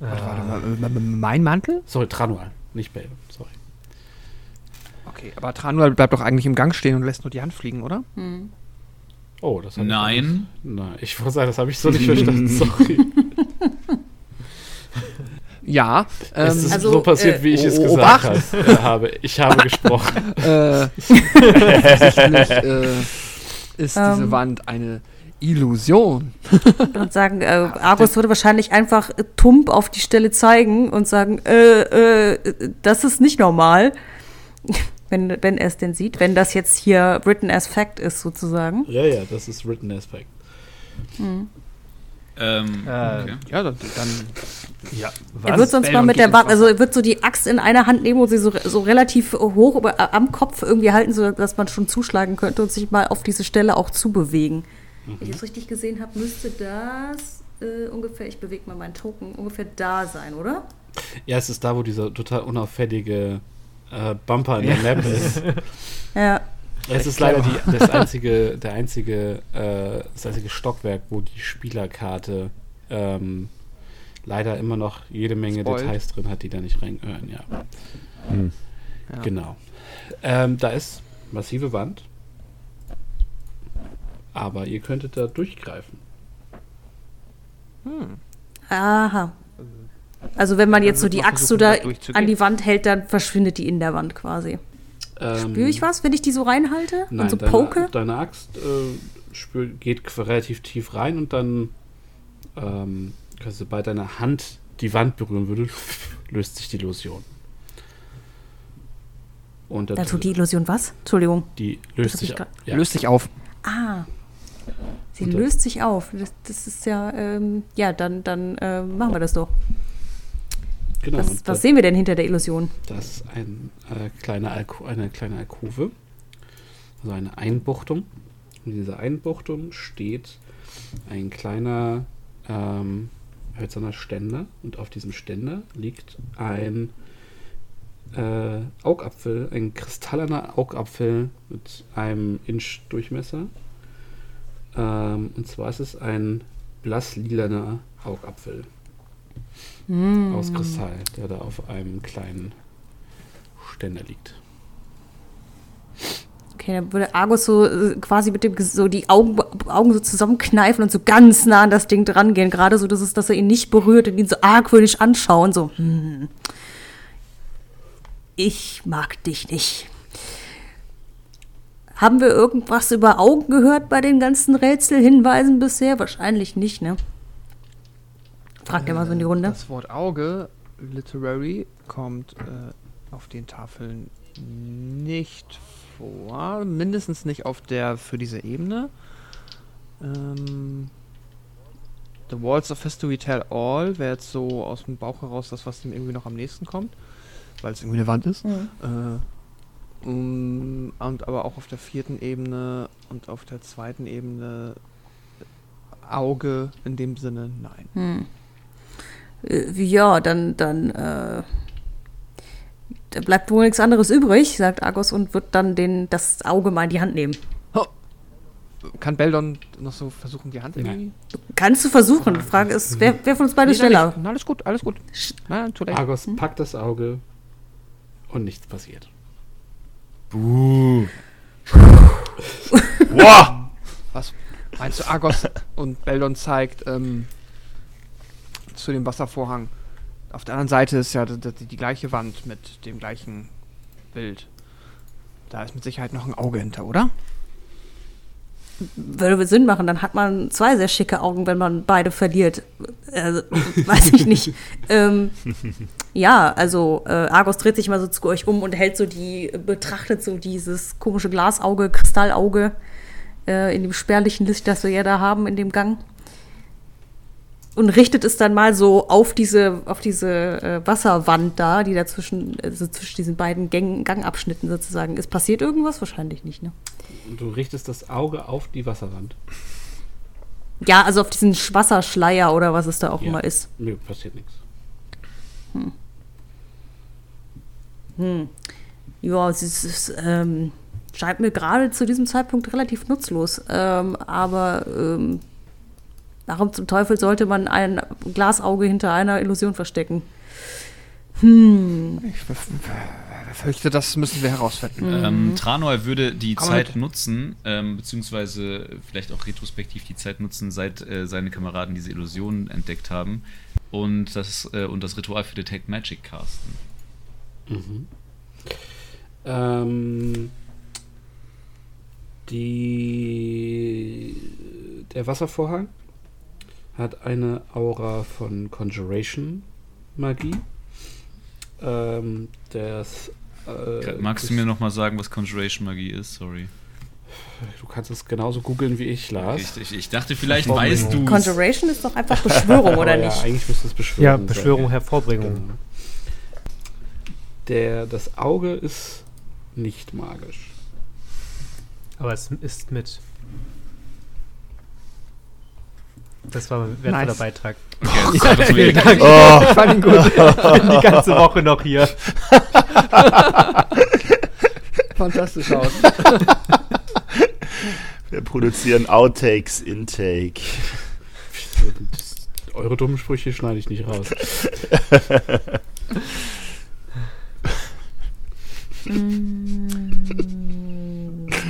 Warte, warte mal, m- m- mein Mantel? Sorry, Tranual, nicht Bale, sorry. Okay, aber Tranual bleibt doch eigentlich im Gang stehen und lässt nur die Hand fliegen, oder? Hm. Oh, das hab ich Nein. ich wollte sagen, das habe ich so nicht verstanden, sorry. Ja. Ähm, es ist also, so passiert, äh, wie ich es gesagt Obacht. habe. Äh, habe. Ich habe gesprochen. äh, äh, ist diese Ähm. Wand eine Illusion. Und sagen, äh, Argos würde wahrscheinlich einfach tump auf die Stelle zeigen und sagen, äh, äh, das ist nicht normal. Wenn, wenn er es denn sieht, wenn das jetzt hier written as fact ist, sozusagen. Ja, ja, das ist written aspect. Ähm, Äh, okay. Ja, dann, ja, Er was? wird sonst mal Bellum mit geht der Waffe, also er wird so die Axt in einer Hand nehmen und sie so, so relativ hoch über, äh, am Kopf irgendwie halten, so dass man schon zuschlagen könnte und sich mal auf diese Stelle auch zubewegen. Wenn ich es richtig gesehen habe, müsste das äh, ungefähr, ich bewege mal meinen Token, ungefähr da sein, oder? Ja, es ist da, wo dieser total unauffällige äh, Bumper in der Map ist. Ja. Es ist leider die, das einzige, der einzige, äh, das einzige Stockwerk, wo die Spielerkarte ähm, leider immer noch jede Menge Spoilt. Details drin hat, die da nicht reingehören, ja. Ja. Genau. Ähm, da ist massive Wand. Aber ihr könntet da durchgreifen. Aha. Also wenn man jetzt so die Axt so da an die Wand hält, dann verschwindet die in der Wand quasi. Ähm, Spüre ich was, wenn ich die so reinhalte Nein, und so deine, poke? deine Axt äh, spür, geht relativ tief rein und dann ähm, quasi sobald deine Hand die Wand berühren würde, löst sich die Illusion. Und Da tut die Illusion was? Entschuldigung. die löst sich ja. Löst sich auf. Ah. Sie Und dann- löst sich auf. Das, das ist ja, ähm, ja, dann, dann äh, machen wir das doch. Genau, Was, was das, sehen wir denn hinter der Illusion? das ist ein, äh, kleine Alko eine kleine Alkove, also eine Einbuchtung. In dieser Einbuchtung steht ein kleiner ähm, hölzerner Ständer und auf diesem Ständer liegt ein äh, Augapfel, ein kristallener Augapfel mit einem Inch Durchmesser. Ähm, und zwar ist es ein blasslilaner Augapfel aus Kristall, der da auf einem kleinen Ständer liegt. Okay, dann würde Argus so äh, quasi mit dem so die Augen, Augen so zusammenkneifen und so ganz nah an das Ding dran gehen, gerade so, dass, es, dass er ihn nicht berührt und ihn so argwöhnisch anschauen, so, hm, ich mag dich nicht. Haben wir irgendwas über Augen gehört bei den ganzen Rätselhinweisen bisher? Wahrscheinlich nicht, ne? Fragt er mal so in die Runde. Das Wort Auge, literary, kommt äh, auf den Tafeln nicht vor. Mindestens nicht auf der für diese Ebene. Ähm, The Walls of History Tell All wäre jetzt so aus dem Bauch heraus das, was ihm irgendwie noch am nächsten kommt. Weil es irgendwie eine Wand ist. Mhm. Äh, um, und aber auch auf der vierten Ebene und auf der zweiten Ebene Auge in dem Sinne nein. Hm. Äh, Ja, dann, dann, äh, da bleibt wohl nichts anderes übrig, sagt Argos und wird dann den, das Auge mal in die Hand nehmen. Kann Beldon noch so versuchen, die Hand irgendwie? Kannst du versuchen. Die Frage ist, wer, wer von uns beide Nee, schneller? Na, alles gut, alles gut. Late. Argos packt das Auge und nichts passiert. Buh. Boah! Was meinst du, Argos? und Beldon zeigt ähm, zu dem Wasservorhang. Auf der anderen Seite ist ja die, die, gleiche Wand mit dem gleichen Bild. Da ist mit Sicherheit noch ein Auge hinter, oder? Würde Sinn machen, dann hat man zwei sehr schicke Augen, wenn man beide verliert. Also, weiß ich nicht. ähm, ja, also äh, Argos dreht sich mal so zu euch um und hält so die, betrachtet so dieses komische Glasauge, Kristallauge äh, in dem spärlichen Licht, das wir ja da haben in dem Gang. Und richtet es dann mal so auf diese, auf diese äh, Wasserwand da, die dazwischen, also zwischen diesen beiden Gang, Gangabschnitten sozusagen ist. Passiert irgendwas? Wahrscheinlich nicht, ne? Und du richtest das Auge auf die Wasserwand. Ja, also auf diesen Sch- Wasserschleier oder was es da auch Ja. immer ist. Nö, passiert nichts. Ja, es ist, es ähm, scheint mir gerade zu diesem Zeitpunkt relativ nutzlos. Ähm, aber ähm, warum zum Teufel sollte man ein Glasauge hinter einer Illusion verstecken? Hm. Ich befürchte, das müssen wir herausfinden. Ähm, Tranor würde die man Zeit mit- nutzen, ähm, beziehungsweise vielleicht auch retrospektiv die Zeit nutzen, seit äh, seine Kameraden diese Illusion entdeckt haben und das, äh, und das Ritual für Detect Magic casten. Mhm. Ähm, die, der Wasservorhang hat eine Aura von Conjuration Magie. Ähm, das, äh, Magst du mir nochmal sagen, was Conjuration Magie ist? Sorry. Du kannst es genauso googeln wie ich, Lars. Ich, ich, ich dachte, vielleicht weißt du Conjuration ist doch einfach Beschwörung, oder Aber nicht? Ja, eigentlich müsste es Beschwörung Ja, sein. Beschwörung, Hervorbringung. Genau. Der, das Auge ist nicht magisch. Aber es ist mit. Das war ein wertvoller Nice. Beitrag. Okay, jetzt sag das mir. Danke. Oh, Ich fand ihn gut. Ich bin die ganze Woche noch hier. Fantastisch aus. wir produzieren Outtakes, Intake. Eure dummen Sprüche schneide ich nicht raus.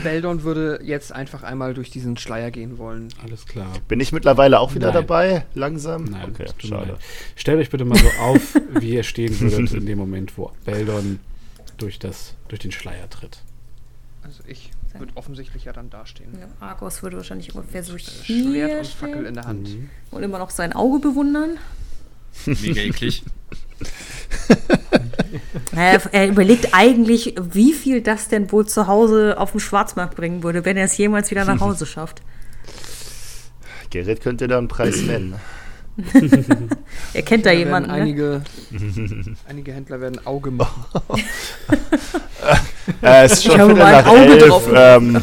Beldon würde jetzt einfach einmal durch diesen Schleier gehen wollen. Alles klar. Bin ich mittlerweile auch wieder Nein. dabei? Langsam? Nein, okay, tut mir schade. leid. Stellt euch bitte mal so auf, wie ihr stehen würdet in dem Moment, wo Beldon durch, das, durch den Schleier tritt. Also ich würde offensichtlich ja dann dastehen. Ja, Argos würde wahrscheinlich ungefähr so Äh, Schwert hier und Fackel stehen in der Hand. und immer noch sein Auge bewundern. Mega eklig. Er, er überlegt eigentlich, wie viel das denn wohl zu Hause auf dem Schwarzmarkt bringen würde, wenn er es jemals wieder nach Hause schafft. Gerrit könnte da einen Preis nennen. Er kennt da werden jemanden. Ne? Einige, einige Händler werden Auge machen. Äh, ist schon Ich habe mal ein nach Auge elf. drauf. Ähm,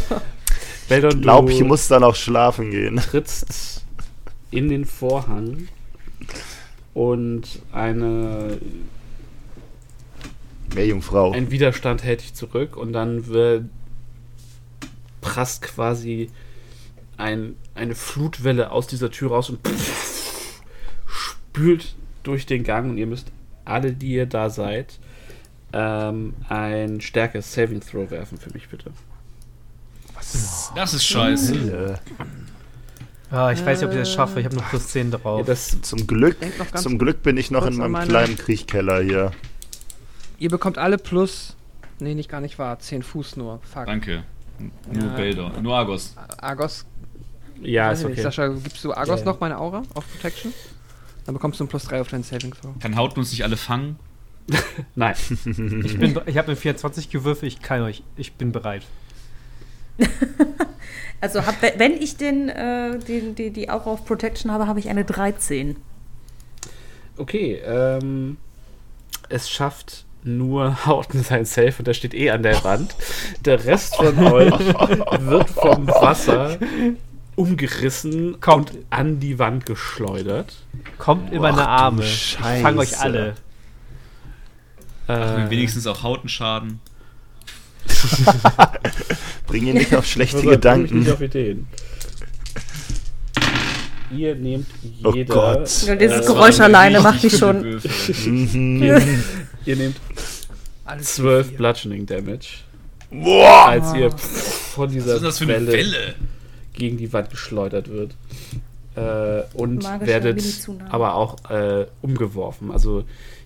ich glaube, ich muss dann auch schlafen gehen. trittst in den Vorhang und eine, Meerjungfrau. ein Widerstand hält dich zurück und dann wird, prasst quasi ein, eine Flutwelle aus dieser Tür raus und spült durch den Gang und ihr müsst alle, die ihr da seid, ähm, ein Stärke Saving Throw werfen für mich bitte. Das ist scheiße. Ah, ich weiß nicht, ob ich das schaffe. Ich habe nur plus 10 drauf. Ja, das zum Glück, noch zum Glück bin ich noch in meinem meine- kleinen Kriechkeller hier. Ihr bekommt alle plus. Nee, nicht gar nicht wahr. 10 Fuß nur. Fuck. Danke. Nur Ja. Beldor. Nur Argos. Argos. ja, weiß ist okay. Sascha, gibst du Argos Ja, ja. noch meine Aura auf Protection? Dann bekommst du ein plus 3 auf deinen Saving Throw. Kann Haut uns nicht alle fangen? Nein. Ich, bin, ich habe eine 24 gewürfelt. Ich kann euch. Ich bin bereit. Also hab, wenn ich den, äh, die, die, die Aura of Protection habe, habe ich eine 13. Okay, ähm, es schafft nur Hauten sein Safe und der steht eh an der Wand. Der Rest von euch wird vom Wasser umgerissen Kommt. und an die Wand geschleudert. Kommt in meine Arme. Ich fange euch alle. Äh, Wenigstens auch Hautenschaden. Bring ihn nicht auf schlechte Bring mich Gedanken. nicht auf Ideen. Ihr nehmt Oh jeder. Gott. Ja, dieses äh, Geräusch alleine macht mich schon. Ihr nehmt Alles 12 Bludgeoning Damage, Boah! als ihr von Was dieser ist das für eine Welle, Welle? gegen die Wand geschleudert wird. Äh, und Magische werdet aber auch äh, umgeworfen. Also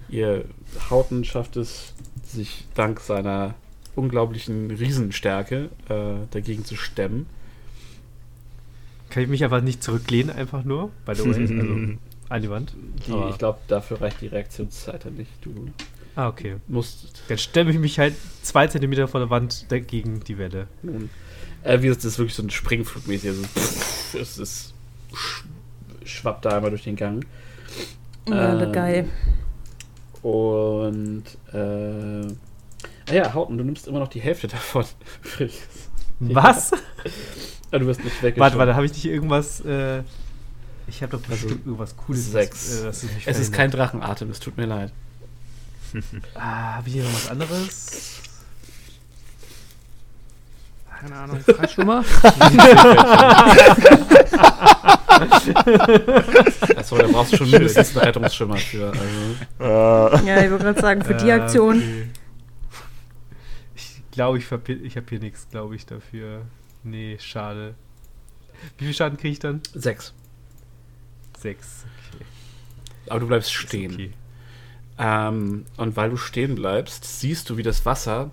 ihr Hauten schafft es, sich dank seiner unglaublichen Riesenstärke äh, dagegen zu stemmen. Kann ich mich einfach nicht zurücklehnen, einfach nur? By the way. Also an die Wand. Die, Aber- ich glaube, dafür reicht die Reaktionszeit dann nicht. Du Ah, okay. musst Dann stemme ich mich halt zwei Zentimeter vor der Wand gegen die Welle. nun. Äh, wie gesagt, das ist wirklich so ein Springflugmäßig. Also, pff, es ist sch schwappt da einmal durch den Gang. Ja, Ähm, geil. Und äh, ja, Hauten, du nimmst immer noch die Hälfte davon. Was? Ah, du wirst nicht weggeschoben. Warte, warte, habe ich nicht irgendwas. Äh, ich habe doch Also, bestimmt irgendwas Cooles. sechs. äh, was mich Es ist kein Drachenatem, es tut mir leid. Ah, habe ich hier noch was anderes? Keine Ahnung. Freischwimmer? Achso, da brauchst du schon mindestens einen Rettungsschimmer für. Also. Äh, Ja, ich wollte gerade sagen, für die Äh, Aktion. okay. Ich glaube, ich, ich habe hier nichts, glaube ich, dafür. Nee, schade. Wie viel Schaden kriege ich dann? Sechs. Sechs. Okay. Aber du bleibst stehen. Okay. Ähm, und weil du stehen bleibst, siehst du, wie das Wasser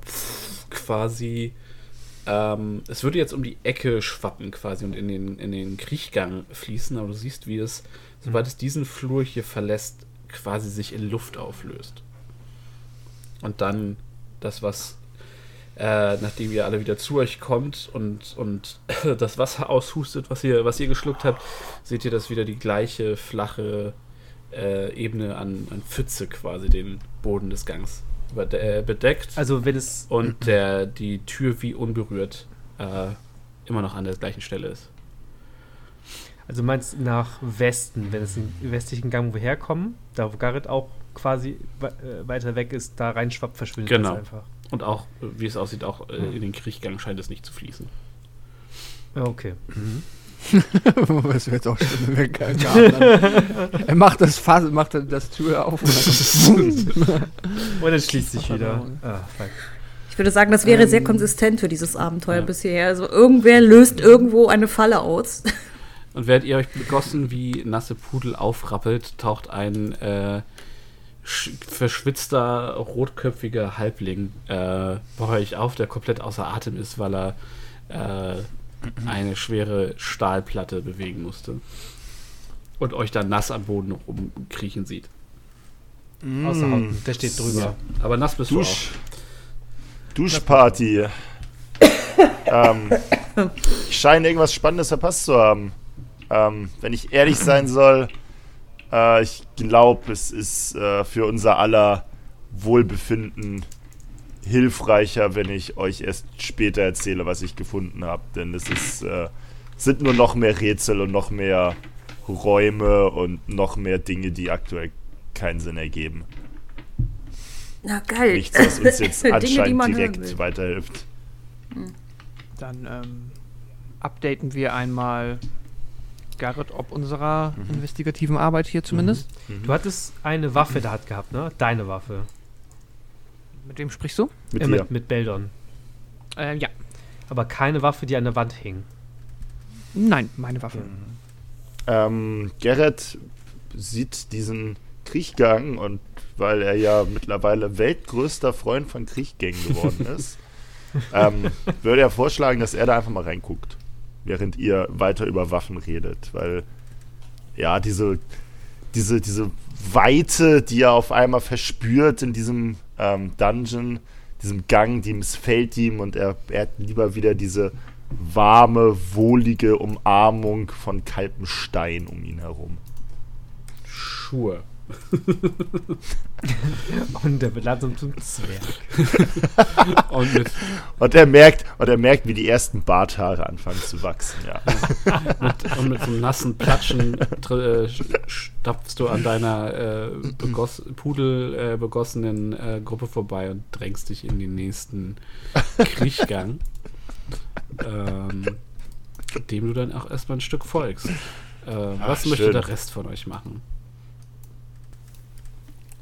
quasi. Ähm, es würde jetzt um die Ecke schwappen quasi und in den, in den Kriechgang fließen, aber du siehst, wie es, sobald es diesen Flur hier verlässt, quasi sich in Luft auflöst. Und dann das, was, äh, nachdem ihr alle wieder zu euch kommt und, und das Wasser aushustet, was ihr, was ihr geschluckt habt, seht ihr, dass wieder die gleiche flache äh, Ebene an, an Pfütze quasi den Boden des Gangs äh, bedeckt Also, wenn es. und der die Tür wie unberührt äh, immer noch an der gleichen Stelle ist. Also, du meinst nach Westen, wenn es im westlichen Gang, wo wir herkommen, da wo Garrett auch quasi äh, weiter weg ist, da reinschwappt, verschwindet Genau. einfach. Und auch, wie es aussieht, auch äh, in den Kriechgang scheint es nicht zu fließen. Ja, okay. Was wird auch schon weggegangen. er macht das Fass, macht das Tür auf und dann Und dann schließt sich wieder. Ah. Ich würde sagen, das wäre Ähm, sehr konsistent für dieses Abenteuer ja. bis hierher. Also irgendwer löst irgendwo eine Falle aus. Und während ihr euch begossen wie nasse Pudel aufrappelt, taucht ein äh, verschwitzter, rotköpfiger Halbling äh, bei euch auf, der komplett außer Atem ist, weil er äh, eine schwere Stahlplatte bewegen musste. Und euch dann nass am Boden rumkriechen sieht. Außer Hauten. Der steht drüber. Aber nass bist du auch. Dusch. Duschparty. ähm, ich scheine irgendwas Spannendes verpasst zu haben. Ähm, wenn ich ehrlich sein soll, äh, ich glaube, es ist äh, für unser aller Wohlbefinden hilfreicher, wenn ich euch erst später erzähle, was ich gefunden habe. Denn es ist, äh, sind nur noch mehr Rätsel und noch mehr Räume und noch mehr Dinge, die aktuell keinen Sinn ergeben. Na geil. Nichts, was uns jetzt Dinge, die anscheinend man hören direkt will. weiterhilft. Dann ähm, updaten wir einmal Garrett ob unserer investigativen Arbeit hier zumindest. Du hattest eine Waffe da hat gehabt, ne? Deine Waffe. Mit wem sprichst du? Mit äh, dir. mit, mit Beldon. Äh, ja. Aber keine Waffe, die an der Wand hing. Nein, meine Waffe. Ähm, Gerrit sieht diesen Kriechgang und weil er ja mittlerweile weltgrößter Freund von Kriechgängen geworden ist, ähm, würde er vorschlagen, dass er da einfach mal reinguckt, während ihr weiter über Waffen redet, weil ja, diese, diese, diese Weite, die er auf einmal verspürt in diesem ähm, Dungeon, diesem Gang, die missfällt ihm und er, er hat lieber wieder diese warme, wohlige Umarmung von kaltem Stein um ihn herum. Schuhe. Und der wird langsam zum Zwerg. Und mit, Und er merkt, und er merkt, wie die ersten Barthaare anfangen zu wachsen, ja. mit, und mit so einem nassen Platschen äh, stapfst du an deiner äh, begoss, Pudel äh, begossenen äh, Gruppe vorbei und drängst dich in den nächsten Kriechgang. ähm, dem du dann auch erstmal ein Stück folgst. Äh, was Ach, möchte schön. der Rest von euch machen?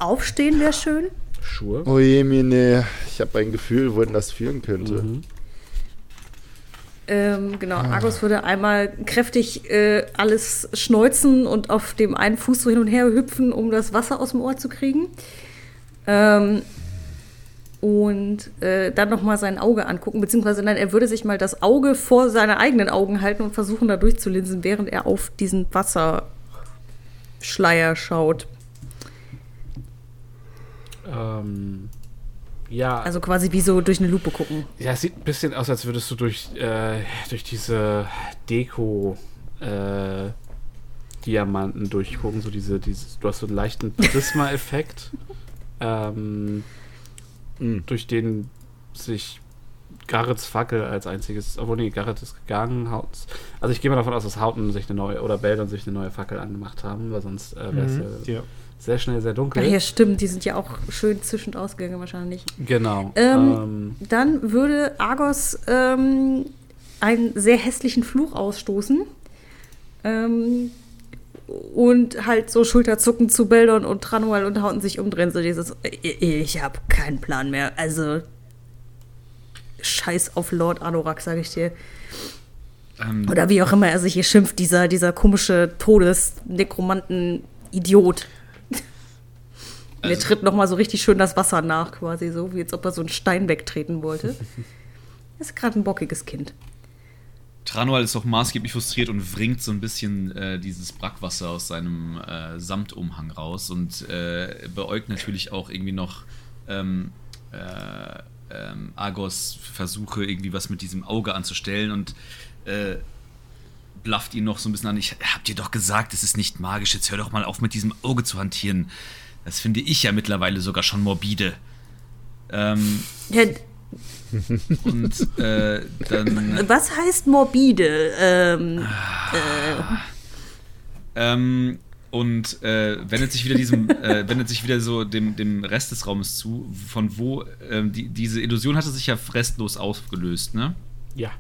Aufstehen wäre schön. Schuhe? Oh je, Mine, ich habe ein Gefühl, wohin das führen könnte. Mhm. Ähm, genau, Argus würde einmal kräftig äh, alles schneuzen und auf dem einen Fuß so hin und her hüpfen, um das Wasser aus dem Ohr zu kriegen. Ähm, und äh, dann nochmal sein Auge angucken, beziehungsweise nein, er würde sich mal das Auge vor seine eigenen Augen halten und versuchen, da durchzulinsen, während er auf diesen Wasserschleier schaut. Ähm, ja, Also quasi wie so durch eine Lupe gucken. Ja, es sieht ein bisschen aus, als würdest du durch, äh, durch diese Deko äh, Diamanten durchgucken. So diese, dieses, du hast so einen leichten Prisma-Effekt, ähm, Mhm. durch den sich Garrets Fackel als einziges, obwohl nee, Garrett ist gegangen. Also ich gehe mal davon aus, dass Hauten sich eine neue, oder Beldon sich eine neue Fackel angemacht haben, weil sonst äh, wäre es Mhm. ja Ja. Sehr schnell sehr dunkel. Ach ja, stimmt, die sind ja auch schön zwischend ausgegangen wahrscheinlich. Genau. Ähm, ähm, Dann würde Argos ähm, einen sehr hässlichen Fluch ausstoßen. Ähm, und halt so Schulterzucken zu Beldon und Tranual und Hauten sich umdrehen. So dieses, ich, ich habe keinen Plan mehr. Also, scheiß auf Lord Anorak, sage ich dir. Ähm, Oder wie auch immer er sich hier schimpft, dieser, dieser komische Todes-Nekromanten-Idiot. Mir Also- tritt noch mal so richtig schön das Wasser nach, quasi so, wie als ob er so einen Stein wegtreten wollte. Das ist gerade ein bockiges Kind. Tranual ist auch maßgeblich frustriert und wringt so ein bisschen äh, dieses Brackwasser aus seinem äh, Samtumhang raus und äh, beäugt natürlich auch irgendwie noch ähm, äh, ähm, Argos Versuche, irgendwie was mit diesem Auge anzustellen und äh, blafft ihn noch so ein bisschen an. Ich hab dir doch gesagt, es ist nicht magisch. Jetzt hör doch mal auf, mit diesem Auge zu hantieren. Das finde ich ja mittlerweile sogar schon morbide. Ähm, Ja, und äh, dann. was heißt morbide? Ähm, Ähm, und äh, wendet sich wieder diesem, äh, wendet sich wieder so dem, dem Rest des Raumes zu, von wo ähm, die, diese Illusion hatte sich ja restlos aufgelöst, ne? ja.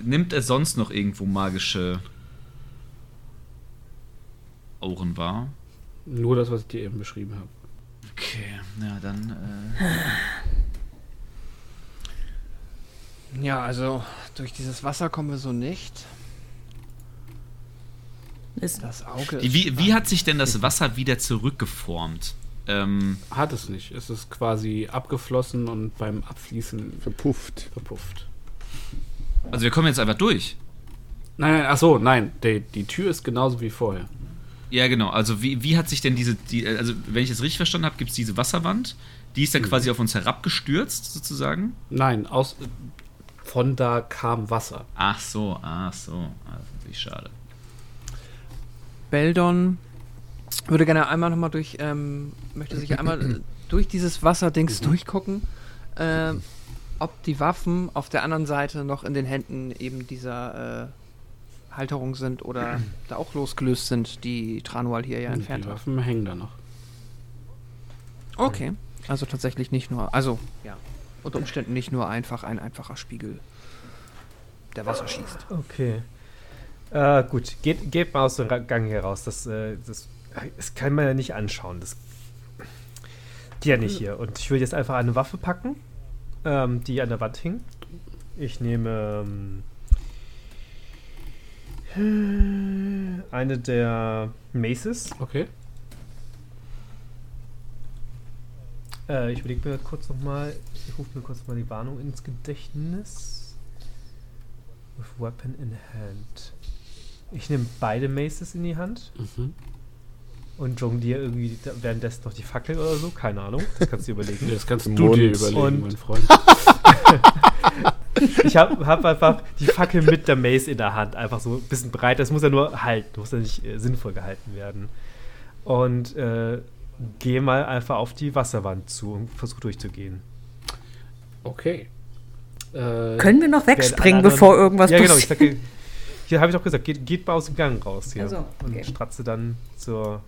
Nimmt er sonst noch irgendwo magische Auren wahr? Nur das, was ich dir eben beschrieben habe. Okay, na dann. Äh, Ja, also durch dieses Wasser kommen wir so nicht. ist, Das Auge. wie, wie hat sich denn das Wasser wieder zurückgeformt? Ähm, Hat es nicht. Es ist quasi abgeflossen und beim Abfließen Verpufft. verpufft. also wir kommen jetzt einfach durch. Nein, nein, ach so, nein. Die, die Tür ist genauso wie vorher. Ja, genau. Also wie, wie hat sich denn diese, die, also wenn ich es richtig verstanden habe, gibt es diese Wasserwand, die ist dann quasi auf uns herabgestürzt, sozusagen. Nein, aus, von da kam Wasser. Ach so, ach so. Ah, Das ist natürlich schade. Beldon würde gerne einmal nochmal durch, ähm, möchte sich einmal äh, durch dieses Wasserdings durchgucken, ähm, ob die Waffen auf der anderen Seite noch in den Händen eben dieser äh, Halterung sind oder da auch losgelöst sind, die Tranual hier ja entfernt die hat. Waffen hängen da noch. Okay, also tatsächlich nicht nur, also ja, unter Umständen nicht nur einfach ein einfacher Spiegel, der Wasser schießt. Okay. Äh, gut, geht, geht mal aus dem Gang hier raus. Das, äh, das, das kann man ja nicht anschauen. Das geht ja nicht hier. Und ich würde jetzt einfach eine Waffe packen, ähm, die an der Wand hing. Ich nehme ähm, eine der Maces. Okay. Äh, ich überlege mir kurz nochmal, ich rufe mir kurz mal die Warnung ins Gedächtnis. With weapon in hand. Ich nehme beide Maces in die Hand Mhm. und jongliere irgendwie da- währenddessen noch die Fackel oder so. Keine Ahnung, das kannst du dir überlegen. Das kannst du Mund dir überlegen, und- mein Freund. Ich habe hab einfach die Fackel mit der Mace in der Hand, einfach so ein bisschen breit. Das muss ja nur halten, muss ja nicht äh, sinnvoll gehalten werden. Und äh, gehe mal einfach auf die Wasserwand zu und versuche durchzugehen. Okay. Äh, Können wir noch wegspringen, anderen- bevor irgendwas Ja, genau. Ich passiert? sag, hier habe ich doch gesagt, geht, geht mal aus dem Gang raus hier. Ach so, okay. Und stratze dann zur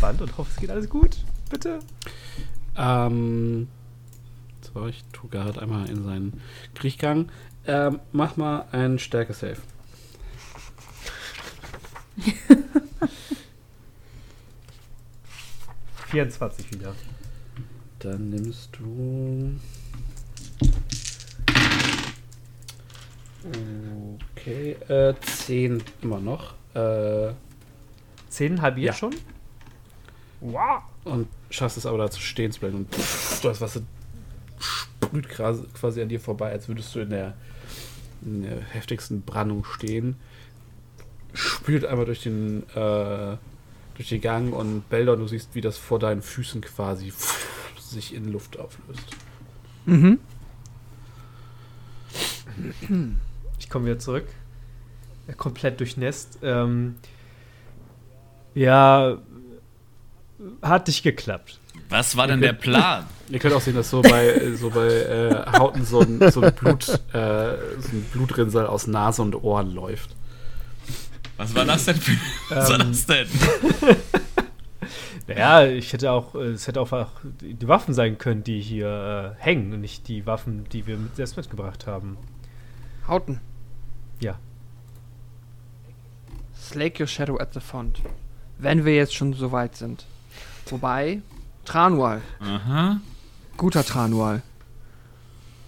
Wand und hoffe, es geht alles gut. Bitte. Ähm, so, ich tue gerade einmal in seinen Kriechgang. Ähm, mach mal einen Stärke-Safe. Äh, 24 wieder. Dann nimmst du. Okay, äh, 10 immer noch. Äh, 10 halbiert Ja. schon? Wow. und schaffst es aber dazu stehen zu bleiben. Und pff, das Wasser sprüht quasi an dir vorbei, als würdest du in der, in der heftigsten Brandung stehen. Spült einmal durch den, äh, durch den Gang und Beldor, du siehst, wie das vor deinen Füßen quasi sich in Luft auflöst. Mhm. Ich komme wieder zurück. Komplett durchnässt. Ähm, ja, hat nicht geklappt. Was war denn der Plan? Ihr könnt auch sehen, dass so bei, so bei äh, Hauten so ein, so ein, Blut, äh, so ein Blutrinsel aus Nase und Ohren läuft. Was war das denn für. Was war Ähm, das denn? Naja, ich hätte auch, es hätte auch einfach die Waffen sein können, die hier äh, hängen und nicht die Waffen, die wir mit, selbst mitgebracht haben. Hauten. Ja. Slake your shadow at the font. Wenn wir jetzt schon so weit sind. Wobei, Tranual, Aha. guter Tranual.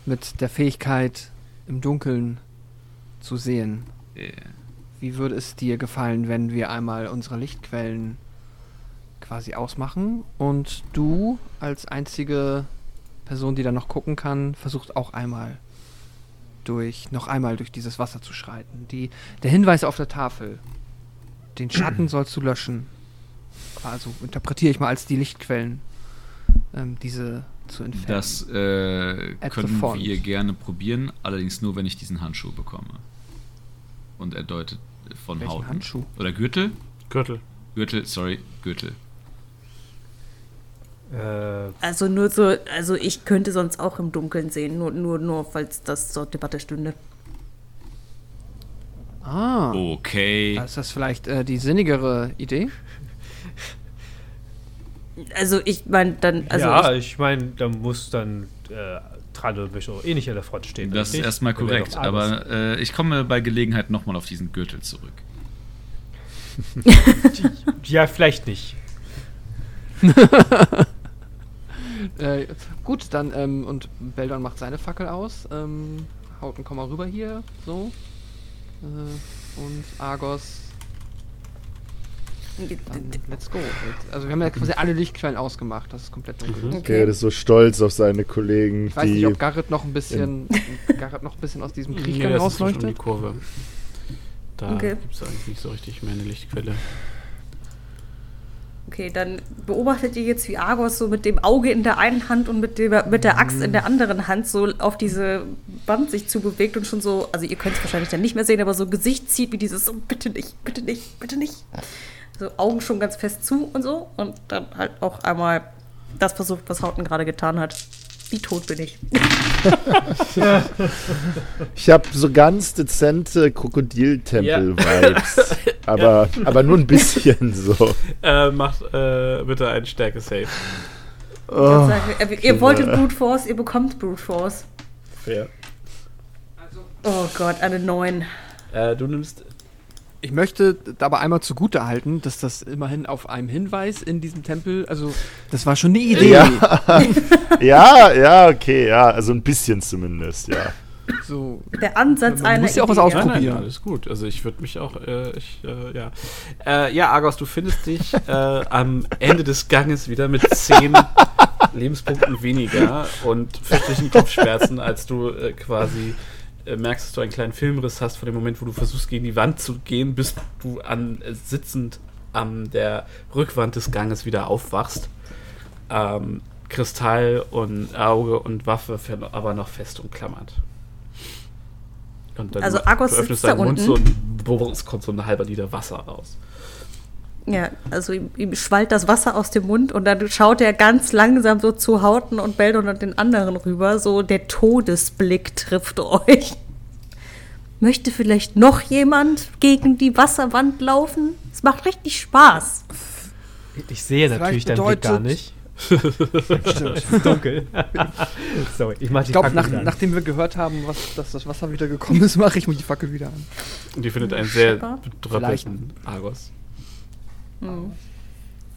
Mit der Fähigkeit, im Dunkeln zu sehen. Äh, Wie würde es dir gefallen, wenn wir einmal unsere Lichtquellen quasi ausmachen und du als einzige Person, die da noch gucken kann, versucht auch einmal durch, noch einmal durch dieses Wasser zu schreiten. Die, der Hinweis auf der Tafel, den Schatten sollst du löschen. Also interpretiere ich mal als die Lichtquellen, ähm, diese zu entfernen. Das äh, können wir gerne probieren, allerdings nur, wenn ich diesen Handschuh bekomme. Und er deutet von Welchen Haut. Handschuh? Oder Gürtel? Gürtel. Gürtel, sorry, Gürtel. Äh, Also nur so, also ich könnte sonst auch im Dunkeln sehen, nur, nur, nur falls das zur Debatte stünde. Ah, Okay. ist das vielleicht äh, die sinnigere Idee? Also ich meine dann, also ja, ich, ich meine, da muss dann äh, auch eh nicht an der Front stehen. Das ist richtig? erstmal Der wäre korrekt, aber äh, ich komme bei Gelegenheit nochmal auf diesen Gürtel zurück. Ja, vielleicht nicht. Äh, gut, dann, ähm, und Beldon macht seine Fackel aus. Ähm, Hauten, komm mal rüber hier, so. Äh, und Argos Dann let's go. Also wir haben ja quasi alle Lichtquellen ausgemacht. Das ist komplett dunkel. Okay. Gerrit ist so stolz auf seine Kollegen, Ich weiß die. nicht, ob Garrett noch ein bisschen, Garrett noch ein bisschen aus diesem Krieg Nee, schon um die rausleuchtet. Kurve. Da Okay. gibt es eigentlich nicht so richtig mehr eine Lichtquelle. Okay, dann beobachtet ihr jetzt, wie Argos so mit dem Auge in der einen Hand und mit, dem, mit der Axt in der anderen Hand so auf diese Wand sich zubewegt und schon so, also ihr könnt es wahrscheinlich dann nicht mehr sehen, aber so Gesicht zieht wie dieses, oh, bitte nicht, bitte nicht, bitte nicht. So Augen schon ganz fest zu und so und dann halt auch einmal das versucht, was Hauten gerade getan hat. Wie tot bin ich? Ich habe so ganz dezente Krokodiltempel-Vibes. aber, aber nur ein bisschen so. Äh, macht äh, bitte einen Stärke-Save. Oh, Sagen äh, ihr wolltet Brute Force, ihr bekommt Brute Force. Fair. Oh Gott, eine 9. Äh, du nimmst. Ich möchte aber einmal zugute halten, dass das immerhin auf einem Hinweis in diesem Tempel, also das war schon eine Idee. Ja. ja, ja, okay, ja. Also ein bisschen zumindest, ja. So, Der Ansatz Man einer muss ja auch was ausprobieren. Nein, nein, alles gut. Also ich würde mich auch, äh, ich, äh, ja. Äh, ja, Argos, du findest dich äh, am Ende des Ganges wieder mit zehn Lebenspunkten weniger und fürchterlichen Kopfschmerzen, als du äh, quasi merkst, dass du einen kleinen Filmriss hast von dem Moment, wo du versuchst, gegen die Wand zu gehen, bis du an, äh, sitzend an der Rückwand des Ganges wieder aufwachst. Ähm, Kristall und Auge und Waffe aber noch fest umklammert. Und dann Also du Argos öffnest sitzt da deinen Mund unten. so und es kommt so ein halber Liter Wasser raus. Ja, also ihm, ihm schwallt das Wasser aus dem Mund und dann schaut er ganz langsam so zu Hauten und Beldon und den anderen rüber. So der Todesblick trifft euch. Möchte vielleicht noch jemand gegen die Wasserwand laufen? Es macht richtig Spaß. Ich sehe Vielleicht natürlich deinen Blick gar nicht. stimmt. Es ist dunkel. Sorry, ich mach die Ich glaube, Fackel nach, wieder an. nachdem wir gehört haben, was, dass das Wasser wieder gekommen ist, mache ich mir die Fackel wieder an. Und die findet einen sehr Schepper? betröppelten Argos.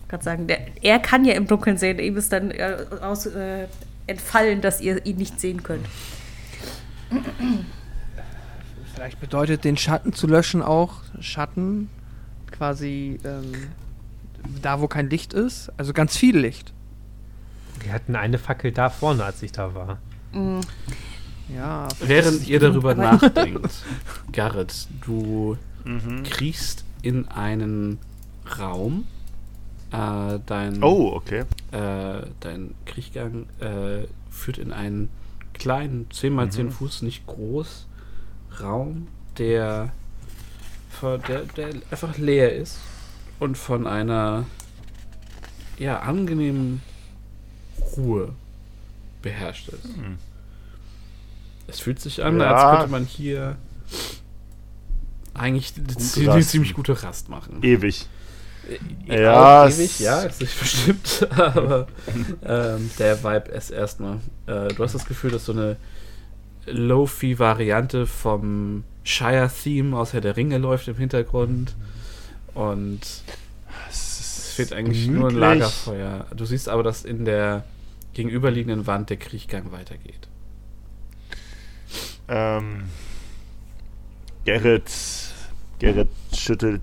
Kann sagen, der, er kann ja im Dunkeln sehen. Ihm ist dann äh, aus, äh, entfallen, dass ihr ihn nicht sehen könnt. Vielleicht bedeutet den Schatten zu löschen auch Schatten quasi ähm, da, wo kein Licht ist. Also ganz viel Licht. Wir hatten eine Fackel da vorne, als ich da war. Ja. ist es Während ihr darüber nachdenkt, Garrett, du kriechst in einen Raum. Äh, dein, Oh, okay. äh, dein Kriechgang äh, führt in einen kleinen, 10 mal 10 Fuß, nicht groß, Raum, der, der, der einfach leer ist und von einer ja, angenehmen Ruhe beherrscht ist. Es fühlt sich an, Ja. als könnte man hier eigentlich eine ziemlich gute Rast machen. Ewig. Ja, Ja, ewig, ja, ist nicht bestimmt, aber ähm, der Vibe ist erstmal. Äh, du hast das Gefühl, dass so eine Low-Fi-Variante vom Shire-Theme aus Herr der Ringe läuft im Hintergrund. Und es fehlt eigentlich nur ein gemütlich. Lagerfeuer. Du siehst aber, dass in der gegenüberliegenden Wand der Kriechgang weitergeht. Ähm, Gerrit, Gerrit schüttelt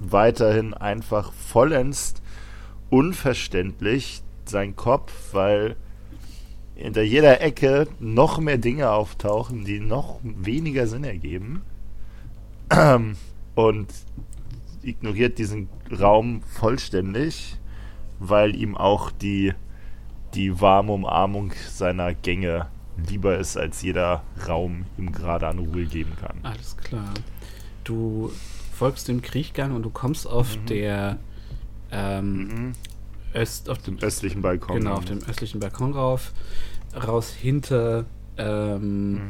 weiterhin einfach vollends unverständlich seinen Kopf, weil hinter jeder Ecke noch mehr Dinge auftauchen, die noch weniger Sinn ergeben. Und ignoriert diesen Raum vollständig, weil ihm auch die, die warme Umarmung seiner Gänge lieber ist, als jeder Raum ihm gerade an Ruhe geben kann. Alles klar. Du folgst dem Kriechgang und du kommst auf der ähm, Mhm. Öst, auf dem östlichen Balkon. Genau, auf dem östlichen Balkon rauf, raus hinter ähm, Mhm.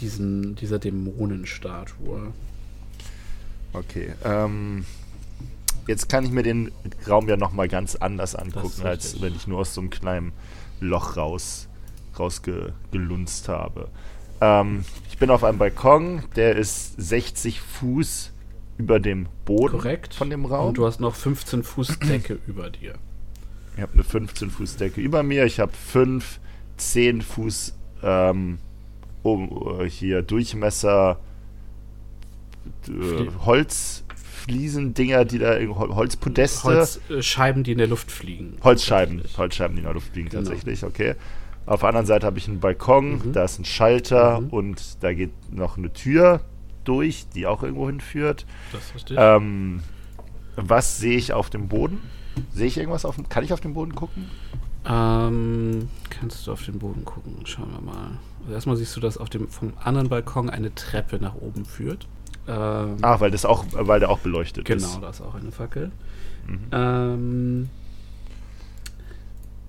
diesen, dieser Dämonenstatue. Okay. Ähm, jetzt kann ich mir den Raum ja nochmal ganz anders angucken, als wenn ich nur aus so einem kleinen Loch raus rausgelunzt habe. Ähm, ich bin auf einem Balkon, der ist 60 Fuß über dem Boden Korrekt. von dem Raum. Und du hast noch 15 Fuß Decke über dir. Ich habe eine 15 Fuß Decke über mir. Ich habe 5, 10 Fuß ähm, um, äh, hier Durchmesser äh, Holz Fliesendinger, die da Holzpodeste. Holzscheiben, die in der Luft fliegen. Holzscheiben. Holzscheiben, die in der Luft fliegen, Genau. tatsächlich, okay. Auf der anderen Seite habe ich einen Balkon, Mhm. da ist ein Schalter Mhm. und da geht noch eine Tür durch, die auch irgendwo hinführt. Das ist richtig. Ähm, was sehe ich auf dem Boden? Sehe ich irgendwas auf dem. Kann ich auf den Boden gucken? Ähm, kannst du auf den Boden gucken? Schauen wir mal. Also erstmal siehst du, dass auf dem vom anderen Balkon eine Treppe nach oben führt. Ähm, Ah, weil das auch, weil der auch beleuchtet genau, ist. da ist auch eine Fackel. Mhm. Ähm,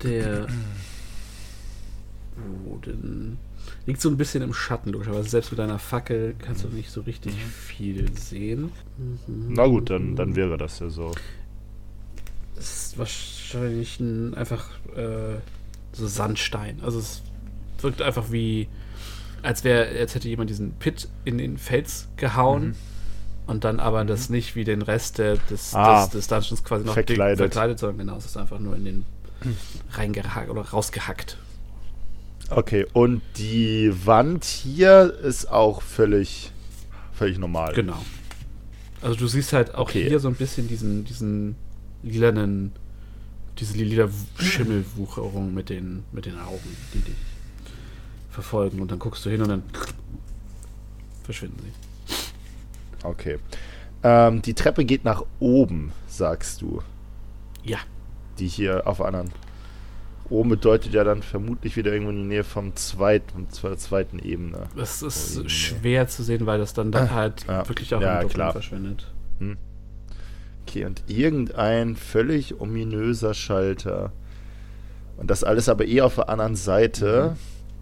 der Boden liegt so ein bisschen im Schatten, logischerweise. Selbst mit deiner Fackel kannst du nicht so richtig viel sehen. Mhm. Na gut, dann, dann wäre das ja so. Es ist wahrscheinlich ein, einfach äh, so Sandstein. Also es wirkt einfach wie, als wäre, als hätte jemand diesen Pit in den Fels gehauen Mhm. und dann aber das nicht wie den Rest der, des, Ah, des, des Dungeons quasi noch verkleidet. verkleidet, sondern genau, es ist einfach nur in den reingehackt oder rausgehackt. Okay, und die Wand hier ist auch völlig, völlig normal. Genau. Also du siehst halt auch Okay. hier so ein bisschen diesen, diesen lilanen, diese lila Schimmelwucherung mit den, mit den Augen, die dich verfolgen. Und dann guckst du hin und dann verschwinden sie. Okay. Ähm, die Treppe geht nach oben, sagst du. Ja. Die hier auf der anderen. Oben bedeutet ja dann vermutlich wieder irgendwo in die Nähe vom zweiten, zur zweiten Ebene. Das ist Oh je. schwer zu sehen, weil das dann da halt ja. wirklich auch Ja, im Dunkeln klar. verschwindet. Okay, und irgendein völlig ominöser Schalter. Und das alles aber eh auf der anderen Seite.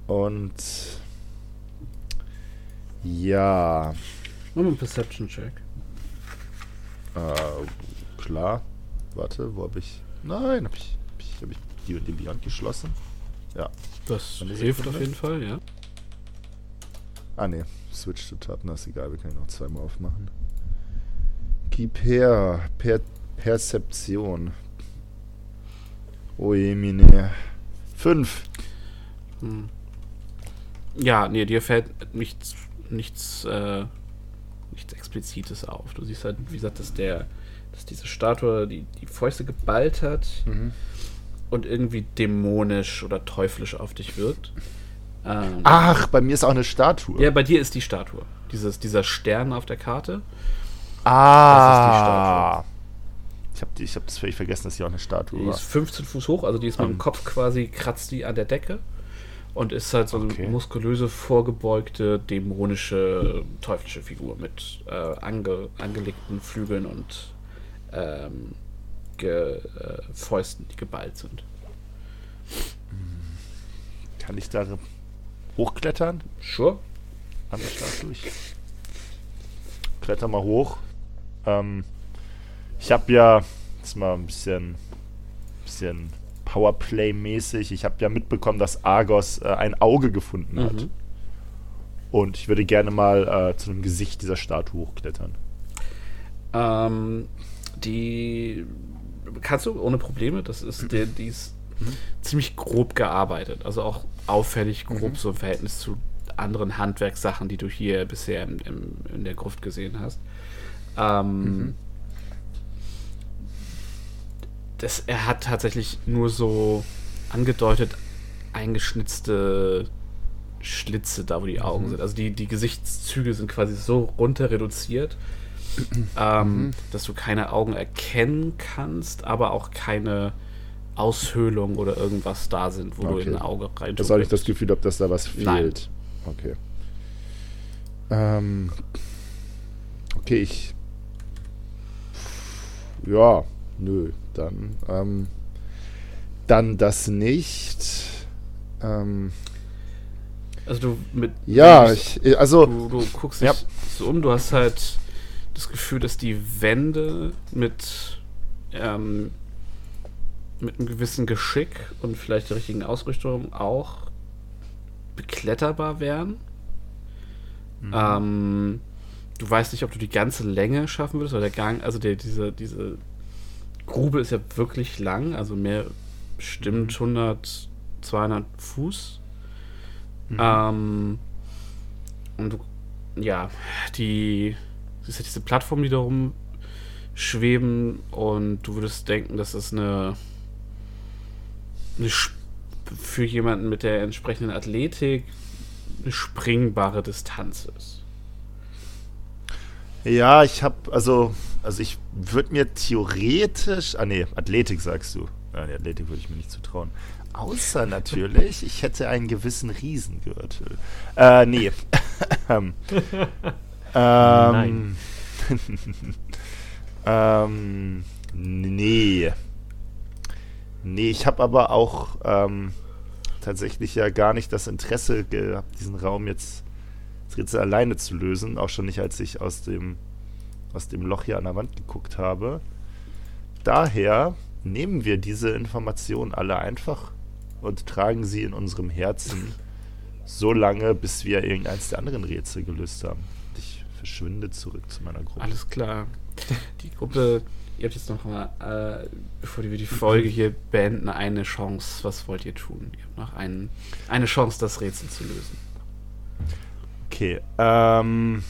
Und ja, Mach mal einen Perception-Check. äh, klar. Warte, wo habe ich. Nein, habe ich, hab ich, hab ich die und den Beyond geschlossen? Das Eine hilft auf jeden Fall, ja. Ah ne, Switch to Tab, na ist egal, wir können ihn noch zweimal aufmachen. Gib her, per Perzeption. Oje, mine. Fünf. Hm. Ja, nee, dir fällt nichts, nichts, äh, nichts Explizites auf. Du siehst halt, wie gesagt, dass der, dass diese Statue die, die Fäuste geballt hat und irgendwie dämonisch oder teuflisch auf dich wirkt. Ähm, Ach, bei mir ist auch eine Statue. Ja, bei dir ist die Statue. Dieses, dieser Stern auf der Karte. Ah. Ich habe ich hab das völlig vergessen, dass hier auch eine Statue Die war. ist 15 Fuß hoch, also die ist mit dem Ähm. Kopf quasi, kratzt die an der Decke und ist halt so Okay. eine muskulöse, vorgebeugte, dämonische, teuflische Figur mit äh, ange, angelegten Flügeln und ähm, ge, äh, Fäusten, die geballt sind. Kann ich da hochklettern Sure. an der Statue? Ich kletter mal hoch. Ähm, ich habe ja, jetzt mal ein bisschen, bisschen Powerplay-mäßig, ich habe ja mitbekommen, dass Argos äh, ein Auge gefunden hat. Mhm. Und ich würde gerne mal äh, zu dem Gesicht dieser Statue hochklettern. Ähm, die kannst du ohne Probleme. Das ist der, die ist ziemlich grob gearbeitet. Also auch auffällig grob so im Verhältnis zu anderen Handwerkssachen, die du hier bisher im, im, in der Gruft gesehen hast. Ähm, das, er hat tatsächlich nur so angedeutet eingeschnitzte Schlitze da, wo die Augen sind. Also die, die Gesichtszüge sind quasi so runter reduziert, ähm, dass du keine Augen erkennen kannst, aber auch keine Aushöhlung oder irgendwas da sind, wo du Okay. in ein Auge rein Das habe ich das Gefühl, ob dass da was fehlt. Nein. Okay. Ähm, okay, ich. Ja, nö, dann. Ähm, dann das nicht. Ähm, Also du mit ja, du- ich, also. du, du guckst dich Ja. so um, du hast halt das Gefühl, dass die Wände mit ähm, mit einem gewissen Geschick und vielleicht der richtigen Ausrichtung auch bekletterbar wären. Ähm, du weißt nicht, ob du die ganze Länge schaffen würdest, weil der Gang, also der, diese, diese Grube ist ja wirklich lang, also mehr bestimmt 100, 200 Fuß. Ähm, und du, ja, die, ist ja diese Plattform, die darum schweben und du würdest denken, dass es eine, eine für jemanden mit der entsprechenden Athletik eine springbare Distanz ist. Ja, ich habe, also, also ich würde mir theoretisch, ah nee, Athletik sagst du. Ja, die Athletik würde ich mir nicht zutrauen. Außer natürlich, ich hätte einen gewissen Riesengürtel. Äh, nee. ähm, ähm, ähm, nee. Nee, ich habe aber auch ähm, tatsächlich ja gar nicht das Interesse gehabt, diesen Raum jetzt das Rätsel alleine zu lösen. Auch schon nicht, als ich aus dem, aus dem Loch hier an der Wand geguckt habe. Daher nehmen wir diese Informationen alle einfach und tragen sie in unserem Herzen so lange, bis wir irgendeins der anderen Rätsel gelöst haben. Verschwinde zurück zu meiner Gruppe. Alles klar. Die Gruppe, ihr habt jetzt noch mal, äh, bevor wir die Folge hier beenden, eine Chance. Was wollt ihr tun? Ihr habt noch einen, eine Chance, das Rätsel zu lösen. Okay, ähm,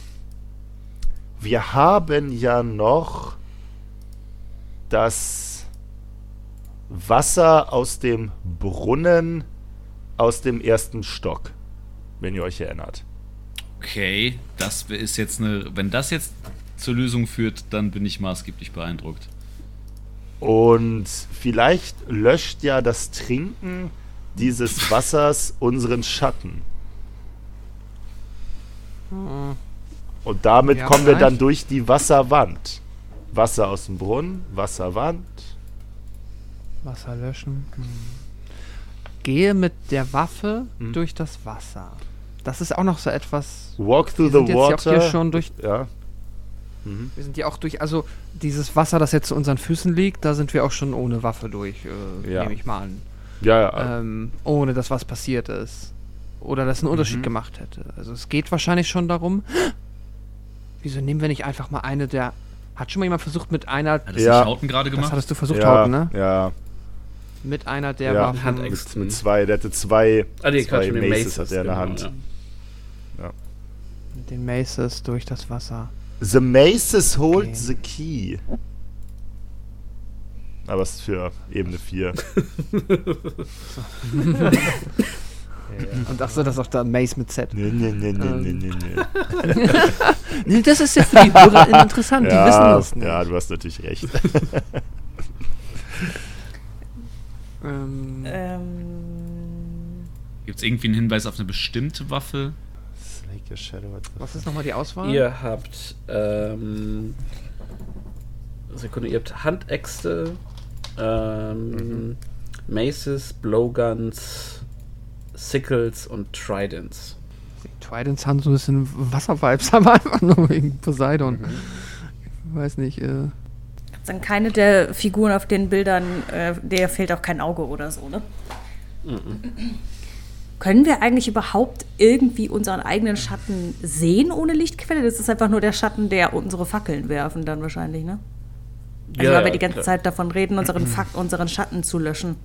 wir haben ja noch das Wasser aus dem Brunnen aus dem ersten Stock, wenn ihr euch erinnert. Okay, das ist jetzt eine. Wenn das jetzt zur Lösung führt, dann bin ich maßgeblich beeindruckt. Und vielleicht löscht ja das Trinken dieses Wassers unseren Schatten. Und damit Ja, kommen wir dann durch die Wasserwand. Wasser aus dem Brunnen, Wasserwand. Wasser löschen. Hm. Gehe mit der Waffe Hm. durch das Wasser. Das ist auch noch so etwas. Walk through Wir the sind jetzt ja auch hier water. schon durch. Ja. Mhm. Wir sind ja auch durch. Also dieses Wasser, das jetzt zu unseren Füßen liegt, da sind wir auch schon ohne Waffe durch. Äh, Ja. Nehme ich mal an. Ja, ja. Ähm, ohne dass was passiert ist. Oder das einen Unterschied Mhm. gemacht hätte. Also es geht wahrscheinlich schon darum. Wieso nehmen wir nicht einfach mal eine der. Hat schon mal jemand versucht mit einer. Hat das Ja. die Schauten gerade Das gemacht? hattest du versucht, ja, Hauten, ne? Ja, Mit einer der ja. Waffen. Mit, mit zwei, der hatte zwei, Ah, nee, zwei den Maces hat er in der genau, Hand. ja. Mit den Maces durch das Wasser. The Maces hold Okay. the key. Aber es ist für Ebene 4. Und achso, das ist auch da Mace mit Z. nee, nee, nee, nee, Ähm. nee, nee, nee. Nee, das ist ja für die HörerInnen interessant, die wissen Ja, das nicht. ja, du hast natürlich recht. Ähm, Ähm, Gibt es irgendwie einen Hinweis auf eine bestimmte Waffe? Slake a shadow at the was ist nochmal die Auswahl? Ihr habt, ähm, Sekunde, ihr habt Handäxte, ähm, Maces, Blowguns, Sickles und Tridents. Die Tridents haben so ein bisschen Wasservibes, aber einfach nur wegen Poseidon. Ich weiß nicht, äh. dann keine der Figuren auf den Bildern, äh, der fehlt auch kein Auge oder so, ne? Können wir eigentlich überhaupt irgendwie unseren eigenen Schatten sehen ohne Lichtquelle? Das ist einfach nur der Schatten, der unsere Fackeln werfen, dann wahrscheinlich, ne? Also, weil wir die ganze klar. Zeit davon reden, unseren, Fack unseren Schatten zu löschen.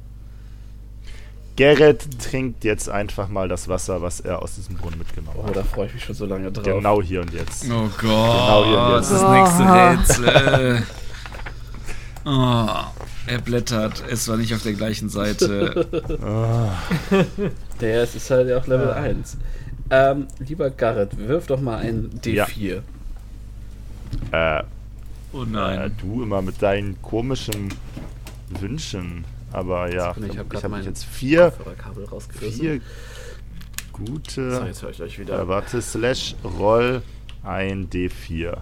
Gerrit trinkt jetzt einfach mal das Wasser, was er aus diesem Brunnen mitgenommen Oh, hat. da freue ich mich schon so lange drauf. Genau hier und jetzt. Oh Gott, Genau hier und jetzt. das nächste Rätsel. Oh, er blättert. Es war nicht auf der gleichen Seite. Der ist, ist halt ja auch Level 1. Ähm, lieber Garrett, wirf doch mal ein D4. Äh, Oh äh, nein. du immer mit deinen komischen Wünschen. Aber ja, ich ich hab habe hab jetzt vier, vier So, gute. jetzt höre ich euch wieder. Äh, warte, slash roll ein D4.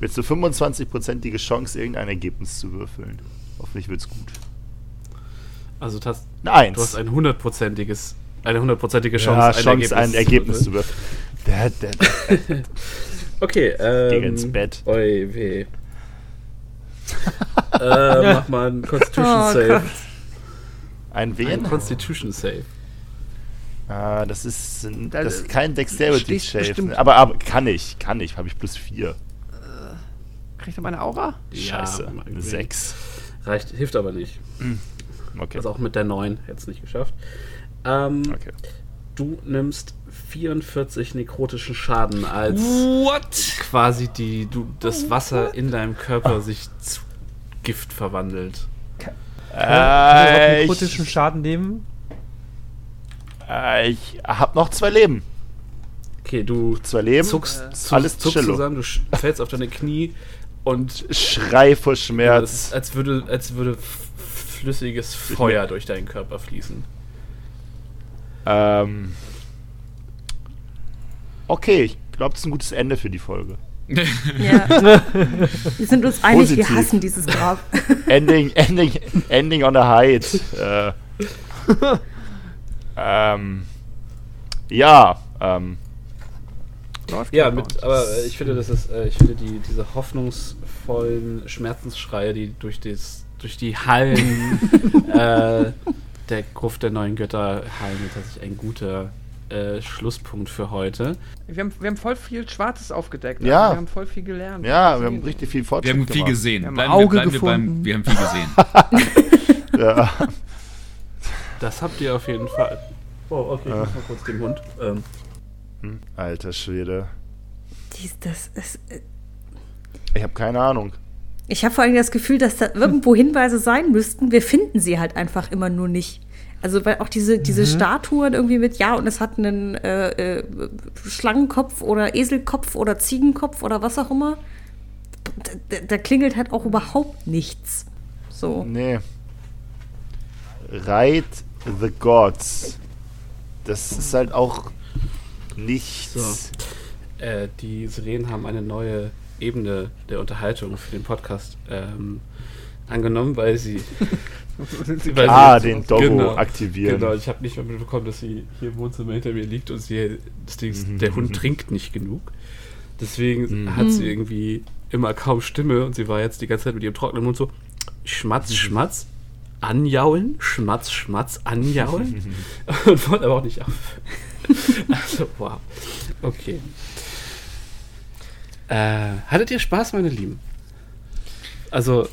Willst du 25%ige Chance, irgendein Ergebnis zu würfeln? Hoffentlich wird's gut. Also du hast, Eins. du hast ein hundertprozentiges, eine hundertprozentige ja, Chance, Chance, ein Ergebnis zu zu würfeln. Okay, ähm, Geh ins Bett. Oi, weh. äh, mach mal einen Constitution Oh Save. Gott. ein Ein Wen? Constitution Save. Ah, das ist, ein- Da- das ist kein Dexterity bestimmt- Aber, aber kann ich, kann ich. Habe ich plus 4. Kriegt er meine Aura? Scheiße. mal Eine irgendwie. 6. Reicht, hilft aber nicht. Okay. Also auch mit der 9 hätte es nicht geschafft. Ähm, okay. du nimmst 44 nekrotischen Schaden, als What? quasi die, du, das Wasser in deinem Körper sich zu Gift verwandelt. Kann überhaupt Äh, ich, Schaden nehmen? äh, ich hab noch zwei Leben. Okay, du Zwei Leben. zuckst, Äh, zuckst, alles zuckst zusammen, du fällst auf deine Knie und Schrei vor ja, Schmerz. ist, als würde, als würde flüssiges Feuer durch deinen Körper fließen. Ähm. Okay, ich glaube, das ist ein gutes Ende für die Folge. Ja. Wir sind uns einig, wir Positiv. hassen dieses Grab. Ending, ending, ending on a height. Äh, ähm, ja, ähm, Läuft Ja, mit, aber äh, ich finde, das ist, äh, ich finde die, diese hoffnungsvollen Schmerzensschreie, die durch, das, durch die Hallen äh, der Gruft der neuen Götter hallen, ist tatsächlich ein guter äh, Schlusspunkt für heute. wir, haben, wir haben voll viel Schwarzes aufgedeckt. Ja. Wir haben voll viel gelernt. ja, wir haben richtig viel Wir Fortschritt haben viel gemacht. gesehen. Wir haben Bleiben, Auge wir, bleiben wir beim. gefunden. Wir haben viel gesehen. Ja. Das habt ihr auf jeden Fall. Oh, okay, ich Ja. muss mal kurz den Hund. Ähm, Hm, Alter Schwede. Dies, das ist, äh, Ich habe keine Ahnung. ich habe vor allem das Gefühl, dass da irgendwo Hinweise sein müssten. Wir finden sie halt einfach immer nur nicht. Also weil auch diese, diese Statuen irgendwie mit, ja, und es hat einen äh, äh, Schlangenkopf oder Eselkopf oder Ziegenkopf oder was auch immer. Da, da, da klingelt halt auch überhaupt nichts. So. Nee. Ride the Gods. Das ist halt auch nichts. So. äh, die Sirenen haben eine neue Ebene der Unterhaltung für den Podcast ähm, angenommen, weil sie. weil Ah, sie- den Doggo aktivieren. Genau, ich habe nicht mehr mitbekommen, dass sie hier im Wohnzimmer hinter mir liegt und sie, das Ding, ist, Mhm. der Hund trinkt nicht genug. Deswegen Mhm. hat sie irgendwie immer kaum Stimme und sie war jetzt die ganze Zeit mit ihrem trockenen Mund so schmatz, schmatz, anjaulen, schmatz, schmatz, anjaulen und wollte aber auch nicht aufhören. Also, wow. Okay. Äh, hattet ihr Spaß, meine Lieben? Also,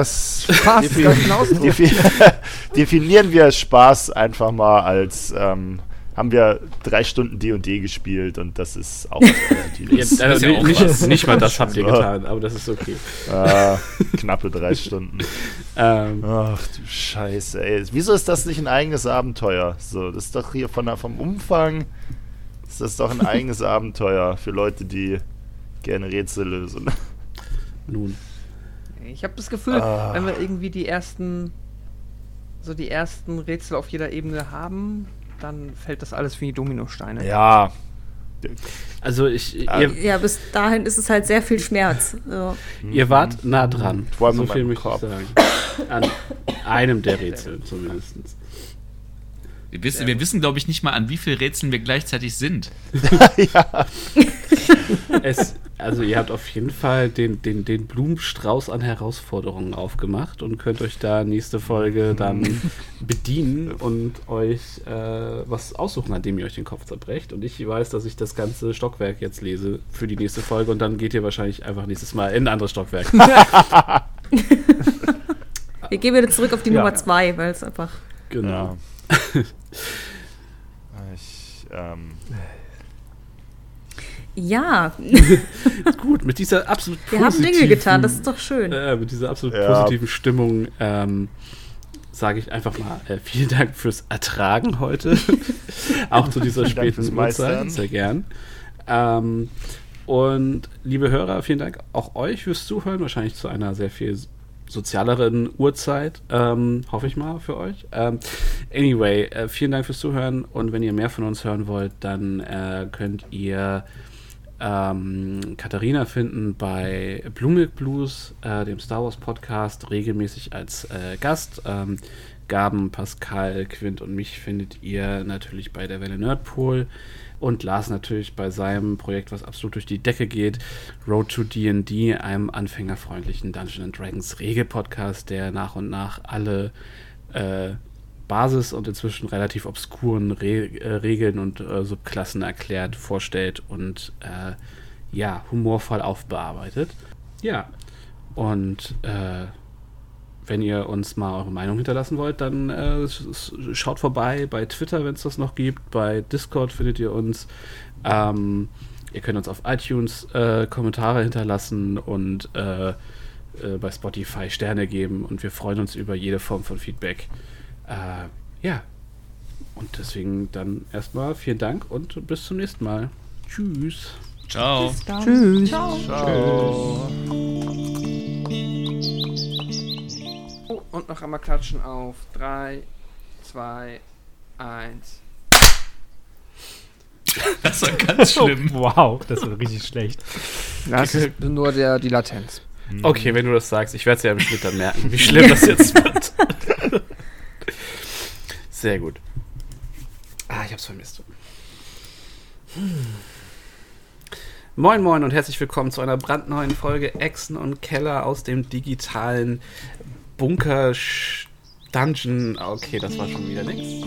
es- Spaß ist ganz ein Ausdruck. Defi definieren wir Spaß einfach mal als ähm, haben wir drei Stunden D&D gespielt und das ist auch jetzt, ja auch nicht, nicht mal das habt ihr getan, aber das ist okay. äh, knappe drei Stunden. Ähm, Ach du Scheiße, ey. Wieso ist das nicht ein eigenes Abenteuer? So, das ist doch hier von der, vom Umfang ist das doch ein eigenes Abenteuer für Leute, die gerne Rätsel lösen. nun. Ich habe das Gefühl, Ah. wenn wir irgendwie die ersten, so die ersten Rätsel auf jeder Ebene haben, dann fällt das alles wie Dominosteine. Ja. Also ich, ihr, Ja, bis dahin ist es halt sehr viel Schmerz. So. ihr wart nah dran. Vor allem so viel möchte ich sagen. An einem der Rätsel zumindest. Wir wissen, wir wissen glaube ich, nicht mal, an wie vielen Rätseln wir gleichzeitig sind. Es, also ihr habt auf jeden Fall den, den, den Blumenstrauß an Herausforderungen aufgemacht und könnt euch da nächste Folge dann bedienen und euch äh, was aussuchen, an dem ihr euch den Kopf zerbrecht. Und ich weiß, dass ich das ganze Stockwerk jetzt lese für die nächste Folge und dann geht ihr wahrscheinlich einfach nächstes Mal in ein anderes Stockwerk. Wir gehen wieder zurück auf die Ja. Nummer zwei, weil es einfach. genau. Ja. Ich, ähm, Ja, Gut, mit dieser absolut wir haben Dinge positiven- getan, das ist doch schön. Äh, mit dieser absolut Ja. positiven Stimmung ähm, sage ich einfach mal äh, vielen Dank fürs Ertragen heute. Auch zu dieser späten Uhrzeit. Sehr gern. Ähm, und liebe Hörer, vielen Dank auch euch fürs Zuhören. Wahrscheinlich zu einer sehr viel sozialeren Uhrzeit, ähm, hoffe ich mal für euch. Ähm, anyway, äh, vielen Dank fürs Zuhören und wenn ihr mehr von uns hören wollt, dann äh, könnt ihr ähm, Katharina finden bei Blumilk Blues, äh, dem Star Wars Podcast, regelmäßig als äh, Gast. Ähm, Gaben, Pascal, Quint und mich findet ihr natürlich bei der Welle Nerdpool und Lars natürlich bei seinem Projekt, was absolut durch die Decke geht, Road to D&D, einem anfängerfreundlichen Dungeons Dragons Regelpodcast, der nach und nach alle äh, Basis und inzwischen relativ obskuren Re äh, Regeln und äh, Subklassen erklärt, vorstellt und äh, ja, humorvoll aufbearbeitet. Ja, und äh, wenn ihr uns mal eure Meinung hinterlassen wollt, dann äh, schaut vorbei bei Twitter, wenn es das noch gibt. Bei Discord findet ihr uns. Ähm, ihr könnt uns auf iTunes äh, Kommentare hinterlassen und äh, äh, bei Spotify Sterne geben. Und wir freuen uns über jede Form von Feedback. Äh, ja. Und deswegen dann erstmal vielen Dank und bis zum nächsten Mal. Tschüss. Ciao. Bis dann. Tschüss. Ciao. Und noch einmal klatschen auf 3, 2, 1. Das war ganz schlimm. Wow, das war richtig schlecht. Das ist nur der, die Latenz. Okay, wenn du das sagst, ich werde es ja im Schnitt dann merken, wie schlimm das jetzt wird. Sehr gut. Ah, ich hab's vermisst. Hm. Moin Moin und herzlich willkommen zu einer brandneuen Folge Echsen und Keller aus dem digitalen Bunker, Dungeon. Ah, okay, das war schon wieder nichts.